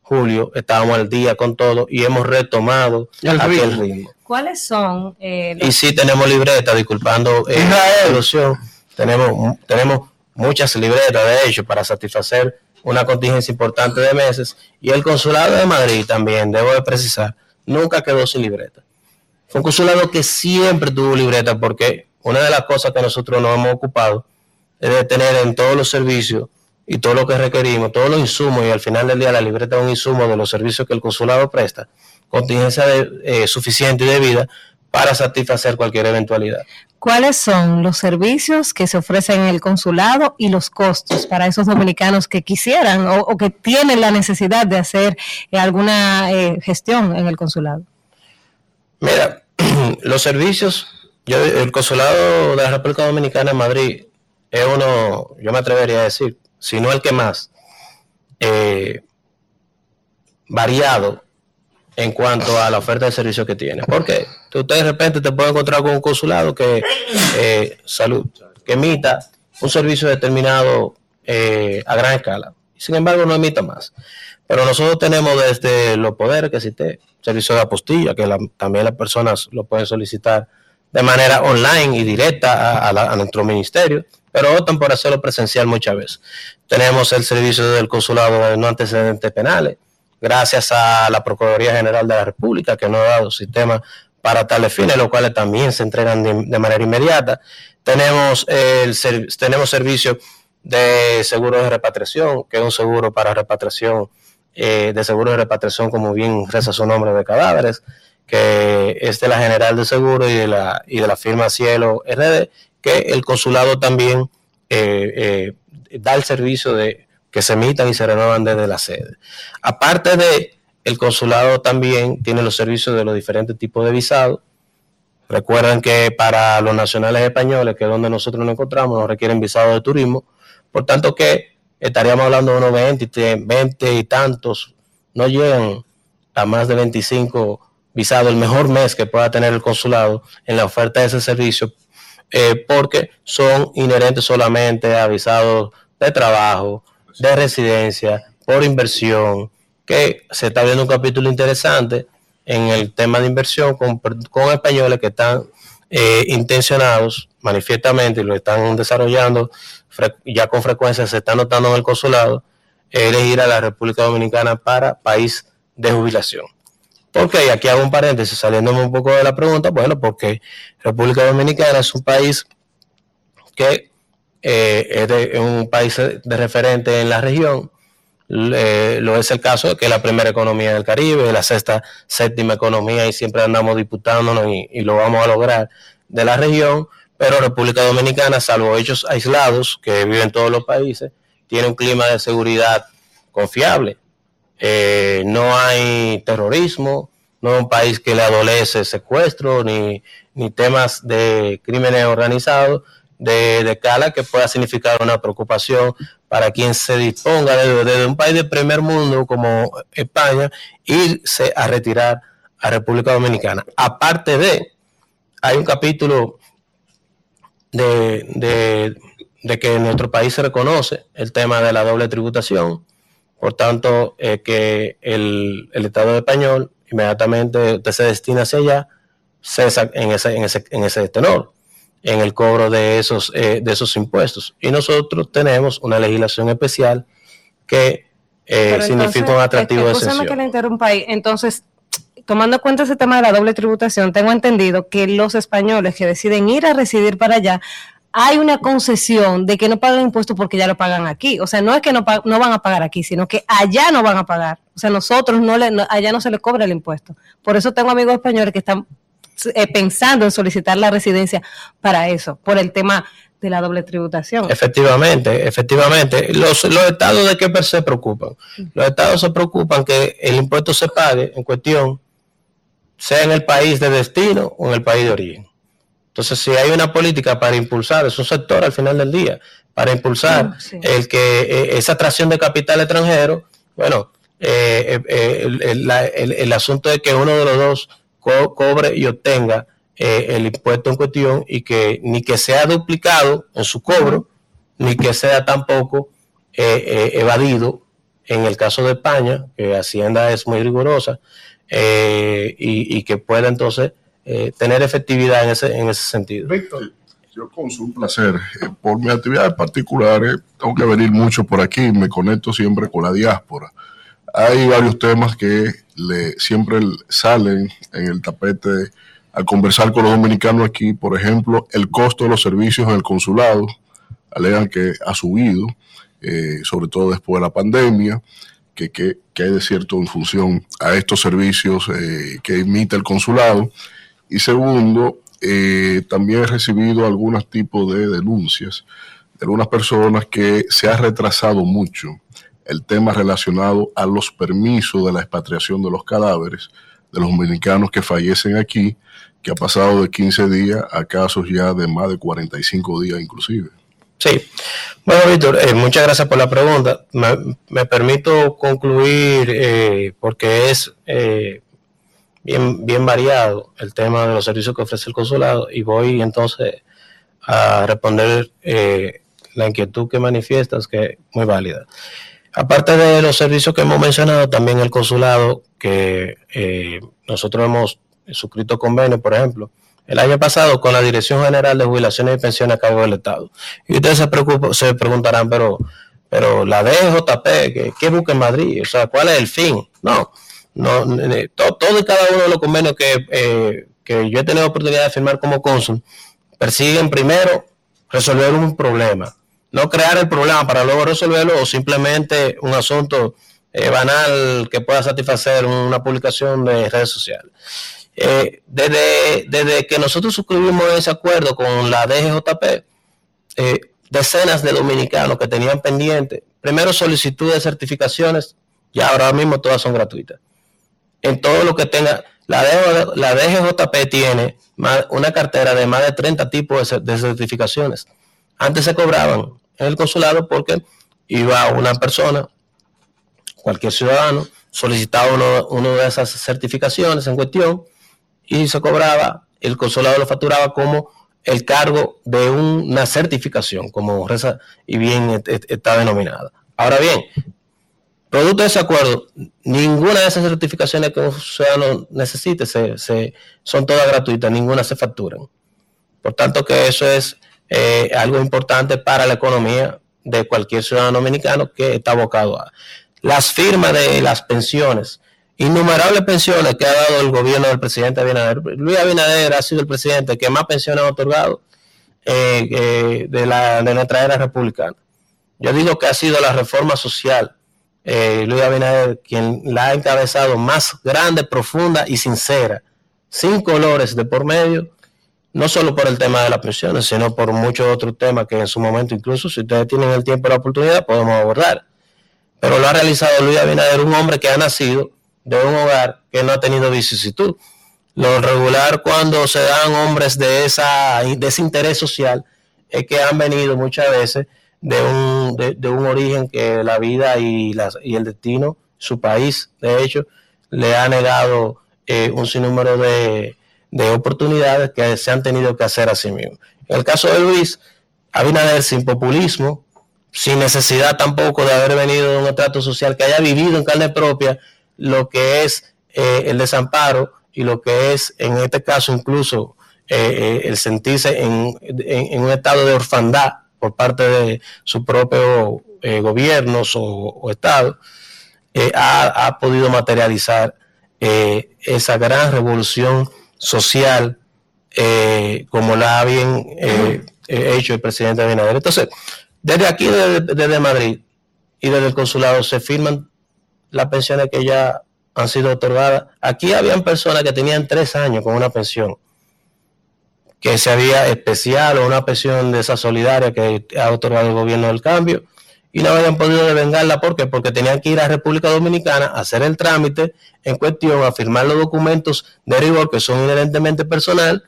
julio, estábamos al día con todo y hemos retomado El aquel ritmo. ritmo. ¿Cuáles son eh, los Y sí tenemos libreta, disculpando eh, la solución, tenemos, tenemos muchas libretas, de hecho, para satisfacer una contingencia importante de meses. Y el consulado de Madrid también, debo de precisar, nunca quedó sin libreta. Fue un consulado que siempre tuvo libreta porque una de las cosas que nosotros nos hemos ocupado es de tener en todos los servicios y todo lo que requerimos, todos los insumos, y al final del día la libreta es un insumo de los servicios que el consulado presta, contingencia de- eh, suficiente y debida para satisfacer cualquier eventualidad. ¿Cuáles son los servicios que se ofrecen en el consulado y los costos para esos dominicanos que quisieran o, o que tienen la necesidad de hacer eh, alguna eh, gestión en el consulado? Mira, los servicios, yo, el consulado de la República Dominicana en Madrid es uno, yo me atrevería a decir, si no el que más, eh, variado en cuanto a la oferta de servicio que tiene. Porque usted de repente te puede encontrar con un consulado que eh, salud, que emita un servicio determinado eh, a gran escala. Sin embargo, no emita más. Pero nosotros tenemos desde los poderes que existe, servicio de apostilla, que también las personas lo pueden solicitar de manera online y directa a nuestro ministerio, pero optan por hacerlo presencial muchas veces. Tenemos el servicio del consulado de no antecedentes penales, gracias a la Procuraduría General de la República, que nos ha dado sistema para tales fines, los cuales también se entregan de, manera inmediata. Tenemos, el, tenemos servicio de seguro de repatriación, que es un seguro para repatriación, eh, de seguro de repatriación, como bien reza su nombre, de cadáveres, que es de la General de Seguro y de la, y de la firma Cielo RD, que el consulado también eh, eh, da el servicio de que se emitan y se renuevan desde la sede. Aparte de, el consulado también tiene los servicios de los diferentes tipos de visados. Recuerden que para los nacionales españoles, que es donde nosotros nos encontramos, nos requieren visado de turismo. Por tanto que estaríamos hablando de unos 20, y te- 20 y tantos, no llegan a más de 25 visados, el mejor mes que pueda tener el consulado en la oferta de ese servicio, eh, porque son inherentes solamente a visados de trabajo, de residencia, por inversión, que se está viendo un capítulo interesante en el tema de inversión con, con españoles que están eh, intencionados manifiestamente y lo están desarrollando ya con frecuencia se está notando en el consulado elegir a la República Dominicana para país de jubilación. ¿Por qué? Y aquí hago un paréntesis saliéndome un poco de la pregunta. Bueno, porque República Dominicana es un país que eh, es, de- un país de referente en la región. Lo es el caso de que es la primera economía del Caribe, la sexta, séptima economía y siempre andamos disputándonos y, y lo vamos a lograr de la región, pero República Dominicana, salvo hechos aislados que viven todos los países, tiene un clima de seguridad confiable. Eh, no hay terrorismo, no es un país que le adolece secuestro ni, ni temas de crímenes organizados de, de cala que pueda significar una preocupación para quien se disponga desde, desde un país de primer mundo como España irse a retirar a República Dominicana. Aparte de, hay un capítulo de, de, de que nuestro país se reconoce el tema de la doble tributación, por tanto, eh, que el, el Estado español inmediatamente usted se destina hacia allá, cesa en ese, en ese, en ese tenor, en el cobro de esos, eh, de esos impuestos. Y nosotros tenemos una legislación especial que eh, significa entonces, un atractivo de que le interrumpa ahí. Entonces, tomando en cuenta ese tema de la doble tributación, tengo entendido que los españoles que deciden ir a residir para allá, hay una concesión de que no pagan impuestos porque ya lo pagan aquí. O sea, no es que no, no van a pagar aquí, sino que allá no van a pagar. O sea, nosotros no le, no- allá no se le cobra el impuesto. Por eso tengo amigos españoles que están eh, pensando en solicitar la residencia para eso, por el tema de la doble tributación. Efectivamente, efectivamente. Los, los estados de qué per se preocupan. Los estados se preocupan que el impuesto se pague en cuestión, sea en el país de destino o en el país de origen. Entonces, si hay una política para impulsar, es un sector al final del día, para impulsar Mm, sí. el que eh, esa atracción de capital extranjero, bueno, eh, eh, eh, el, el- la- el- el asunto de que uno de los dos co- cobre y obtenga eh, el impuesto en cuestión y que ni que sea duplicado en su cobro, ni que sea tampoco eh, eh, evadido. En el caso de España, que Hacienda es muy rigurosa eh, y, y que pueda entonces tener efectividad en ese, en ese sentido. Víctor, yo con su placer. Por mis actividades particulares, tengo que venir mucho por aquí, me conecto siempre con la diáspora. Hay varios temas que le, siempre salen en el tapete al conversar con los dominicanos aquí, por ejemplo, el costo de los servicios en el consulado, alegan que ha subido, eh, sobre todo después de la pandemia, que, que, que hay de cierto en función a estos servicios eh, que emite el consulado. Y segundo, eh, también he recibido algunos tipos de denuncias de algunas personas que se ha retrasado mucho el tema relacionado a los permisos de la expatriación de los cadáveres de los dominicanos que fallecen aquí, que ha pasado de 15 días a casos ya de más de 45 días inclusive. Sí, Bueno, Víctor, eh, muchas gracias por la pregunta. Me, me permito concluir eh, porque es eh, bien, bien variado el tema de los servicios que ofrece el consulado y voy entonces a responder eh, la inquietud que manifiestas, que es muy válida. Aparte de los servicios que hemos mencionado, también el consulado, que eh, nosotros hemos suscrito convenio, por ejemplo, el año pasado con la Dirección General de Jubilaciones y Pensiones a cargo del Estado. Y ustedes se, preocupan, se preguntarán, pero, pero la DJP, ¿qué, busca en Madrid? O sea, ¿cuál es el fin? No, no, ne- to- todo, y cada uno de los convenios que, eh, que yo he tenido oportunidad de firmar como cónsul persiguen primero resolver un problema, no crear el problema para luego resolverlo o simplemente un asunto eh, banal que pueda satisfacer una publicación de redes sociales. Eh, desde, desde que nosotros suscribimos ese acuerdo con la DGJP, eh, decenas de dominicanos que tenían pendiente, primero solicitud de certificaciones, y ahora mismo todas son gratuitas. En todo lo que tenga, la, DG la DGJP tiene una cartera de más de 30 tipos de certificaciones. Antes se cobraban en el consulado porque iba una persona, cualquier ciudadano, solicitaba uno, uno de esas certificaciones en cuestión y se cobraba, el consulado lo facturaba como el cargo de una certificación, como reza y bien et- et- está denominada. Ahora bien, producto de ese acuerdo, ninguna de esas certificaciones que un ciudadano necesite se, se- son todas gratuitas, ninguna se facturan. Por tanto, que eso es eh, algo importante para la economía de cualquier ciudadano dominicano que está abocado a. Las firmas de las pensiones, innumerables pensiones que ha dado el gobierno del presidente Abinader. Luis Abinader ha sido el presidente que más pensiones ha otorgado eh, eh, de, la, de nuestra era republicana. Yo digo que ha sido la reforma social, eh, Luis Abinader, quien la ha encabezado más grande, profunda y sincera, sin colores de por medio, no solo por el tema de las pensiones, sino por muchos otros temas que en su momento, incluso si ustedes tienen el tiempo y la oportunidad, podemos abordar. Pero lo ha realizado Luis Abinader, un hombre que ha nacido de un hogar que no ha tenido vicisitud. Lo regular cuando se dan hombres de, esa, de ese interés social es que han venido muchas veces de un, de, un origen que la vida y, las, y el destino, su país, de hecho, le ha negado eh, un sinnúmero de, de oportunidades que se han tenido que hacer a sí mismos. En el caso de Luis, Abinader sin populismo, sin necesidad tampoco de haber venido de un estrato social que haya vivido en carne propia lo que es eh, el desamparo y lo que es, en este caso, incluso eh, eh, el sentirse en, un estado de orfandad por parte de su propio eh, gobiernos o, estado, ha, podido materializar esa gran revolución social eh, como la ha bien eh, eh, hecho el presidente Abinader. Entonces, desde aquí, desde, desde Madrid y desde el consulado, se firman las pensiones que ya han sido otorgadas. Aquí habían personas que tenían tres años con una pensión, que se había especial o una pensión de esa solidaria que ha otorgado el gobierno del cambio, y no habían podido devengarla. ¿Por qué? Porque tenían que ir a República Dominicana a hacer el trámite en cuestión, a firmar los documentos de rigor que son inherentemente personal,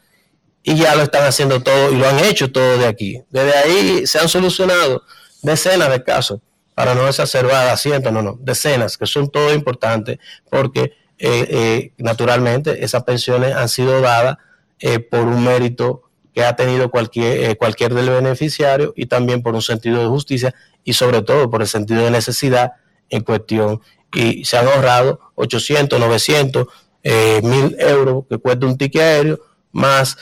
y ya lo están haciendo todo y lo han hecho todo de aquí. Desde ahí se han solucionado decenas de casos, para no exacerbar cientos, no, no, decenas, que son todo importantes, porque eh, eh, naturalmente esas pensiones han sido dadas eh, por un mérito que ha tenido cualquier, eh, cualquier del beneficiario y también por un sentido de justicia y sobre todo por el sentido de necesidad en cuestión. Y se han ahorrado 800, 900, eh, 1000 euros que cuesta un ticket aéreo, más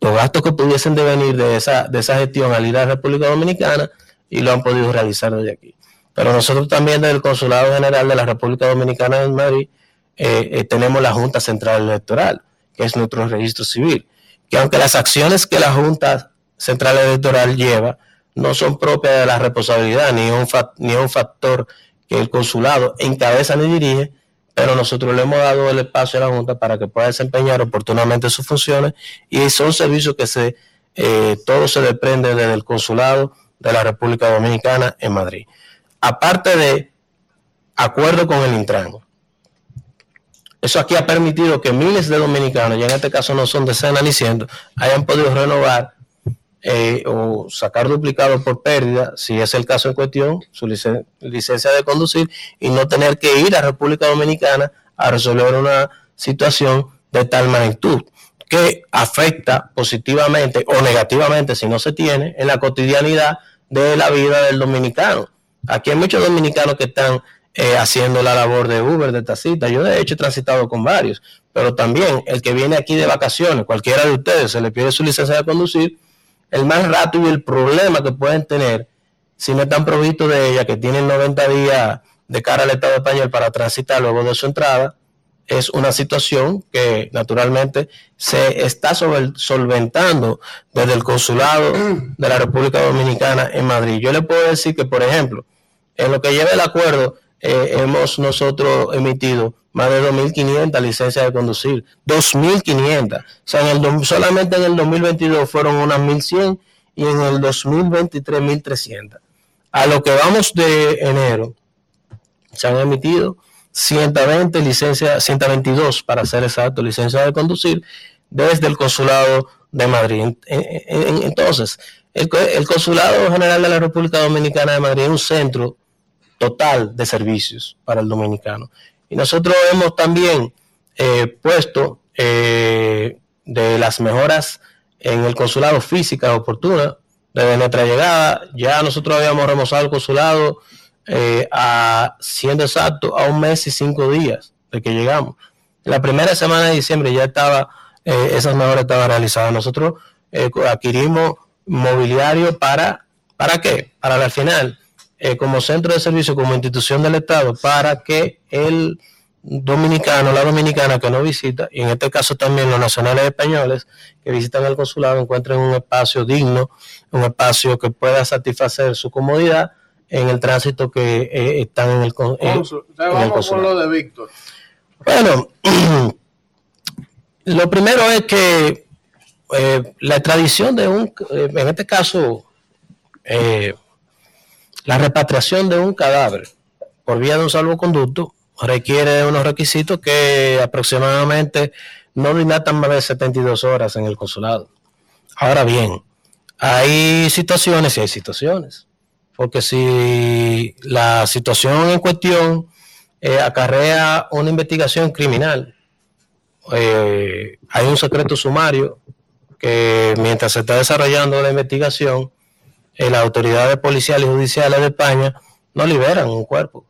los gastos que pudiesen devenir de esa, de esa gestión al ir a la República Dominicana y lo han podido realizar desde aquí. Pero nosotros también desde el Consulado General de la República Dominicana en Madrid eh, eh, tenemos la Junta Central Electoral, que es nuestro registro civil, que aunque las acciones que la Junta Central Electoral lleva no son propias de la responsabilidad ni un, ni un factor que el consulado encabeza ni dirige, pero nosotros le hemos dado el espacio a la Junta para que pueda desempeñar oportunamente sus funciones y son servicios que se eh, todo se desprende desde el consulado de la República Dominicana en Madrid. Aparte de acuerdo con el Intran. Eso aquí ha permitido que miles de dominicanos, y en este caso no son decenas ni cientos, hayan podido renovar eh, o sacar duplicado por pérdida, si es el caso en cuestión, su licen- licencia de conducir y no tener que ir a República Dominicana a resolver una situación de tal magnitud que afecta positivamente o negativamente, si no se tiene, en la cotidianidad de la vida del dominicano. Aquí hay muchos dominicanos que están eh, haciendo la labor de Uber, de taxista. Yo de hecho he transitado con varios, pero también el que viene aquí de vacaciones, cualquiera de ustedes se le pide su licencia de conducir, el más rato y el problema que pueden tener si no están provistos de ella, que tienen 90 días de cara al Estado español para transitar luego de su entrada, es una situación que naturalmente se está solventando desde el consulado de la República Dominicana en Madrid. Yo le puedo decir que, por ejemplo, en lo que lleva el acuerdo, eh, hemos nosotros emitido más de 2.500 licencias de conducir. 2.500. O sea, en el, solamente en el 2022 fueron unas 1.100 y en el 2023 1.300. A lo que vamos de enero, se han emitido 120 licencias, 122 para ser exacto, licencias de conducir desde el consulado de Madrid. En- en- en- Entonces, el, el consulado general de la República Dominicana de Madrid es un centro total de servicios para el dominicano. Y nosotros hemos también eh, puesto eh, de las mejoras en el consulado físicas oportunas desde nuestra llegada. Ya nosotros habíamos remozado el consulado eh, a, siendo exacto, a un mes y cinco días de que llegamos. La primera semana de diciembre ya estaba, eh, esas mejoras estaban realizadas. Nosotros adquirimos mobiliario para, ¿para qué? Para al final, eh, como centro de servicio, como institución del Estado, para que el dominicano, la dominicana que no visita, y en este caso también los nacionales españoles que visitan el consulado, encuentren un espacio digno, un espacio que pueda satisfacer su comodidad en el tránsito que eh, están en el, con- eh, en el vamos con lo de Víctor. Bueno, lo primero es que eh, la extradición de un, eh, en este caso, eh, la repatriación de un cadáver por vía de un salvoconducto requiere unos requisitos que aproximadamente no dilatan más de 72 horas en el consulado. Ahora bien, hay situaciones y hay situaciones, porque si la situación en cuestión eh, acarrea una investigación criminal, eh, hay un secreto sumario que mientras se está desarrollando la investigación, las autoridades policiales y judiciales de España no liberan un cuerpo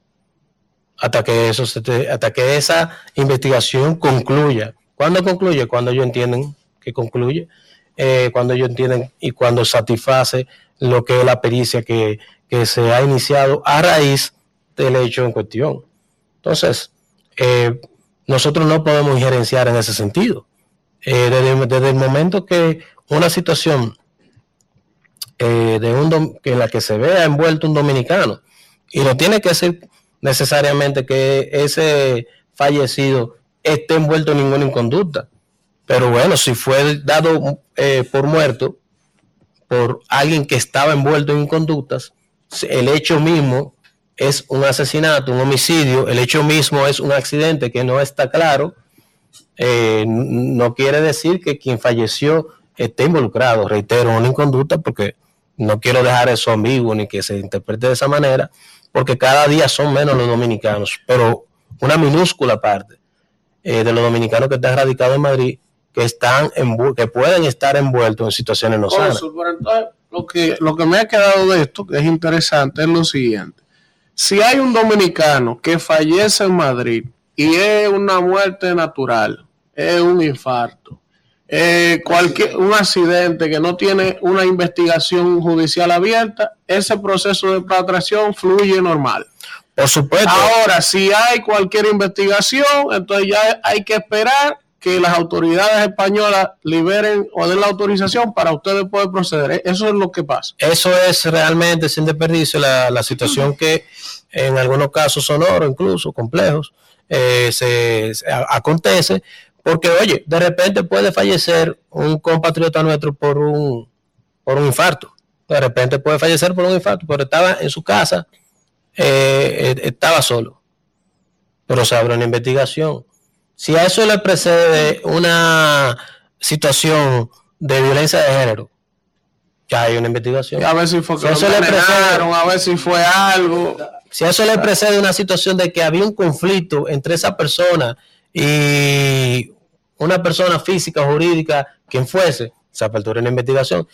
hasta que eso se te- hasta que esa investigación concluya. ¿Cuándo concluye? Cuando ellos entienden que concluye, eh, cuando ellos entienden y cuando satisface lo que es la pericia que, que se ha iniciado a raíz del hecho en cuestión. Entonces, eh, nosotros no podemos injerenciar en ese sentido. Eh, desde el momento que una situación eh, de un que en la que se vea envuelto un dominicano, y no tiene que ser necesariamente que ese fallecido esté envuelto en ninguna inconducta, pero bueno, si fue dado eh, por muerto por alguien que estaba envuelto en inconductas, el hecho mismo es un asesinato, un homicidio, el hecho mismo es un accidente que no está claro, eh, no quiere decir que quien falleció esté involucrado, reitero, en una inconducta, porque no quiero dejar eso ambiguo ni que se interprete de esa manera, porque cada día son menos los dominicanos, pero una minúscula parte eh, de los dominicanos que están radicados en Madrid que están envu- que pueden estar envueltos en situaciones no sanas. Lo que, lo que me ha quedado de esto, que es interesante, es lo siguiente. Si hay un dominicano que fallece en Madrid y es una muerte natural, es un infarto, eh, cualquier, un accidente que no tiene una investigación judicial abierta, ese proceso de repatriación fluye normal. Por supuesto. Ahora, si hay cualquier investigación, entonces ya hay que esperar que las autoridades españolas liberen o den la autorización para ustedes poder proceder. ¿eh? Eso es lo que pasa. Eso es realmente sin desperdicio la, la situación que en algunos casos sonoros, incluso complejos, eh, se, se a- acontece, porque oye, de repente puede fallecer un compatriota nuestro por un, por un infarto. De repente puede fallecer por un infarto, pero estaba en su casa, eh, eh, estaba solo. Pero se abre una investigación. Si a eso le precede una situación de violencia de género, ya hay una investigación. A ver si fue Si lo eso le envenenaron, precede- a ver si fue algo. si a eso le precede una situación de que había un conflicto entre esa persona y una persona física jurídica, quien fuese, se apertura una investigación.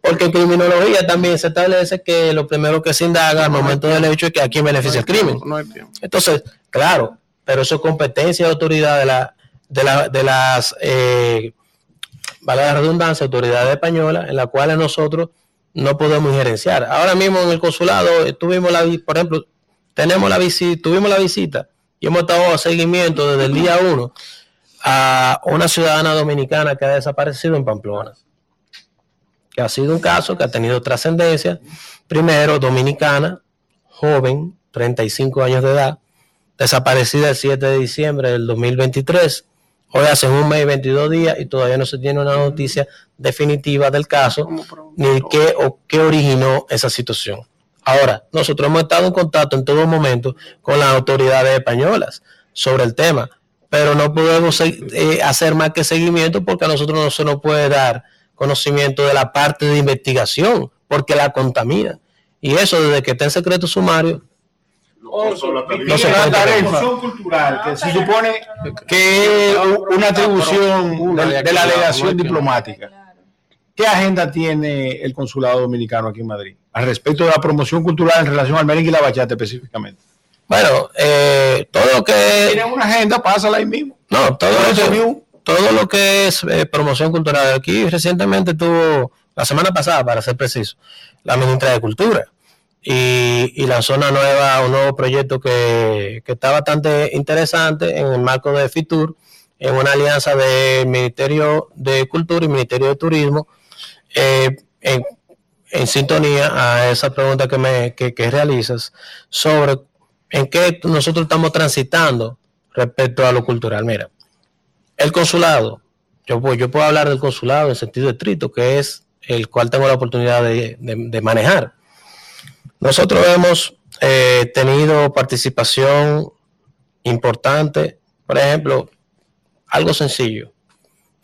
Porque en criminología también se establece que lo primero que se indaga al momento del hecho es que a quién beneficia el crimen. No hay tiempo. Entonces, claro, pero eso es competencia y autoridad de, la, de, la, de las, eh, vale la redundancia, autoridades españolas, en las cuales nosotros no podemos injerenciar. Ahora mismo en el consulado tuvimos la, por ejemplo, tenemos la visita, tuvimos la visita y hemos estado a seguimiento desde el día uno a una ciudadana dominicana que ha desaparecido en Pamplona, que ha sido un caso que ha tenido trascendencia. Primero, dominicana, joven, 35 años de edad, desaparecida el 7 de diciembre del 2023. Hoy hace un mes y 22 días y todavía no se tiene una noticia definitiva del caso ni qué o qué originó esa situación. Ahora, nosotros hemos estado en contacto en todo momento con las autoridades españolas sobre el tema, pero no podemos eh, hacer más que seguimiento porque a nosotros no se nos puede dar conocimiento de la parte de investigación porque la contamina. Y eso desde que está en secreto sumario, no se la puede tarifa cultural, que se supone que es una atribución de, de la delegación diplomática. ¿Qué agenda tiene el consulado dominicano aquí en Madrid al respecto de la promoción cultural en relación al merengue y la bachata específicamente? Bueno, eh, todo lo que... Tienen una agenda, pásala ahí mismo. No, todo lo que, todo lo que es eh, promoción cultural. Aquí recientemente tuvo, la semana pasada, para ser preciso, la ministra de Cultura. Y, y lanzó una nueva, un nuevo proyecto que, que está bastante interesante en el marco de FITUR, en una alianza del Ministerio de Cultura y Ministerio de Turismo, eh, en, en sintonía a esa pregunta que, me, que, que realizas sobre en qué nosotros estamos transitando respecto a lo cultural. Mira, el consulado, yo, puedo- hablar del consulado en sentido estricto, que es el cual tengo la oportunidad de manejar. Nosotros hemos eh, tenido participación importante, por ejemplo, algo sencillo.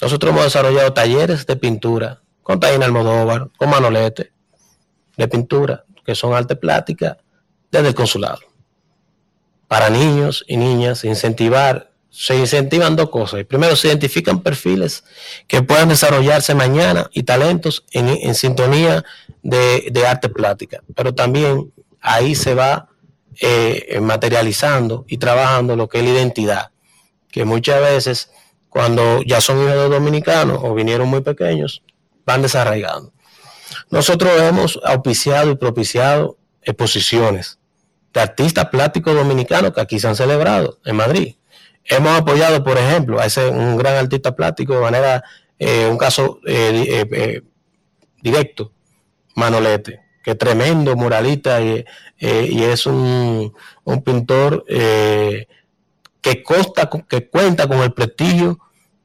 Nosotros hemos desarrollado talleres de pintura con Taina Almodóvar, con Manolete, de pintura, que son arte plástica, desde el consulado para niños y niñas, incentivar, se incentivan dos cosas. Primero, se identifican perfiles que puedan desarrollarse mañana y talentos en, sintonía de, de arte plástica, pero también ahí se va eh, materializando y trabajando lo que es la identidad, que muchas veces cuando ya son hijos de dominicanos o vinieron muy pequeños, van desarraigando. Nosotros hemos auspiciado y propiciado exposiciones de artistas plásticos dominicanos que aquí se han celebrado en Madrid. Hemos apoyado, por ejemplo, a ese un gran artista plástico de manera, eh, un caso eh, eh, eh, directo, Manolete, que es tremendo muralista y, y es un, un pintor que, que cuenta con el prestigio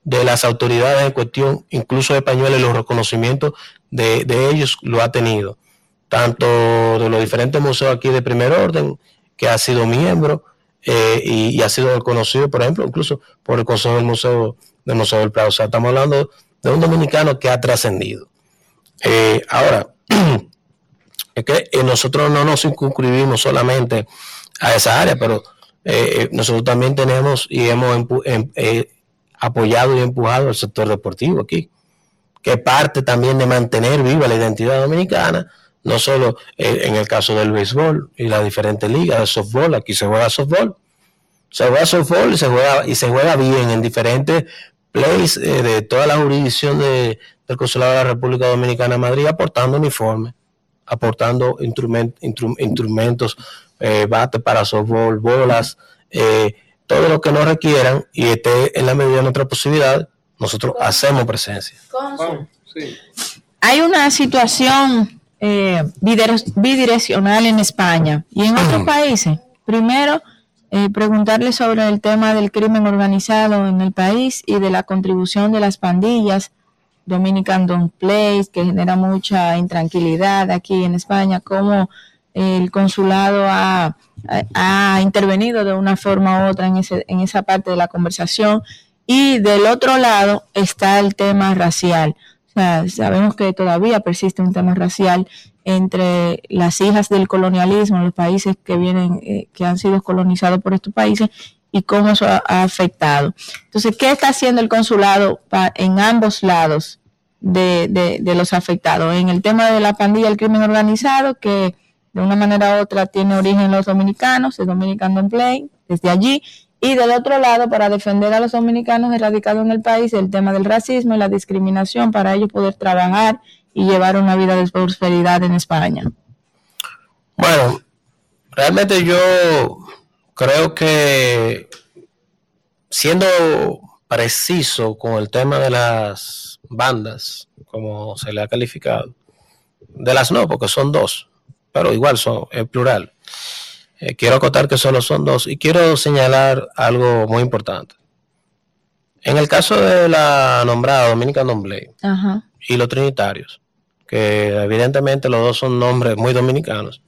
de las autoridades en cuestión, incluso españoles, los reconocimientos de, de ellos lo ha tenido tanto de los diferentes museos aquí de primer orden, que ha sido miembro eh, y, ha sido reconocido, por ejemplo, incluso por el Consejo del Museo del Museo del Prado. O sea, estamos hablando de un dominicano que ha trascendido. Eh, ahora, es que eh, nosotros no nos circunscribimos solamente a esa área, pero nosotros también tenemos y hemos em- apoyado y empujado el sector deportivo aquí, que parte también de mantener viva la identidad dominicana, no solo en el caso del béisbol y las diferentes ligas de softball, aquí se juega softball, se juega softball y se juega, y se juega bien en diferentes plays eh, de toda la jurisdicción de- del Consulado de la República Dominicana en Madrid, aportando uniformes, aportando instrument- instru- instrumentos, eh, bates para softball, bolas, eh, todo lo que nos requieran y esté en la medida de nuestra posibilidad, nosotros hacemos presencia. Hay una situación eh, bidire- bidireccional en España y en otros países. Primero, eh, preguntarle sobre el tema del crimen organizado en el país y de la contribución de las pandillas, Dominican Don't Place, que genera mucha intranquilidad aquí en España, cómo el consulado ha, ha- ha intervenido de una forma u otra en, ese, en esa parte de la conversación. Y del otro lado está el tema racial. Sabemos que todavía persiste un tema racial entre las hijas del colonialismo, los países que vienen, eh, que han sido colonizados por estos países y cómo eso ha, afectado. Entonces, ¿qué está haciendo el consulado en ambos lados de, los afectados? En el tema de la pandilla, el crimen organizado, que de una manera u otra tiene origen en los dominicanos, el Dominican Play, desde allí, y del otro lado, para defender a los dominicanos erradicados en el país, el tema del racismo y la discriminación, para ellos poder trabajar y llevar una vida de prosperidad en España. Bueno, realmente yo creo que siendo preciso con el tema de las bandas, como se le ha calificado, de las no, porque son dos, pero igual son en plural. Eh, quiero acotar que solo son dos y quiero señalar algo muy importante. En el caso de la nombrada Play Ajá. y los trinitarios, que evidentemente los dos son nombres muy dominicanos,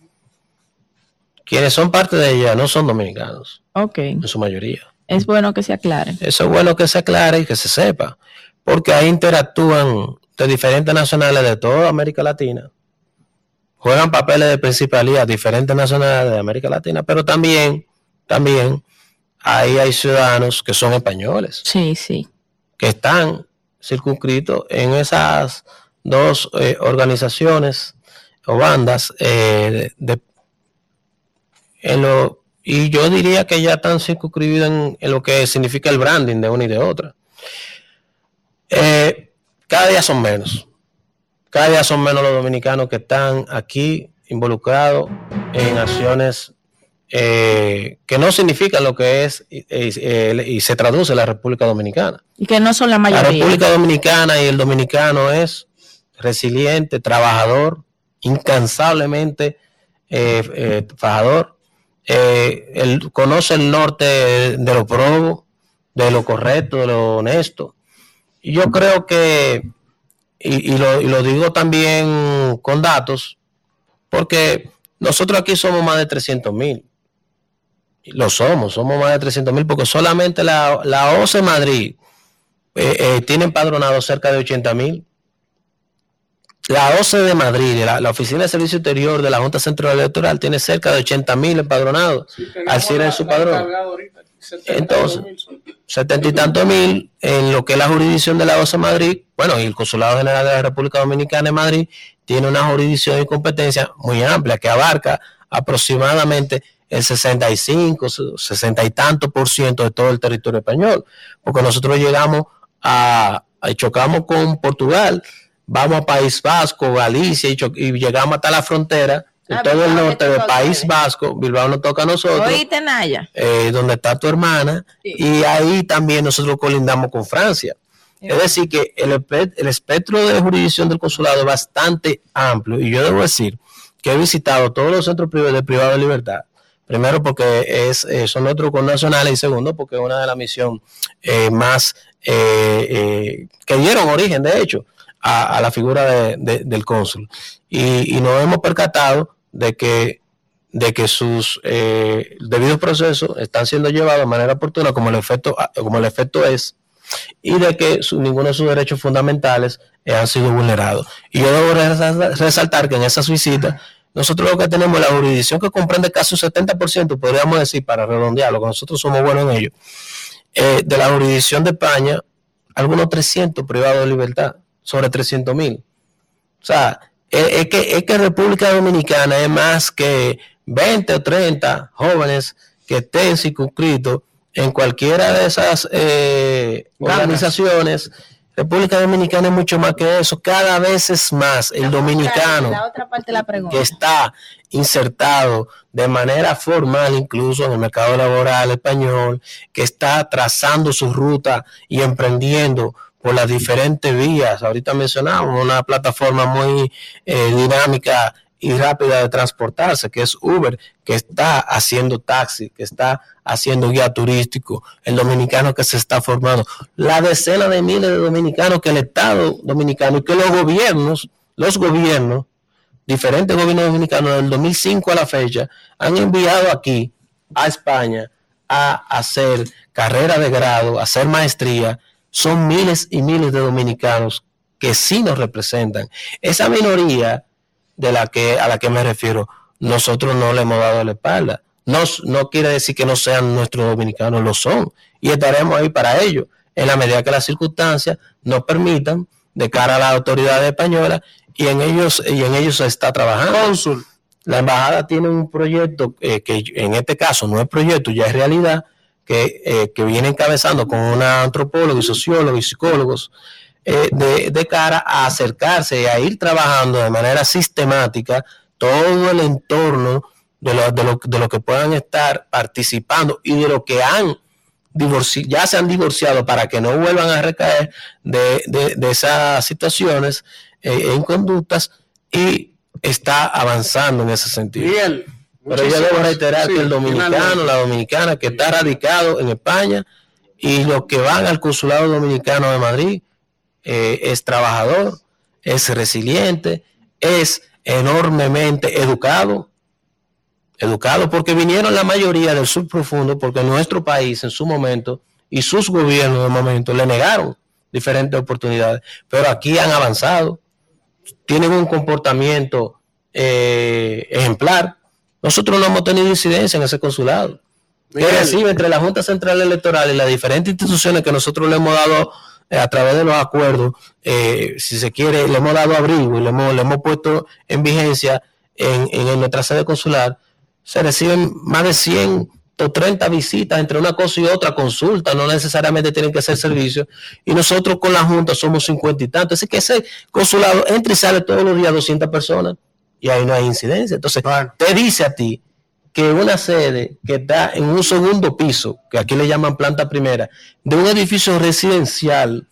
quienes son parte de ella no son dominicanos, Ok. en su mayoría. Es bueno que se aclare. Eso es bueno que se aclare y que se sepa, porque ahí interactúan de diferentes nacionales de toda América Latina, juegan papeles de principalía diferentes nacionales de América Latina, pero también, también ahí hay ciudadanos que son españoles. Sí, sí. que están circunscritos en esas dos eh, organizaciones o bandas eh, de, en lo, y yo diría que ya están circunscritos en, en lo que significa el branding de una y de otra. Eh, cada día son menos. Cada día son menos los dominicanos que están aquí involucrados en acciones eh, que no significan lo que es y, y- y se traduce en la República Dominicana. Y que no son la La mayoría. República Dominicana y el dominicano es resiliente, trabajador, incansablemente eh, eh. Eh, él conoce el norte de lo probo, de lo correcto, de lo honesto. Y yo creo que, y, y lo, y lo digo también con datos, porque nosotros aquí somos más de 300 mil. Lo somos, somos más de 300 mil, porque solamente la, la OCE Madrid eh, eh, tiene empadronado cerca de 80 mil. La OCE de Madrid, la, la Oficina de Servicio Interior de la Junta Central Electoral, tiene cerca de 80 mil empadronados al cierre de su padrón. Entonces, setenta y tantos mil en lo que es la jurisdicción de la OCE Madrid, bueno, y el Consulado General de la República Dominicana en Madrid tiene una jurisdicción y competencia muy amplia que abarca aproximadamente el 65, 60 y tanto por ciento de todo el territorio español, porque nosotros llegamos a, chocamos con Portugal, vamos a País Vasco, Galicia y, y llegamos hasta la frontera de Ah, todo el norte le de toca a País. Vasco, Bilbao nos toca a nosotros Oíste, Naya. eh, donde está tu hermana, y ahí también nosotros colindamos con Francia. Es decir, que el, el espectro de jurisdicción del consulado es bastante amplio, y yo debo decir que he visitado todos los centros privados de privado de libertad. Primero porque es, eh, son nuestros connacionales y segundo porque es una de las misiones eh, más que dieron origen, de hecho, a, a la figura de- de- del cónsul. Y, y nos hemos percatado de que de que sus eh, debidos procesos están siendo llevados de manera oportuna como el efecto como el efecto es y de que su- ninguno de sus derechos fundamentales han sido vulnerados. Y yo debo resal- resaltar que en esas visitas nosotros lo que tenemos la jurisdicción que comprende casi un 70%, podríamos decir, para redondearlo, que nosotros somos buenos en ello, eh, de la jurisdicción de España, algunos 300 privados de libertad, sobre 300 mil. O sea, es, es que, es que República Dominicana es más que 20 o 30 jóvenes que estén circunscritos en cualquiera de esas eh, organizaciones. República Dominicana es mucho más que eso, cada vez es más el dominicano La otra parte de la pregunta. que está insertado de manera formal incluso en el mercado laboral español, que está trazando su ruta y emprendiendo por las diferentes vías. Ahorita mencionamos una plataforma muy eh, dinámica y rápida de transportarse, que es Uber, que está haciendo taxi, que está haciendo guía turístico, el dominicano que se está formando, la decena de miles de dominicanos que el Estado dominicano y que los gobiernos, los gobiernos, diferentes gobiernos dominicanos del 2005 a la fecha han enviado aquí a España a hacer carrera de grado, a hacer maestría. Son miles y miles de dominicanos que sí nos representan. Esa minoría de la que, a la que me refiero, nosotros no le hemos dado la espalda. No, no quiere decir que no sean nuestros dominicanos, lo son. Y estaremos ahí para ello, en la medida que las circunstancias nos permitan, de cara a las autoridades españolas, y en ellos, y en ellos se está trabajando. Cónsul. La embajada tiene un proyecto eh, que en este caso no es proyecto, ya es realidad, que, eh, que viene encabezando con una antropóloga y socióloga y psicólogos eh, de, de cara a acercarse y a ir trabajando de manera sistemática todo el entorno de lo, de lo, de lo que puedan estar participando y de lo que han ya se han divorciado para que no vuelvan a recaer de, de, esas situaciones eh, en conductas y está avanzando en ese sentido. Miguel, Pero yo debo reiterar sí, que el dominicano, la dominicana que está radicado en España y los que van al consulado dominicano de Madrid eh, es trabajador, es resiliente, es enormemente educado, educado porque vinieron la mayoría del sur profundo porque nuestro país en su momento y sus gobiernos de momento le negaron diferentes oportunidades, pero aquí han avanzado, tienen un comportamiento eh, ejemplar. Nosotros no hemos tenido incidencia en ese consulado. Que Miguel. recibe entre la Junta Central Electoral y las diferentes instituciones que nosotros le hemos dado eh, a través de los acuerdos, eh, si se quiere, le hemos dado abrigo y le hemos, le hemos puesto en vigencia en, en nuestra sede consular, se reciben más de 130 visitas entre una cosa y otra, consulta, no necesariamente tienen que ser servicios, y nosotros con la Junta somos 50 y tantos, así que ese consulado entra y sale todos los días 200 personas, y ahí no hay incidencia. Entonces, te dice a ti que una sede que está en un segundo piso, que aquí le llaman planta primera, de un edificio residencial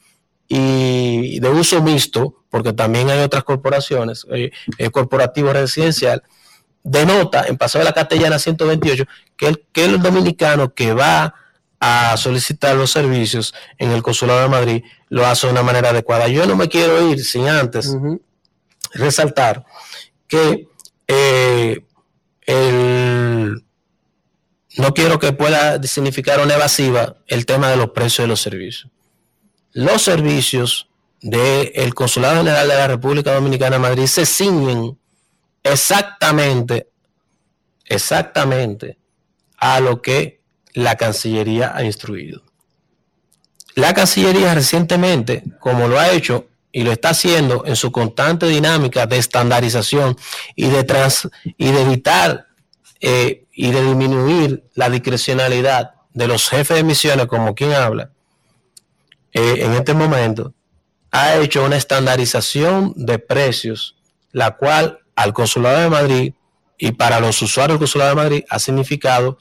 y de uso mixto, porque también hay otras corporaciones, eh, eh, corporativo residencial, denota en Paseo de la Castellana 128 que el, que el dominicano que va a solicitar los servicios en el Consulado de Madrid lo hace de una manera adecuada. Yo no me quiero ir sin antes resaltar que eh, el- no quiero que pueda significar una evasiva el tema de los precios de los servicios. Los servicios del Consulado General de la República Dominicana Madrid se ciñen exactamente, exactamente a lo que la Cancillería ha instruido. La Cancillería recientemente, como lo ha hecho y lo está haciendo en su constante dinámica de estandarización y de, trans, y de evitar eh, y de disminuir la discrecionalidad de los jefes de misiones, como quien habla, eh, en este momento, ha hecho una estandarización de precios, la cual al Consulado de Madrid y para los usuarios del Consulado de Madrid ha significado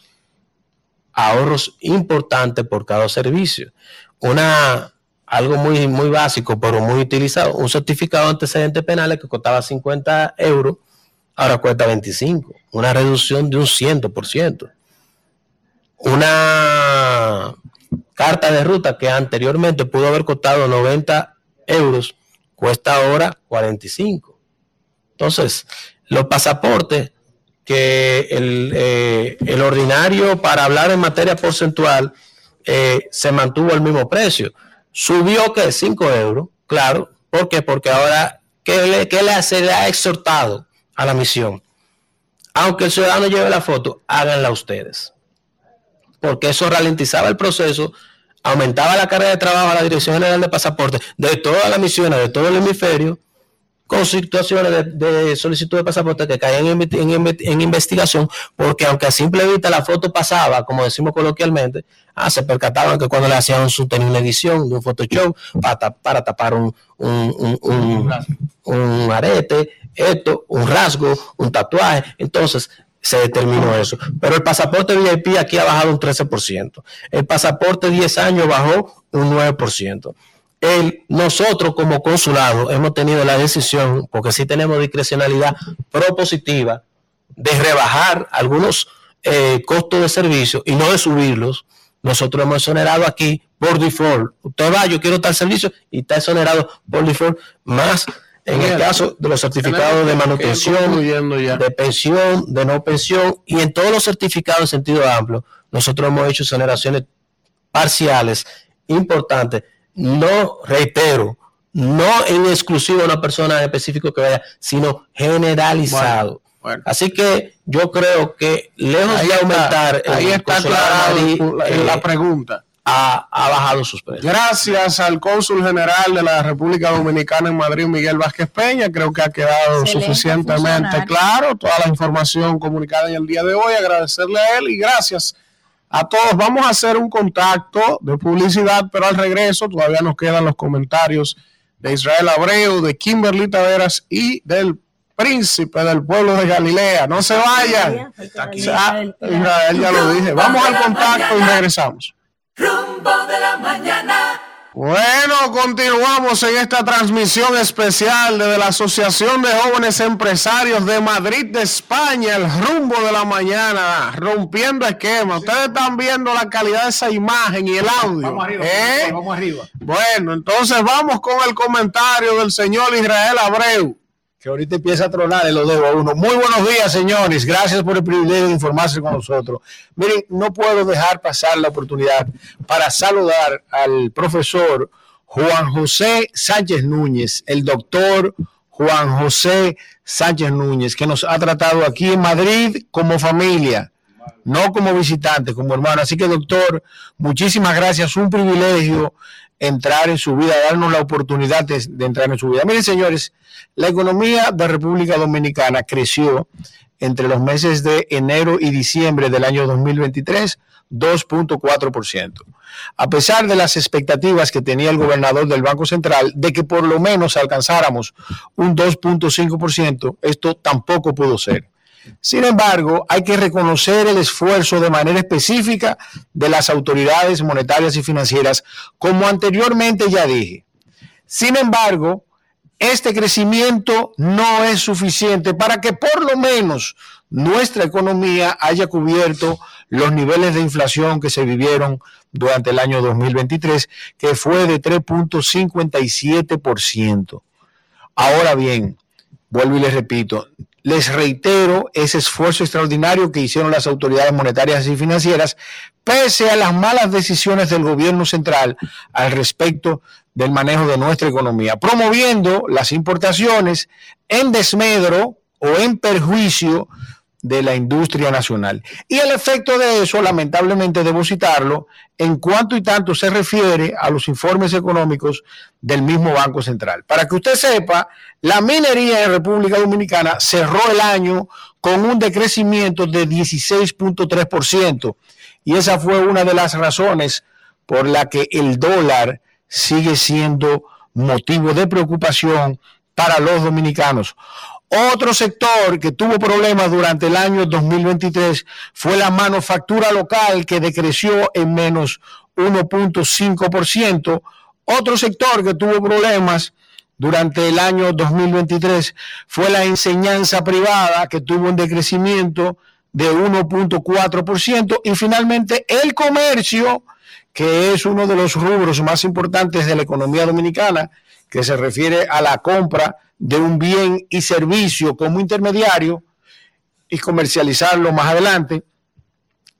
ahorros importantes por cada servicio. Una, algo muy, muy básico, pero muy utilizado, un certificado de antecedentes penales que costaba 50 euros, ahora cuesta 25, una reducción de un 100%. Una carta de ruta que anteriormente pudo haber costado 90 euros, cuesta ahora 45. Entonces, los pasaportes que el, eh, el ordinario para hablar en materia porcentual eh, se mantuvo al mismo precio. Subió que 5 euros, claro. ¿Por qué? Porque ahora, ¿qué, le, qué le- se ha exhortado a la misión? Aunque el ciudadano lleve la foto, háganla ustedes. Porque eso ralentizaba el proceso, aumentaba la carga de trabajo a la Dirección General de Pasaportes de todas las misiones, de todo el hemisferio, con situaciones de, de solicitud de pasaporte que caían en, inve- en inve- en investigación, porque aunque a simple vista la foto pasaba, como decimos coloquialmente, ah, se percataban que cuando le hacían un subtenía una edición de un Photoshop para, para tapar un, un, un- un- un arete, esto, un rasgo, un tatuaje, entonces se determinó eso. Pero el pasaporte VIP aquí ha bajado un 13%. El pasaporte 10 años bajó un 9% el, nosotros como consulado hemos tenido la decisión, porque sí tenemos discrecionalidad propositiva, de rebajar algunos eh, costos de servicio y no de subirlos. Nosotros hemos exonerado aquí por default. Usted va, yo quiero tal servicio y está exonerado por default, más en el caso de los certificados de manutención, de pensión, de no pensión y en todos los certificados en sentido amplio, nosotros hemos hecho exoneraciones parciales importantes. No, reitero, no en exclusivo a una persona específica que vaya, sino generalizado. Así que yo creo que lejos Ahí de está, aumentar el ahí está aclarado Madrid, la, eh, la pregunta. ha, ha bajado sus precios. Gracias al cónsul general de la República Dominicana en Madrid, Miguel Vázquez Peña. Creo que ha quedado Excelente suficientemente claro toda la información comunicada en el día de hoy. Agradecerle a él y gracias a todos. Vamos a hacer un contacto de publicidad, pero al regreso todavía nos quedan los comentarios de Israel Abreu, de Kimberly Taveras y del príncipe del pueblo de Galilea. No se vayan. Ah, Israel, ya lo dije. Vamos al contacto y regresamos. Rumbo de la mañana. Bueno, continuamos en esta transmisión especial desde la Asociación de Jóvenes Empresarios de Madrid, de España, el rumbo de la mañana, rompiendo esquemas. Ustedes están viendo la calidad de esa imagen y el audio. Vamos arriba, ¿eh? vamos arriba. Bueno, entonces vamos con el comentario del señor Israel Abreu. Que ahorita empieza a tronar lo debo a uno. Muy buenos días, señores. Gracias por el privilegio de informarse con nosotros. Miren, no puedo dejar pasar la oportunidad para saludar al profesor Juan José Sánchez Núñez, el doctor Juan José Sánchez Núñez, que nos ha tratado aquí en Madrid como familia, no como visitante, como hermano. Así que, doctor, muchísimas gracias. Un privilegio entrar en su vida, darnos la oportunidad de, entrar en su vida. Miren, señores, la economía de República Dominicana creció entre los meses de enero y diciembre del año 2023 2.4%. A pesar de las expectativas que tenía el gobernador del Banco Central de que por lo menos alcanzáramos un 2.5%, esto tampoco pudo ser. Sin embargo, hay que reconocer el esfuerzo de manera específica de las autoridades monetarias y financieras, como anteriormente ya dije. Sin embargo, este crecimiento no es suficiente para que por lo menos nuestra economía haya cubierto los niveles de inflación que se vivieron durante el año 2023, que fue de 3.57%. Ahora bien, vuelvo y les repito, les reitero ese esfuerzo extraordinario que hicieron las autoridades monetarias y financieras, pese a las malas decisiones del gobierno central al respecto del manejo de nuestra economía, promoviendo las importaciones en desmedro o en perjuicio de la industria nacional. Y el efecto de eso, lamentablemente, debo citarlo, en cuanto y tanto se refiere a los informes económicos del mismo Banco Central. Para que usted sepa, la minería en República Dominicana cerró el año con un decrecimiento de 16.3%. Y esa fue una de las razones por la que el dólar sigue siendo motivo de preocupación para los dominicanos. Otro sector que tuvo problemas durante el año 2023 fue la manufactura local que decreció en menos 1.5%. Otro sector que tuvo problemas durante el año 2023 fue la enseñanza privada que tuvo un decrecimiento de 1.4% y finalmente el comercio que es uno de los rubros más importantes de la economía dominicana que se refiere a la compra de un bien y servicio como intermediario y comercializarlo más adelante,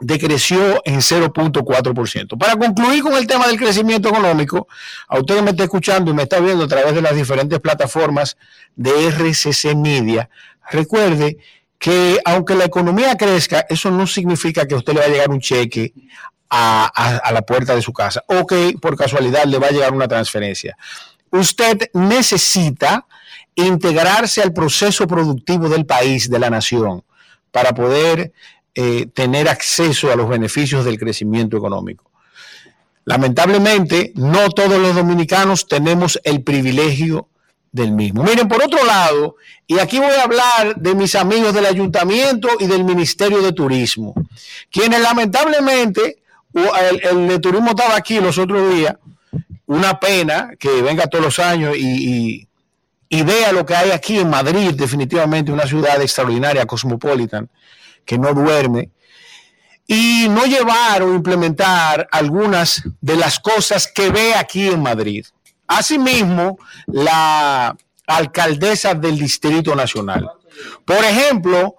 decreció en 0.4%. Para concluir con el tema del crecimiento económico, a usted que me está escuchando y me está viendo a través de las diferentes plataformas de RCC Media, recuerde que aunque la economía crezca, eso no significa que a usted le va a llegar un cheque a, a- a la puerta de su casa o que por casualidad le va a llegar una transferencia. Usted necesita integrarse al proceso productivo del país, de la nación, para poder eh, tener acceso a los beneficios del crecimiento económico. Lamentablemente, no todos los dominicanos tenemos el privilegio del mismo. Miren, por otro lado, y aquí voy a hablar de mis amigos del ayuntamiento y del Ministerio de Turismo, quienes lamentablemente, el, de turismo estaba aquí los otros días, una pena que venga todos los años y- y vea lo que hay aquí en Madrid, definitivamente una ciudad extraordinaria, cosmopolitan, que no duerme, y no llevar o implementar algunas de las cosas que ve aquí en Madrid. Asimismo, la alcaldesa del Distrito Nacional. Por ejemplo,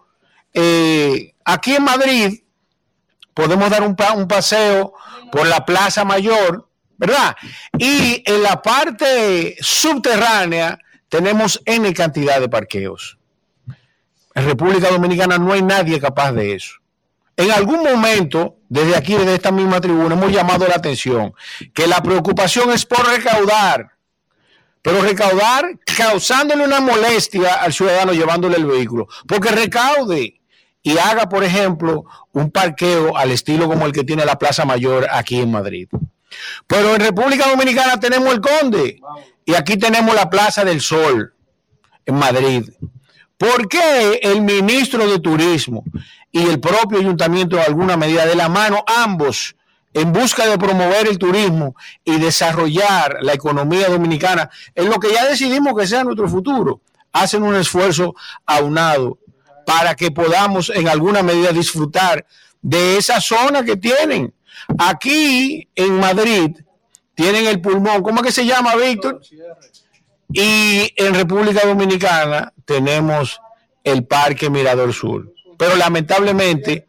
eh, aquí en Madrid podemos dar un, un paseo por la Plaza Mayor ¿verdad? Y en la parte subterránea tenemos N cantidad de parqueos. En República Dominicana no hay nadie capaz de eso. En algún momento, desde aquí, desde esta misma tribuna, hemos llamado la atención que la preocupación es por recaudar, pero recaudar causándole una molestia al ciudadano llevándole el vehículo, porque recaude y haga, por ejemplo, un parqueo al estilo como el que tiene la Plaza Mayor aquí en Madrid. Pero en República Dominicana tenemos el Conde y aquí tenemos la Plaza del Sol en Madrid. ¿Por qué el ministro de Turismo y el propio ayuntamiento de alguna medida de la mano, ambos, en busca de promover el turismo y desarrollar la economía dominicana, en lo que ya decidimos que sea nuestro futuro, hacen un esfuerzo aunado para que podamos en alguna medida disfrutar de esa zona que tienen. Aquí en Madrid tienen el pulmón, ¿cómo es que se llama, Víctor? Y en República Dominicana tenemos el Parque Mirador Sur. Pero lamentablemente,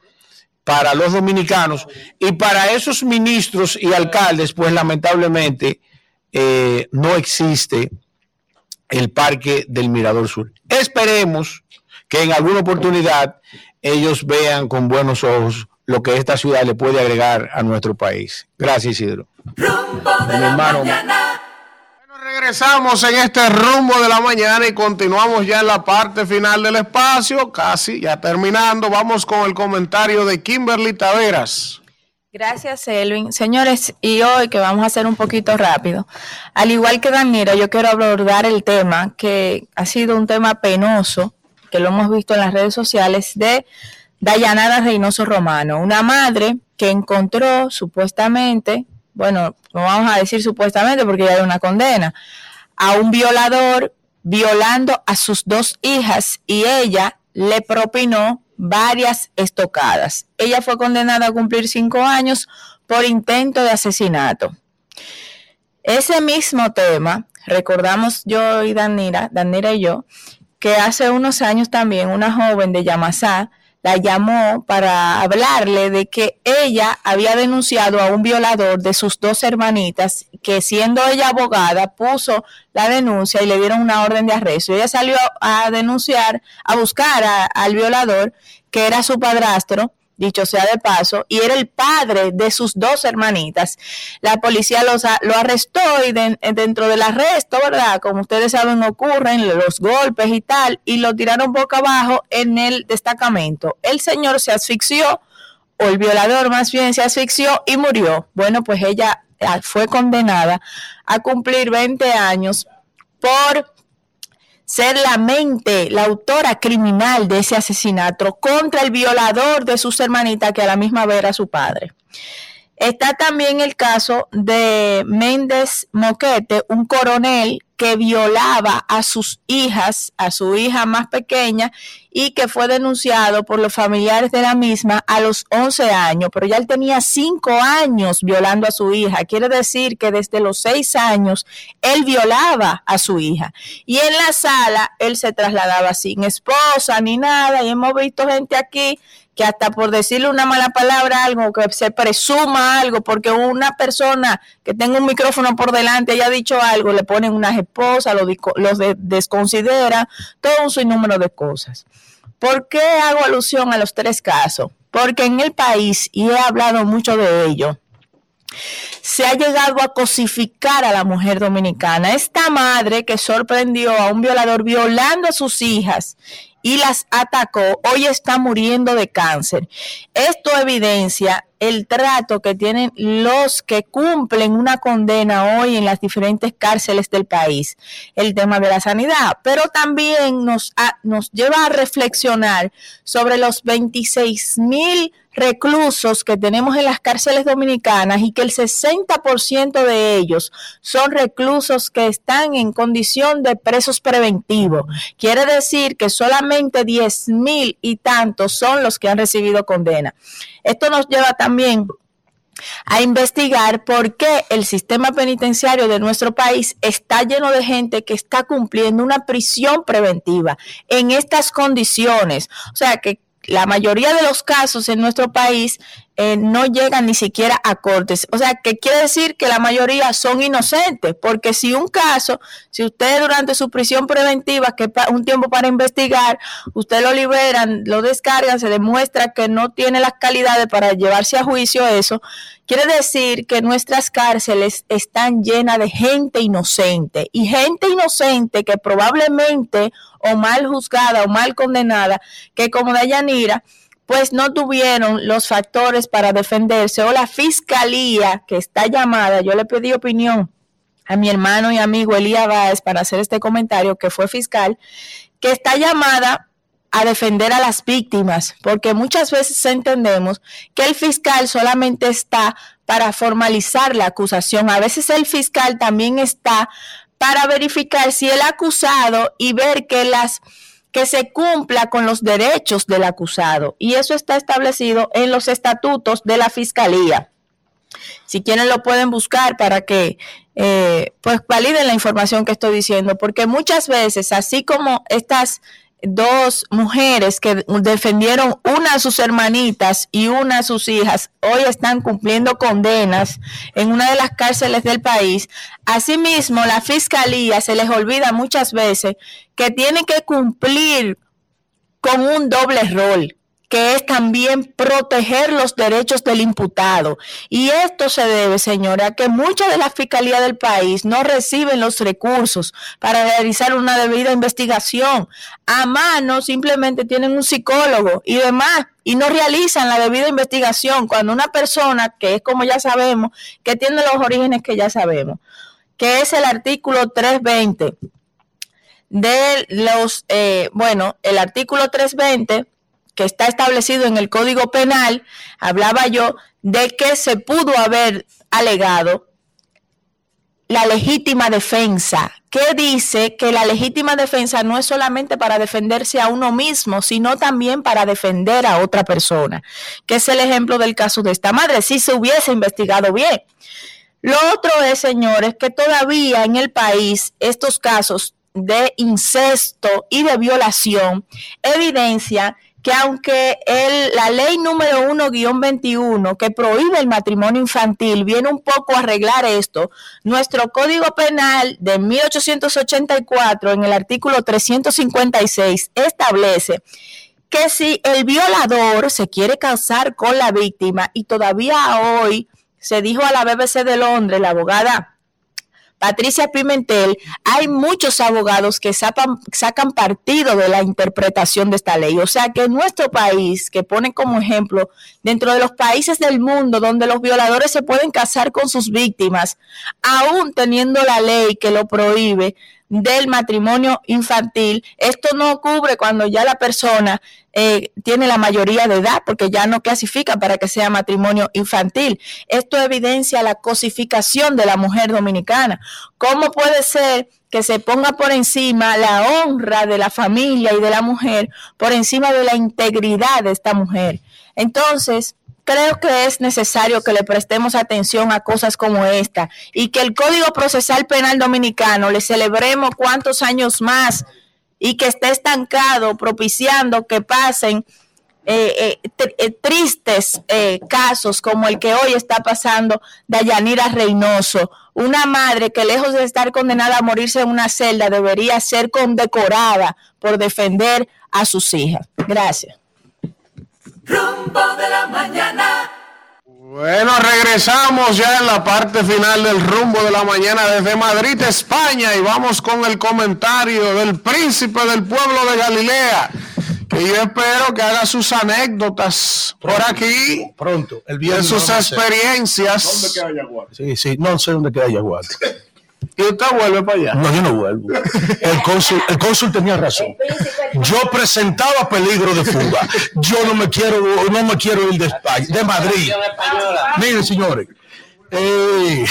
para los dominicanos y para esos ministros y alcaldes, pues lamentablemente eh, no existe el Parque del Mirador Sur. Esperemos que en alguna oportunidad ellos vean con buenos ojos lo que esta ciudad le puede agregar a nuestro país. Gracias, Isidro. Rumbo de Mi la hermano. mañana. Regresamos en este rumbo de la mañana y continuamos ya en la parte final del espacio, casi ya terminando. Vamos con el comentario de Kimberly Taveras. Gracias, Elvin. Señores, y hoy que vamos a hacer un poquito rápido, al igual que Danira, yo quiero abordar el tema que ha sido un tema penoso, que lo hemos visto en las redes sociales, de Dayanara Reynoso Romano, una madre que encontró supuestamente, bueno, no vamos a decir supuestamente porque ya hay una condena, a un violador violando a sus dos hijas y ella le propinó varias estocadas. Ella fue condenada a cumplir cinco años por intento de asesinato. Ese mismo tema, recordamos yo y Danira, Danira y yo, que hace unos años también una joven de Yamasá la llamó para hablarle de que ella había denunciado a un violador de sus dos hermanitas, que siendo ella abogada puso la denuncia y le dieron una orden de arresto. Ella salió a denunciar, a buscar al violador, que era su padrastro, dicho sea de paso, y era el padre de sus dos hermanitas. La policía los lo arrestó y de- dentro del arresto, ¿verdad? Como ustedes saben, ocurren los golpes y tal, y lo tiraron boca abajo en el destacamento. El señor se asfixió, o el violador más bien se asfixió y murió. Bueno, pues ella ah, fue condenada a cumplir 20 años por ser la mente, la autora criminal de ese asesinato contra el violador de sus hermanitas, que a la misma vez era su padre. Está también el caso de Méndez Moquete, un coronel que violaba a sus hijas, a su hija más pequeña, y que fue denunciado por los familiares de la misma a los 11 años, pero ya él tenía 5 años violando a su hija. Quiere decir que desde los 6 años él violaba a su hija. Y en la sala él se trasladaba sin esposa ni nada, y hemos visto gente aquí que hasta por decirle una mala palabra, algo que se presuma algo, porque una persona que tenga un micrófono por delante haya dicho algo, le ponen unas esposas, los de- desconsidera, todo un sinnúmero de cosas. ¿Por qué hago alusión a los tres casos? Porque en el país, y he hablado mucho de ello, se ha llegado a cosificar a la mujer dominicana. Esta madre que sorprendió a un violador violando a sus hijas y las atacó, hoy está muriendo de cáncer. Esto evidencia el trato que tienen los que cumplen una condena hoy en las diferentes cárceles del país, el tema de la sanidad, pero también nos, nos lleva a reflexionar sobre los 26 mil reclusos que tenemos en las cárceles dominicanas y que el 60% de ellos son reclusos que están en condición de presos preventivos. Quiere decir que solamente 10 mil y tantos son los que han recibido condena. Esto nos lleva también a investigar por qué el sistema penitenciario de nuestro país está lleno de gente que está cumpliendo una prisión preventiva en estas condiciones. O sea que la mayoría de los casos en nuestro país eh, no llegan ni siquiera a cortes. O sea, que quiere decir que la mayoría son inocentes, porque si un caso, si usted durante su prisión preventiva, que un tiempo para investigar, usted lo liberan, lo descargan, se demuestra que no tiene las calidades para llevarse a juicio eso, quiere decir que nuestras cárceles están llenas de gente inocente y gente inocente que probablemente o mal juzgada o mal condenada, que como Dayanira, pues no tuvieron los factores para defenderse o la fiscalía que está llamada, yo le pedí opinión a mi hermano y amigo Elías Báez para hacer este comentario, que fue fiscal, que está llamada a defender a las víctimas, porque muchas veces entendemos que el fiscal solamente está para formalizar la acusación. A veces el fiscal también está para verificar si el acusado y ver que las que se cumpla con los derechos del acusado. Y eso está establecido en los estatutos de la Fiscalía. Si quieren lo pueden buscar para que eh, pues validen la información que estoy diciendo, porque muchas veces, así como estas dos mujeres que defendieron una de sus hermanitas y una de sus hijas, hoy están cumpliendo condenas en una de las cárceles del país. Asimismo, la fiscalía se les olvida muchas veces que tiene que cumplir con un doble rol que es también proteger los derechos del imputado. Y esto se debe, señora, a que muchas de las fiscalías del país no reciben los recursos para realizar una debida investigación. A mano simplemente tienen un psicólogo y demás y no realizan la debida investigación cuando una persona, que es como ya sabemos, que tiene los orígenes que ya sabemos, que es el artículo 320 de los, eh, bueno, el artículo 320 que está establecido en el Código Penal, hablaba yo de que se pudo haber alegado la legítima defensa, que dice que la legítima defensa no es solamente para defenderse a uno mismo, sino también para defender a otra persona, que es el ejemplo del caso de esta madre, si se hubiese investigado bien. Lo otro es, señores, que todavía en el país estos casos de incesto y de violación evidencia que aunque el, la ley número 1-21 que prohíbe el matrimonio infantil viene un poco a arreglar esto, nuestro Código Penal de 1884 en el artículo 356 establece que si el violador se quiere casar con la víctima y todavía hoy se dijo a la BBC de Londres, la abogada Patricia Pimentel, hay muchos abogados que sacan, partido de la interpretación de esta ley. O sea que nuestro país, que pone como ejemplo dentro de los países del mundo donde los violadores se pueden casar con sus víctimas, aún teniendo la ley que lo prohíbe, del matrimonio infantil. Esto no cubre cuando ya la persona eh, tiene la mayoría de edad, porque ya no clasifica para que sea matrimonio infantil. Esto evidencia la cosificación de la mujer dominicana. ¿Cómo puede ser que se ponga por encima la honra de la familia y de la mujer, por encima de la integridad de esta mujer? Entonces, creo que es necesario que le prestemos atención a cosas como esta y que el Código Procesal Penal Dominicano le celebremos cuántos años más y que esté estancado, propiciando que pasen eh, eh, eh, tristes casos como el que hoy está pasando Dayanira Reynoso, una madre que lejos de estar condenada a morirse en una celda debería ser condecorada por defender a sus hijas. Gracias. Rumbo de la mañana. Bueno, regresamos ya en la parte final del rumbo de la mañana desde Madrid, España, y vamos con el comentario del príncipe del pueblo de Galilea, que yo espero que haga sus anécdotas por aquí, Pronto, el de viernes. sus vamos a hacer. experiencias. Sí, sí, no sé dónde queda Yaguate. ¿Y usted vuelve para allá? No, yo no vuelvo. El cónsul, el cónsul tenía razón. Yo presentaba peligro de fuga. Yo no me quiero, no me quiero ir de España, de Madrid. Miren, señores, eh,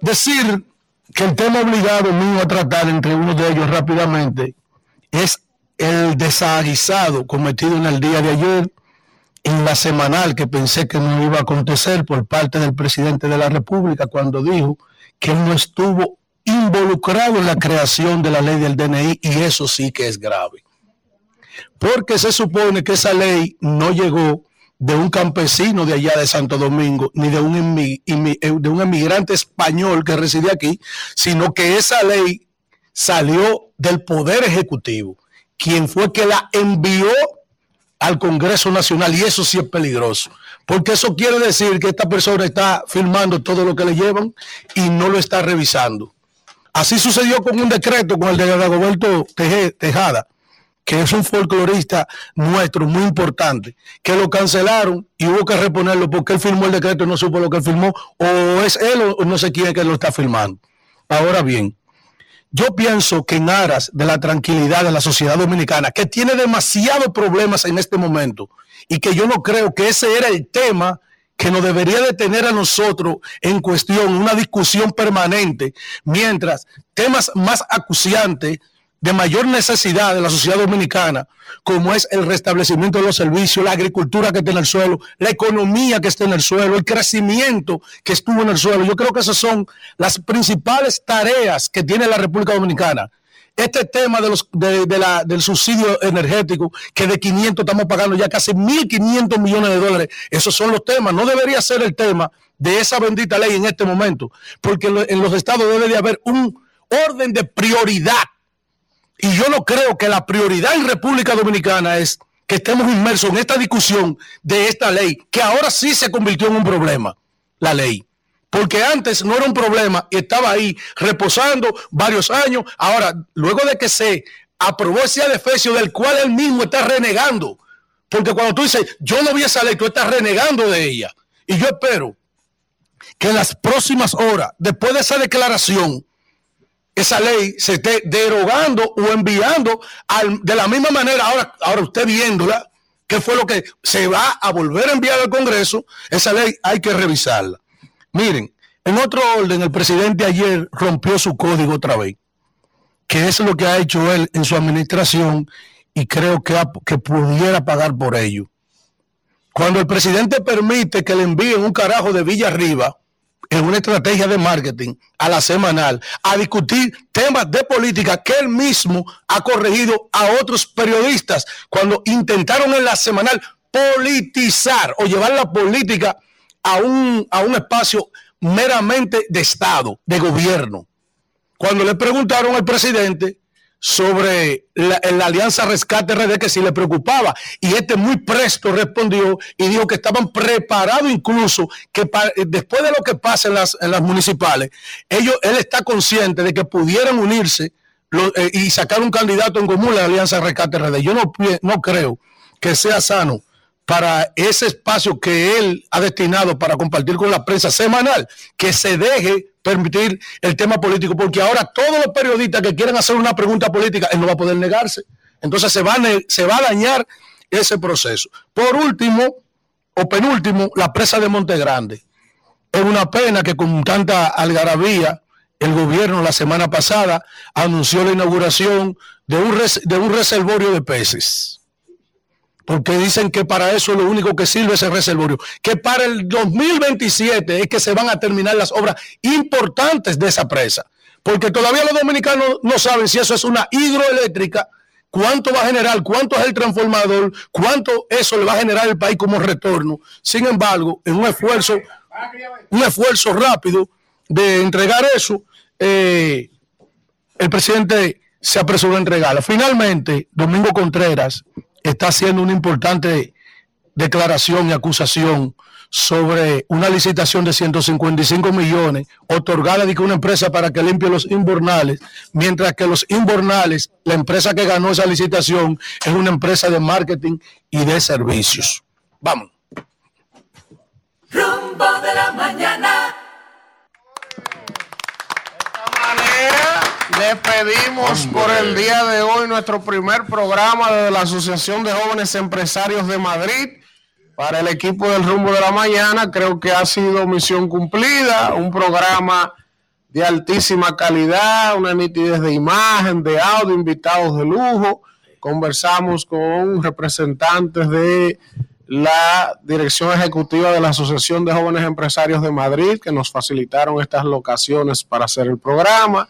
decir que el tema obligado mío a tratar entre uno de ellos rápidamente es el desaguisado cometido en el día de ayer en la semanal que pensé que no iba a acontecer por parte del presidente de la República cuando dijo que no estuvo involucrado en la creación de la ley del DNI y eso sí que es grave. Porque se supone que esa ley no llegó de un campesino de allá de Santo Domingo, ni de un, eh, de un emigrante español que reside aquí, sino que esa ley salió del Poder Ejecutivo, quien fue que la envió al Congreso Nacional y eso sí es peligroso, porque eso quiere decir que esta persona está firmando todo lo que le llevan y no lo está revisando. Así sucedió con un decreto con el de Dagoberto Tejada, que es un folclorista nuestro muy importante, que lo cancelaron y hubo que reponerlo porque él firmó el decreto y no supo lo que él firmó, o es él o no sé quién que lo está firmando. Ahora bien, yo pienso que en aras de la tranquilidad de la sociedad dominicana, que tiene demasiados problemas en este momento, y que yo no creo que ese era el tema que nos debería de tener a nosotros en cuestión, una discusión permanente, mientras temas más acuciantes de mayor necesidad de la sociedad dominicana, como es el restablecimiento de los servicios, la agricultura que está en el suelo, la economía que está en el suelo, el crecimiento que estuvo en el suelo. Yo creo que esas son las principales tareas que tiene la República Dominicana. Este tema de los, de, la, del subsidio energético, que de 500 estamos pagando ya casi 1.500 millones de dólares, esos son los temas. No debería ser el tema de esa bendita ley en este momento, porque en lo- en los estados debe de haber un orden de prioridad y yo no creo que la prioridad en República Dominicana es que estemos inmersos en esta discusión de esta ley, que ahora sí se convirtió en un problema, la ley. Porque antes no era un problema y estaba ahí reposando varios años. Ahora, luego de que se aprobó ese adefesio del cual él mismo está renegando, porque cuando tú dices, yo no vi esa ley, tú estás renegando de ella. Y yo espero que en las próximas horas, después de esa declaración, esa ley se esté derogando o enviando de la misma manera, ahora, ahora usted viéndola, que fue lo que se va a volver a enviar al Congreso, esa ley hay que revisarla. Miren, en otro orden, el presidente ayer rompió su código otra vez, que es lo que ha hecho él en su administración y creo que, que pudiera pagar por ello. Cuando el presidente permite que le envíen un carajo de Villa Arriba, en una estrategia de marketing a la semanal a discutir temas de política que él mismo ha corregido a otros periodistas cuando intentaron en la semanal politizar o llevar la política a un, a un espacio meramente de Estado, de gobierno. Cuando le preguntaron al presidente sobre la, alianza Rescate RD que si le preocupaba y este muy presto respondió y dijo que estaban preparados incluso que después de lo que pasa en las, en las municipales, ellos, él está consciente de que pudieran unirse lo- eh, y sacar un candidato en común la alianza Rescate RD. Yo no, no creo que sea sano para ese espacio que él ha destinado para compartir con la prensa semanal, que se deje permitir el tema político, porque ahora todos los periodistas que quieran hacer una pregunta política, él no va a poder negarse. Entonces se va a, se va a dañar ese proceso. Por último, o penúltimo, la presa de Monte Grande. Es una pena que con tanta algarabía, el gobierno la semana pasada anunció la inauguración de un, res- de un reservorio de peces porque dicen que para eso lo único que sirve es el reservorio, que para el 2027 es que se van a terminar las obras importantes de esa presa, porque todavía los dominicanos no saben si eso es una hidroeléctrica, cuánto va a generar, cuánto es el transformador, cuánto eso le va a generar al país como retorno. Sin embargo, en un esfuerzo, un esfuerzo rápido de entregar eso, eh, el presidente se apresuró a entregarla. Finalmente, Domingo Contreras está haciendo una importante declaración y acusación sobre una licitación de 155 millones otorgada que una empresa para que limpie los invernales, mientras que los invernales, la empresa que ganó esa licitación es una empresa de marketing y de servicios. Vamos. Rumbo de la mañana. Despedimos por el día de hoy nuestro primer programa de la Asociación de Jóvenes Empresarios de Madrid. Para el equipo del rumbo de la mañana, creo que ha sido misión cumplida, un programa de altísima calidad, una nitidez de imagen, de audio, invitados de lujo. Conversamos con representantes de la dirección ejecutiva de la Asociación de Jóvenes Empresarios de Madrid, que nos facilitaron estas locaciones para hacer el programa.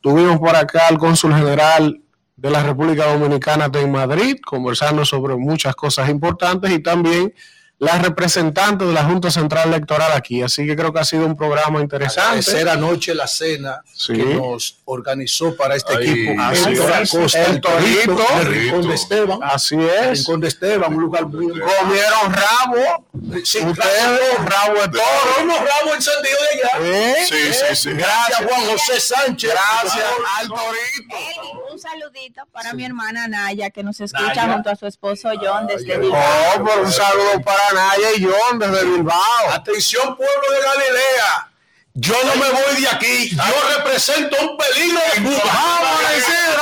Tuvimos por acá al cónsul general de la República Dominicana en Madrid, conversando sobre muchas cosas importantes y también la representante de la Junta Central Electoral aquí. Así que creo que ha sido un programa interesante. Agradecer anoche la cena Sí. que nos organizó para este Ahí, equipo. así es. El Torito. el Rincón de Esteban. Así El es. Rincón de Esteban, un lugar muy Comieron rabo. Sí, Ustedes, rabo de toro. Unos rabos encendidos de allá. ¿Eh? Sí, sí, sí. Gracias, Juan José Sánchez. Gracias al Torito. Un saludito para mi hermana Naya, que nos escucha Naya. junto a su esposo John desde Oh, Bilbao. por un saludo para ganar Jay John desde Bilbao. Atención, pueblo de Galilea. Yo no me voy de aquí. Yo represento un peligro de Cuba. Vamos,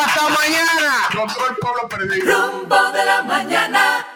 Hasta mañana. Control pueblo perdido. Rumbo de la mañana.